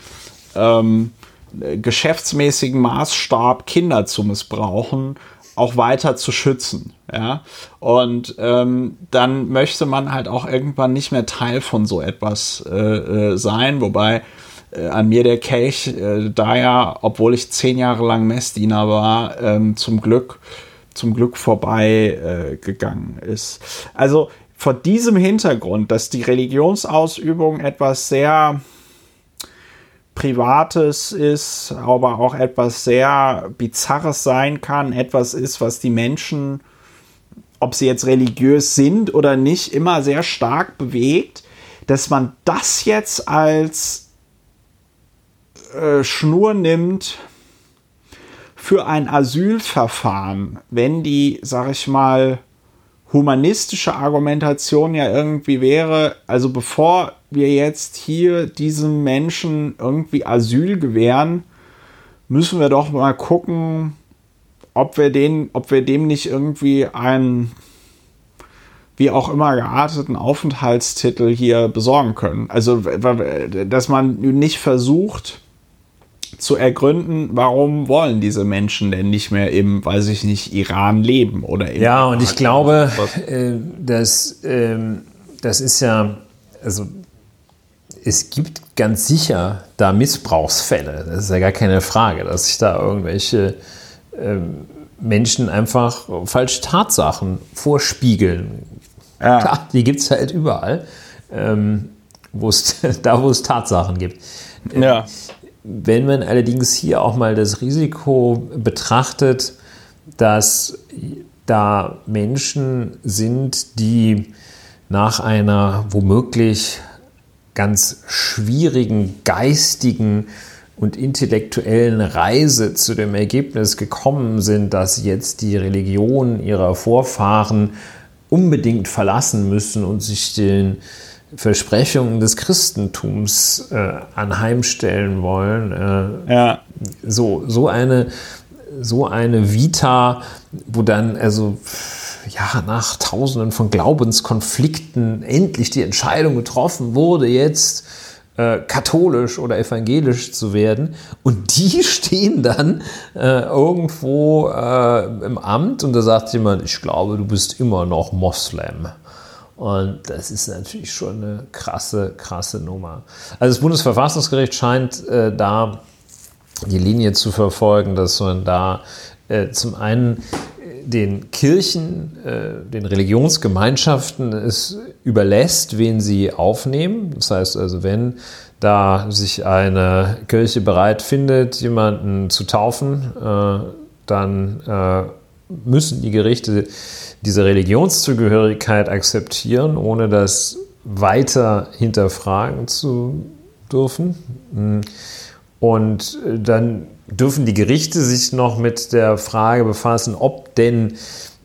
ähm, geschäftsmäßigen Maßstab Kinder zu missbrauchen auch weiter zu schützen. Ja? Und ähm, dann möchte man halt auch irgendwann nicht mehr Teil von so etwas äh, äh, sein, wobei äh, an mir der Kelch äh, da ja, obwohl ich zehn Jahre lang Messdiener war, ähm, zum Glück zum Glück vorbei äh, ist. Also vor diesem Hintergrund, dass die Religionsausübung etwas sehr Privates ist, aber auch etwas sehr Bizarres sein kann, etwas ist, was die Menschen, ob sie jetzt religiös sind oder nicht, immer sehr stark bewegt, dass man das jetzt als äh, Schnur nimmt für ein Asylverfahren, wenn die, sag ich mal, humanistische Argumentation ja irgendwie wäre, also bevor wir jetzt hier diesem Menschen irgendwie Asyl gewähren, müssen wir doch mal gucken, ob wir den, ob wir dem nicht irgendwie einen wie auch immer gearteten Aufenthaltstitel hier besorgen können. Also, dass man nicht versucht zu ergründen, warum wollen diese Menschen denn nicht mehr im, weiß ich nicht, Iran leben oder Ja, und ich glaube, äh, dass äh, das ist ja, also es gibt ganz sicher da Missbrauchsfälle. Das ist ja gar keine Frage, dass sich da irgendwelche äh, Menschen einfach falsche Tatsachen vorspiegeln. Ja. Klar, die gibt es halt überall, ähm, [LAUGHS] da wo es Tatsachen gibt. Ja. Wenn man allerdings hier auch mal das Risiko betrachtet, dass da Menschen sind, die nach einer womöglich ganz schwierigen geistigen und intellektuellen Reise zu dem Ergebnis gekommen sind, dass jetzt die Religion ihrer Vorfahren unbedingt verlassen müssen und sich den Versprechungen des Christentums äh, anheimstellen wollen. Äh, ja. So, so eine, so eine Vita, wo dann, also ja, nach tausenden von Glaubenskonflikten endlich die Entscheidung getroffen wurde, jetzt äh, katholisch oder evangelisch zu werden. Und die [LAUGHS] stehen dann äh, irgendwo äh, im Amt und da sagt jemand, ich glaube, du bist immer noch Moslem. Und das ist natürlich schon eine krasse, krasse Nummer. Also das Bundesverfassungsgericht scheint äh, da die Linie zu verfolgen, dass man da äh, zum einen den Kirchen, äh, den Religionsgemeinschaften es überlässt, wen sie aufnehmen. Das heißt also, wenn da sich eine Kirche bereit findet, jemanden zu taufen, äh, dann äh, müssen die Gerichte diese Religionszugehörigkeit akzeptieren, ohne das weiter hinterfragen zu dürfen. Und dann dürfen die Gerichte sich noch mit der Frage befassen, ob denn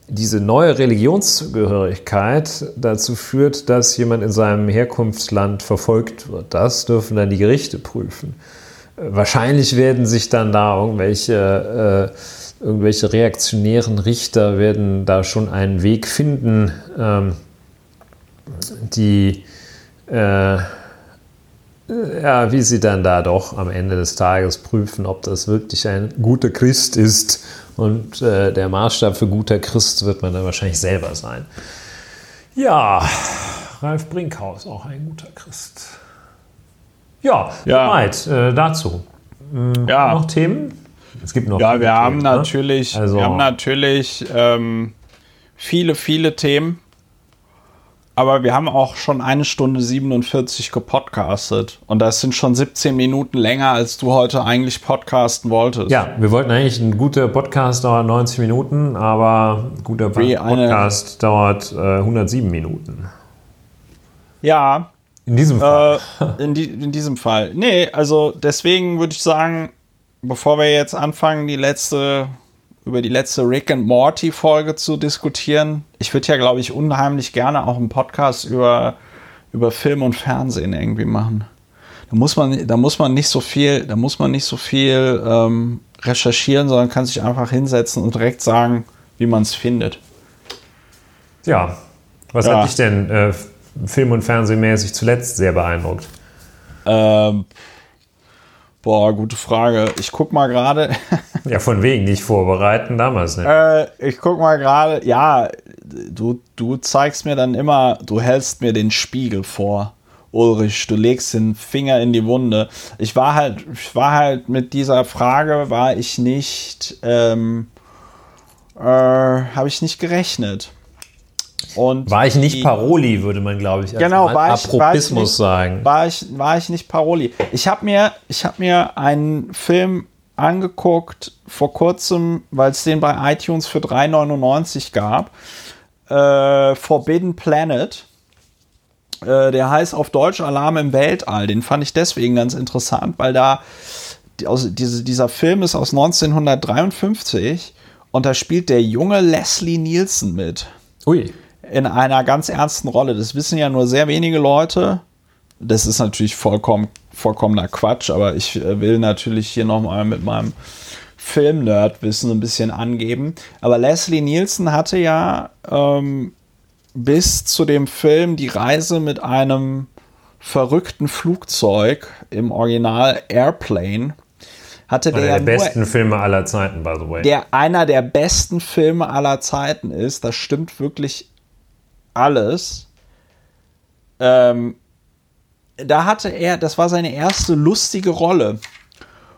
diese neue Religionszugehörigkeit dazu führt, dass jemand in seinem Herkunftsland verfolgt wird. Das dürfen dann die Gerichte prüfen. Wahrscheinlich werden sich dann da irgendwelche, äh, irgendwelche reaktionären Richter werden da schon einen Weg finden, ähm, die äh, ja, wie sie dann da doch am Ende des Tages prüfen, ob das wirklich ein guter Christ ist. Und äh, der Maßstab für guter Christ wird man dann wahrscheinlich selber sein. Ja, Ralf Brinkhaus, auch ein guter Christ. Ja, ja. soweit äh, dazu. Hm, ja. Noch Themen? Es gibt noch. Ja, wir Themen, haben, ne? natürlich, also, wir haben natürlich ähm, viele, viele Themen. Aber wir haben auch schon eine Stunde 47 gepodcastet. Und das sind schon 17 Minuten länger, als du heute eigentlich podcasten wolltest. Ja, wir wollten eigentlich, ein guter Podcast dauert 90 Minuten, aber ein guter Podcast dauert äh, 107 Minuten. Ja. In diesem Fall. Äh, in, die, in diesem Fall. Nee, also deswegen würde ich sagen, bevor wir jetzt anfangen, die letzte über die letzte Rick and Morty Folge zu diskutieren. Ich würde ja, glaube ich, unheimlich gerne auch einen Podcast über, über Film und Fernsehen irgendwie machen. Da muss man, da muss man nicht so viel, da muss man nicht so viel ähm, recherchieren, sondern kann sich einfach hinsetzen und direkt sagen, wie man es findet. Ja, was ja. hat dich denn äh, Film- und Fernsehmäßig zuletzt sehr beeindruckt? Ähm, Boah, gute Frage. Ich guck mal gerade. [LAUGHS] ja, von wegen nicht vorbereiten damals, ne? Äh, ich guck mal gerade. Ja, du, du zeigst mir dann immer, du hältst mir den Spiegel vor. Ulrich, du legst den Finger in die Wunde. Ich war halt, ich war halt mit dieser Frage, war ich nicht, ähm, äh, habe ich nicht gerechnet. Und war ich nicht Paroli, würde man, glaube ich, genau, war ich, Apropismus war ich nicht, sagen. War ich, war ich nicht Paroli. Ich habe mir, hab mir einen Film angeguckt vor kurzem, weil es den bei iTunes für 3,99 gab. Äh, Forbidden Planet. Äh, der heißt auf Deutsch Alarm im Weltall. Den fand ich deswegen ganz interessant, weil da die, aus, diese, dieser Film ist aus 1953 und da spielt der junge Leslie Nielsen mit. Ui in einer ganz ernsten Rolle. Das wissen ja nur sehr wenige Leute. Das ist natürlich vollkommen, vollkommener Quatsch, aber ich äh, will natürlich hier nochmal mit meinem Film-Nerd-Wissen ein bisschen angeben. Aber Leslie Nielsen hatte ja ähm, bis zu dem Film die Reise mit einem verrückten Flugzeug im Original Airplane hatte der, einer der besten Filme aller Zeiten, by the way. Der einer der besten Filme aller Zeiten ist. Das stimmt wirklich alles. Ähm, da hatte er, das war seine erste lustige Rolle.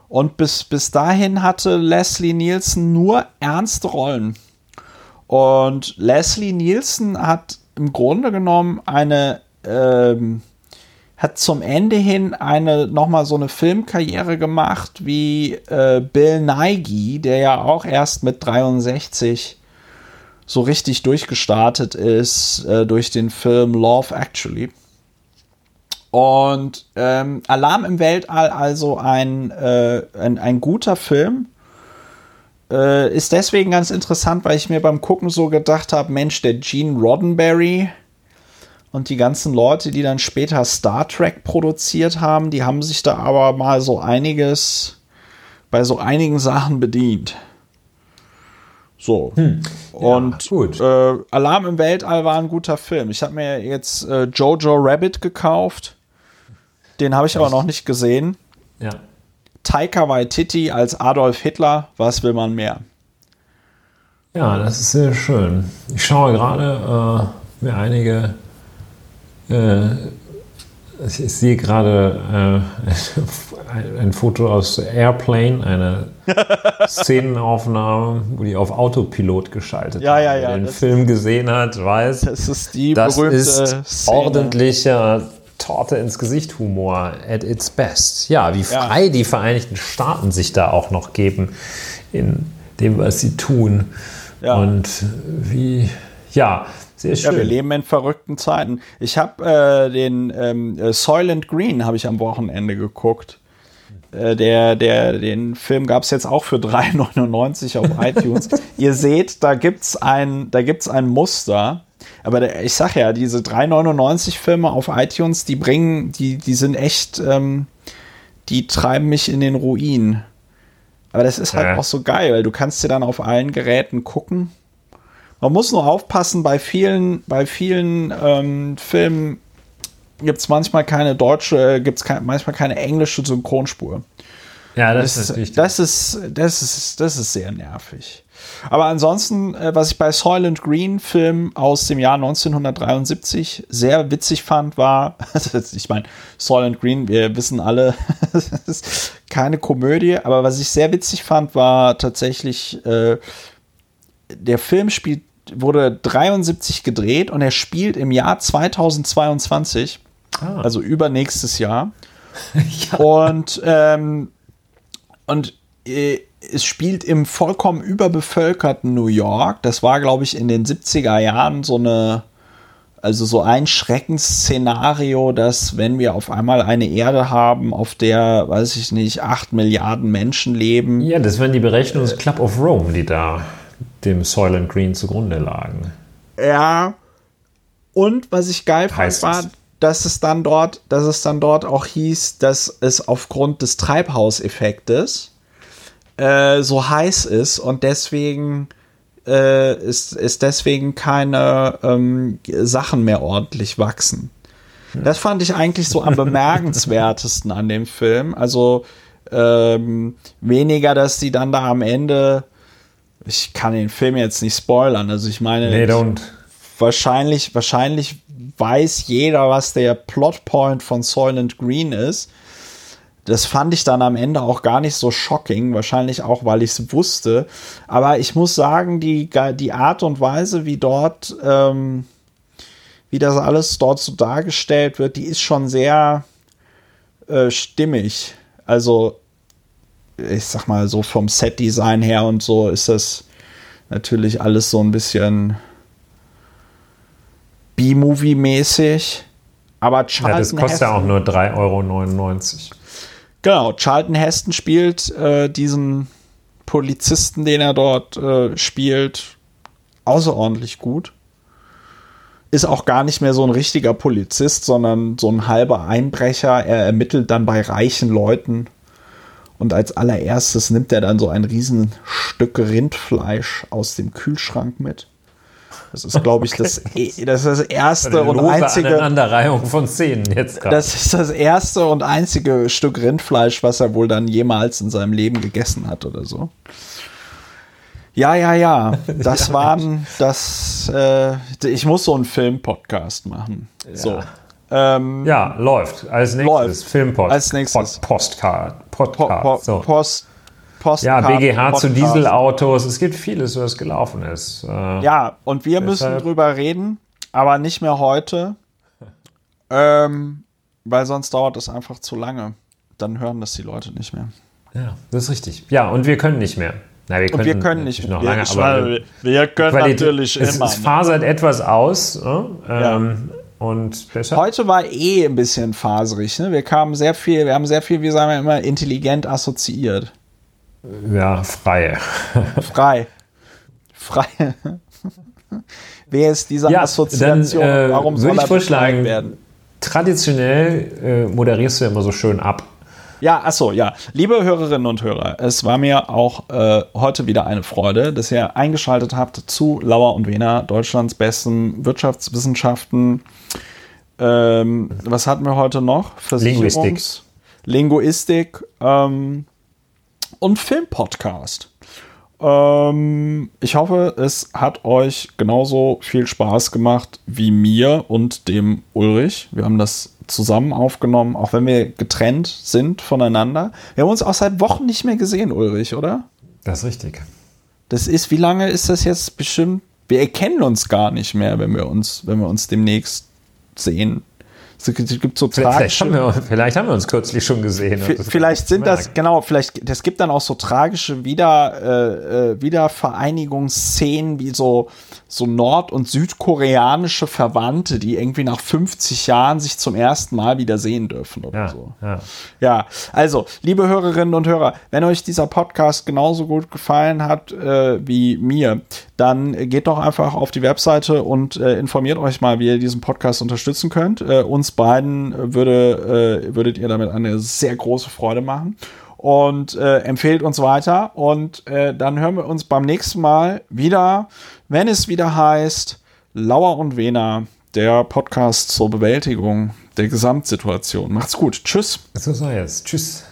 Und bis, bis dahin hatte Leslie Nielsen nur ernste Rollen. Und Leslie Nielsen hat im Grunde genommen eine, ähm, hat zum Ende hin eine, nochmal so eine Filmkarriere gemacht wie äh, Bill Nighy, der ja auch erst mit 63 so richtig durchgestartet ist äh, durch den Film Love Actually. Und ähm, Alarm im Weltall, also ein, äh, ein, ein, guter Film, äh, ist deswegen ganz interessant, weil ich mir beim Gucken so gedacht habe, Mensch, der Gene Roddenberry und die ganzen Leute, die dann später Star Trek produziert haben, die haben sich da aber mal so einiges bei so einigen Sachen bedient. So. Hm. Und ja, äh, Alarm im Weltall war ein guter Film. Ich habe mir jetzt äh, Jojo Rabbit gekauft. Den habe ich aber noch nicht gesehen. Ja. Taika Waititi als Adolf Hitler. Was will man mehr? Ja, das ist sehr schön. Ich schaue gerade äh, mir einige äh, ich sehe gerade äh, [LAUGHS] ein, Foto aus Airplane, eine [LAUGHS] Szenenaufnahme, wo die auf Autopilot geschaltet ja, ja, ja, Wer den Film gesehen hat, weiß, das ist die das ist Szene. ordentlicher Torte ins Gesicht Humor at its best. Ja, wie frei ja. die Vereinigten Staaten sich da auch noch geben in dem, was sie tun. Ja. Und wie, ja, sehr schön. Ja, wir leben in verrückten Zeiten. Ich habe äh, den ähm, äh, Soylent Green habe ich am Wochenende geguckt. Äh, der, der, den Film gab es jetzt auch für [LAUGHS] 3,99 auf iTunes. [LAUGHS] Ihr seht, da gibt's ein, da gibt's ein Muster. Aber der, ich sag ja, diese 3,99 Filme auf iTunes, die bringen, die, die sind echt, ähm, die treiben mich in den Ruin. Aber das ist halt ja. auch so geil, weil du kannst dir dann auf allen Geräten gucken. Man muss nur aufpassen, bei vielen, bei vielen ähm, Filmen gibt es manchmal keine deutsche, äh, gibt es ke manchmal keine englische Synchronspur. Ja, das, das ist wichtig. Das ist, das ist, das ist sehr nervig. Aber ansonsten, äh, was ich bei Soylent Green Film aus dem Jahr 1973 sehr witzig fand, war, [LAUGHS] ich meine, Soylent Green, wir wissen alle, [LAUGHS] ist keine Komödie, aber was ich sehr witzig fand, war tatsächlich, äh, der Film spielt wurde 73 gedreht und er spielt im Jahr 2022, ah. also übernächstes Jahr. [LAUGHS] ja. Und, ähm, und äh, es spielt im vollkommen überbevölkerten New York. Das war, glaube ich, in den 70er Jahren so eine, also so ein Schreckensszenario, dass wenn wir auf einmal eine Erde haben, auf der, weiß ich nicht, 8 Milliarden Menschen leben. Ja, das wären die Berechnungen des Club of Rome, die da dem Soylent Green zugrunde lagen. Ja. Und was ich geil fand, war, dass es dann dort, dass es dann dort auch hieß, dass es aufgrund des Treibhauseffektes äh, so heiß ist und deswegen äh, ist, ist deswegen keine ähm, Sachen mehr ordentlich wachsen. Das fand ich eigentlich so am [LAUGHS] bemerkenswertesten an dem Film. Also ähm, weniger, dass die dann da am Ende ich kann den Film jetzt nicht spoilern. Also ich meine, nee, don't. wahrscheinlich, wahrscheinlich weiß jeder, was der Plotpoint von Soylent Green ist. Das fand ich dann am Ende auch gar nicht so shocking, wahrscheinlich auch, weil ich es wusste. Aber ich muss sagen, die, die Art und Weise, wie dort, ähm, wie das alles dort so dargestellt wird, die ist schon sehr äh, stimmig. Also ich sag mal so vom Set-Design her und so ist das natürlich alles so ein bisschen B-Movie-mäßig. Aber Charlton ja, das kostet Heston, ja auch nur 3,99 Euro. Genau, Charlton Heston spielt äh, diesen Polizisten, den er dort äh, spielt, außerordentlich gut. Ist auch gar nicht mehr so ein richtiger Polizist, sondern so ein halber Einbrecher. Er ermittelt dann bei reichen Leuten und als allererstes nimmt er dann so ein Riesenstück Rindfleisch aus dem Kühlschrank mit. Das ist, glaube ich, okay. das, e, das, ist das erste und einzige. Aneinanderreihung von Szenen jetzt gerade. Das ist das erste und einzige Stück Rindfleisch, was er wohl dann jemals in seinem Leben gegessen hat oder so. Ja, ja, ja. [LAUGHS] Das ja, waren das. Äh, ich muss so einen Film-Podcast machen. Ja. So. Ähm, ja, läuft. Als nächstes. Filmpost. Als nächstes. Postcard. Podcast. Po, po, so. Post. Postcard, ja, BGH Podcast. zu Dieselautos. Es gibt vieles, was gelaufen ist. Äh, ja, und wir müssen drüber reden, aber nicht mehr heute. ähm, weil sonst dauert es einfach zu lange. Dann hören das die Leute nicht mehr. Ja, das ist richtig. Ja, und wir können nicht mehr. Na, wir, können, wir können nicht noch lange, aber wir, wir können Qualität, natürlich es, immer. Es fasert etwas aus. Ne? Ähm, und. Heute war eh ein bisschen faserig. Ne? Wir kamen sehr viel, wir haben sehr viel, wie sagen wir immer, intelligent assoziiert. Ja, frei. [LAUGHS] frei. Frei. Wer ist diese ja, Assoziation? Dann, äh, Warum soll ich vorschlagen, werden? Traditionell äh, moderierst du ja immer so schön ab. Ja, achso, ja. Liebe Hörerinnen und Hörer, es war mir auch äh, heute wieder eine Freude, dass ihr eingeschaltet habt zu Lauer und Wena, Deutschlands besten Wirtschaftswissenschaften. Ähm, was hatten wir heute noch? Linguistik. Linguistik ähm, und Filmpodcast. Ähm, ich hoffe, es hat euch genauso viel Spaß gemacht wie mir und dem Ulrich. Wir haben das zusammen aufgenommen, auch wenn wir getrennt sind voneinander. Wir haben uns auch seit Wochen nicht mehr gesehen, Ulrich, oder? Das ist richtig. Das ist, wie lange ist das jetzt bestimmt? Wir erkennen uns gar nicht mehr, wenn wir uns, wenn wir uns demnächst sehen. Es gibt so vielleicht haben, wir, vielleicht haben wir uns kürzlich schon gesehen. Vielleicht sind das, genau, vielleicht, es gibt dann auch so tragische Wieder, äh, äh, Wiedervereinigungsszenen wie so, so nord- und südkoreanische Verwandte, die irgendwie nach 50 Jahren sich zum ersten Mal wieder sehen dürfen oder ja, so. Ja. ja, also, liebe Hörerinnen und Hörer, wenn euch dieser Podcast genauso gut gefallen hat äh, wie mir, dann geht doch einfach auf die Webseite und äh, informiert euch mal, wie ihr diesen Podcast unterstützen könnt. Äh, uns beiden würde, äh, würdet ihr damit eine sehr große Freude machen. Und äh, empfehlt uns weiter. Und äh, dann hören wir uns beim nächsten Mal wieder, wenn es wieder heißt Lauer und Wena, der Podcast zur Bewältigung der Gesamtsituation. Macht's gut. Tschüss. So sei es. Tschüss.